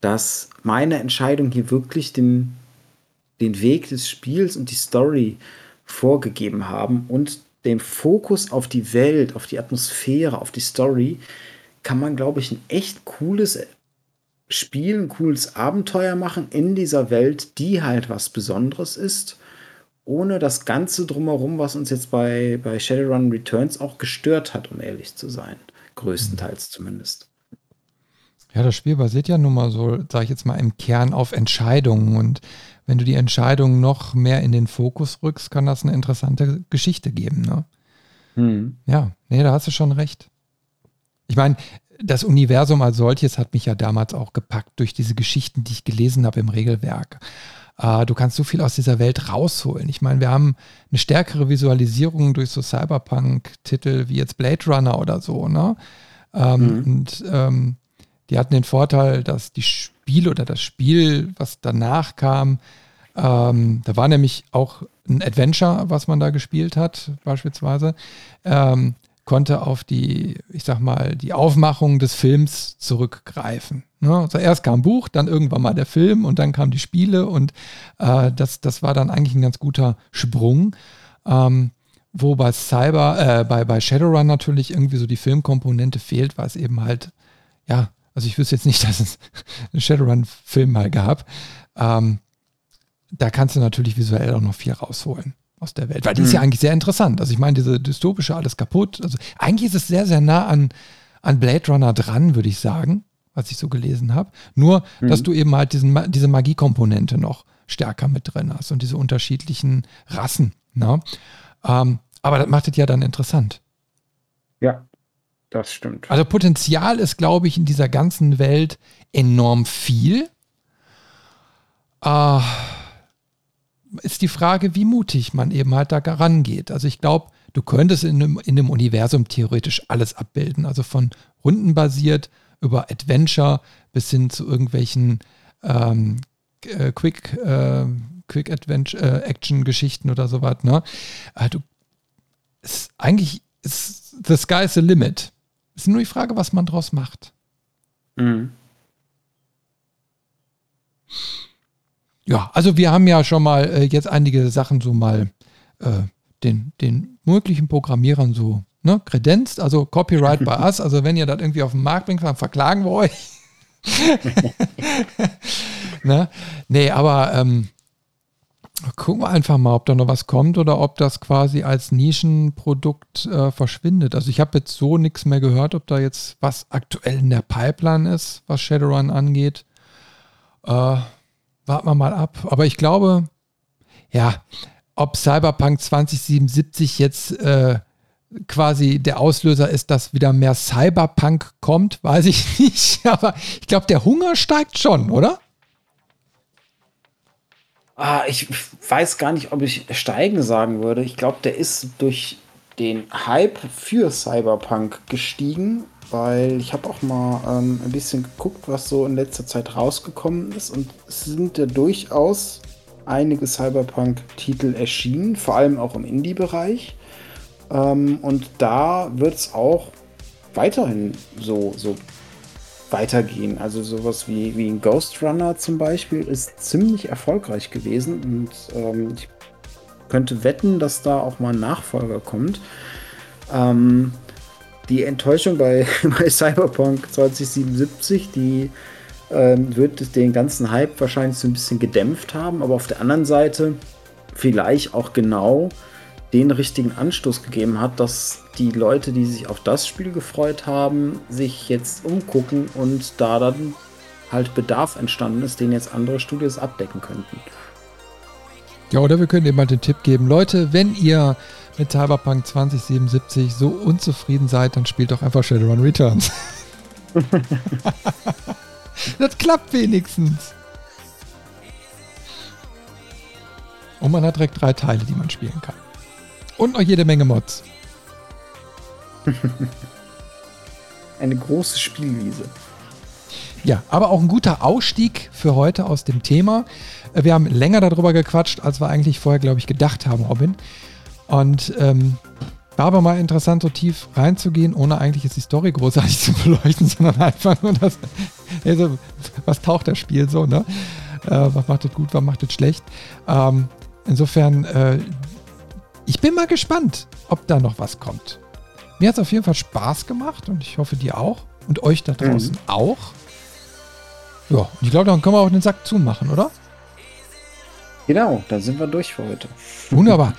dass meine Entscheidung hier wirklich den, den Weg des Spiels und die Story vorgegeben haben und den Fokus auf die Welt, auf die Atmosphäre, auf die Story, kann man, glaube ich, ein echt cooles Spiel, ein cooles Abenteuer machen in dieser Welt, die halt was Besonderes ist, ohne das Ganze drumherum, was uns jetzt bei, bei Shadowrun Returns auch gestört hat, um ehrlich zu sein. Größtenteils zumindest. Ja, das Spiel basiert ja nun mal so, sage ich jetzt mal, im Kern auf Entscheidungen. Und wenn du die Entscheidungen noch mehr in den Fokus rückst, kann das eine interessante Geschichte geben. Ne? Hm. Ja, nee, da hast du schon recht. Ich meine, das Universum als solches hat mich ja damals auch gepackt durch diese Geschichten, die ich gelesen habe im Regelwerk. Äh, du kannst so viel aus dieser Welt rausholen. Ich meine, wir haben eine stärkere Visualisierung durch so Cyberpunk-Titel wie jetzt Blade Runner oder so, ne? Ähm, mhm. Und ähm, die hatten den Vorteil, dass die Spiele oder das Spiel, was danach kam, ähm, da war nämlich auch ein Adventure, was man da gespielt hat, beispielsweise. Ähm, konnte auf die, ich sag mal, die Aufmachung des Films zurückgreifen. Ne? Also erst kam Buch, dann irgendwann mal der Film und dann kamen die Spiele und äh, das, das war dann eigentlich ein ganz guter Sprung. Ähm, wo bei Cyber, äh, bei, bei Shadowrun natürlich irgendwie so die Filmkomponente fehlt, weil es eben halt, ja, also ich wüsste jetzt nicht, dass es einen Shadowrun-Film mal gab. Ähm, da kannst du natürlich visuell auch noch viel rausholen aus der Welt. Weil die ist ja eigentlich sehr interessant. Also ich meine, diese dystopische alles kaputt. Also eigentlich ist es sehr, sehr nah an, an Blade Runner dran, würde ich sagen, was ich so gelesen habe. Nur, mhm. dass du eben halt diesen, diese Magiekomponente noch stärker mit drin hast und diese unterschiedlichen Rassen. Ne? Ähm, aber das macht es ja dann interessant. Ja, das stimmt. Also Potenzial ist, glaube ich, in dieser ganzen Welt enorm viel. Äh, ist die Frage, wie mutig man eben halt da rangeht. Also ich glaube, du könntest in einem, in einem Universum theoretisch alles abbilden. Also von rundenbasiert über Adventure bis hin zu irgendwelchen ähm, äh, Quick, äh, Quick Adventure äh, Action Geschichten oder sowas. Ne? Du, ist, eigentlich ist the sky's the limit. Ist nur die Frage, was man draus macht. Mhm. Ja, also wir haben ja schon mal äh, jetzt einige Sachen so mal äh, den, den möglichen Programmierern so ne, kredenzt, also Copyright bei us. Also wenn ihr das irgendwie auf den Markt bringt, dann verklagen wir euch. ne? Nee, aber ähm, gucken wir einfach mal, ob da noch was kommt oder ob das quasi als Nischenprodukt äh, verschwindet. Also ich habe jetzt so nichts mehr gehört, ob da jetzt was aktuell in der Pipeline ist, was Shadowrun angeht. Äh, warten wir mal ab. Aber ich glaube, ja, ob Cyberpunk 2077 jetzt äh, quasi der Auslöser ist, dass wieder mehr Cyberpunk kommt, weiß ich nicht. Aber ich glaube, der Hunger steigt schon, oder? Ah, ich weiß gar nicht, ob ich steigen sagen würde. Ich glaube, der ist durch den Hype für Cyberpunk gestiegen weil ich habe auch mal ähm, ein bisschen geguckt, was so in letzter Zeit rausgekommen ist und es sind ja durchaus einige Cyberpunk-Titel erschienen, vor allem auch im Indie-Bereich. Ähm, und da wird es auch weiterhin so, so weitergehen. Also sowas wie, wie ein Ghost Runner zum Beispiel ist ziemlich erfolgreich gewesen und ähm, ich könnte wetten, dass da auch mal ein Nachfolger kommt. Ähm, die Enttäuschung bei, bei Cyberpunk 2077, die ähm, wird den ganzen Hype wahrscheinlich so ein bisschen gedämpft haben, aber auf der anderen Seite vielleicht auch genau den richtigen Anstoß gegeben hat, dass die Leute, die sich auf das Spiel gefreut haben, sich jetzt umgucken und da dann halt Bedarf entstanden ist, den jetzt andere Studios abdecken könnten. Ja, oder wir können eben mal den Tipp geben, Leute, wenn ihr mit Cyberpunk 2077 so unzufrieden seid, dann spielt doch einfach Shadowrun Returns. das klappt wenigstens. Und man hat direkt drei Teile, die man spielen kann. Und noch jede Menge Mods. Eine große Spielwiese. Ja, aber auch ein guter Ausstieg für heute aus dem Thema. Wir haben länger darüber gequatscht, als wir eigentlich vorher, glaube ich, gedacht haben, Robin. Und ähm, war aber mal interessant, so tief reinzugehen, ohne eigentlich jetzt die Story großartig zu beleuchten, sondern einfach nur das, also, was taucht das Spiel so, ne? Äh, was macht es gut, was macht es schlecht? Ähm, insofern, äh, ich bin mal gespannt, ob da noch was kommt. Mir hat es auf jeden Fall Spaß gemacht und ich hoffe dir auch und euch da draußen mhm. auch. Ja, und ich glaube, dann können wir auch den Sack zumachen, oder? Genau, dann sind wir durch für heute. Wunderbar.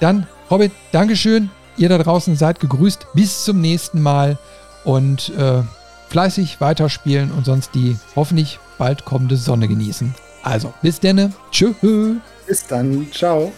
Dann, Robin, Dankeschön. Ihr da draußen seid gegrüßt. Bis zum nächsten Mal und äh, fleißig weiterspielen und sonst die hoffentlich bald kommende Sonne genießen. Also, bis denne. Tschüss. Bis dann. Ciao.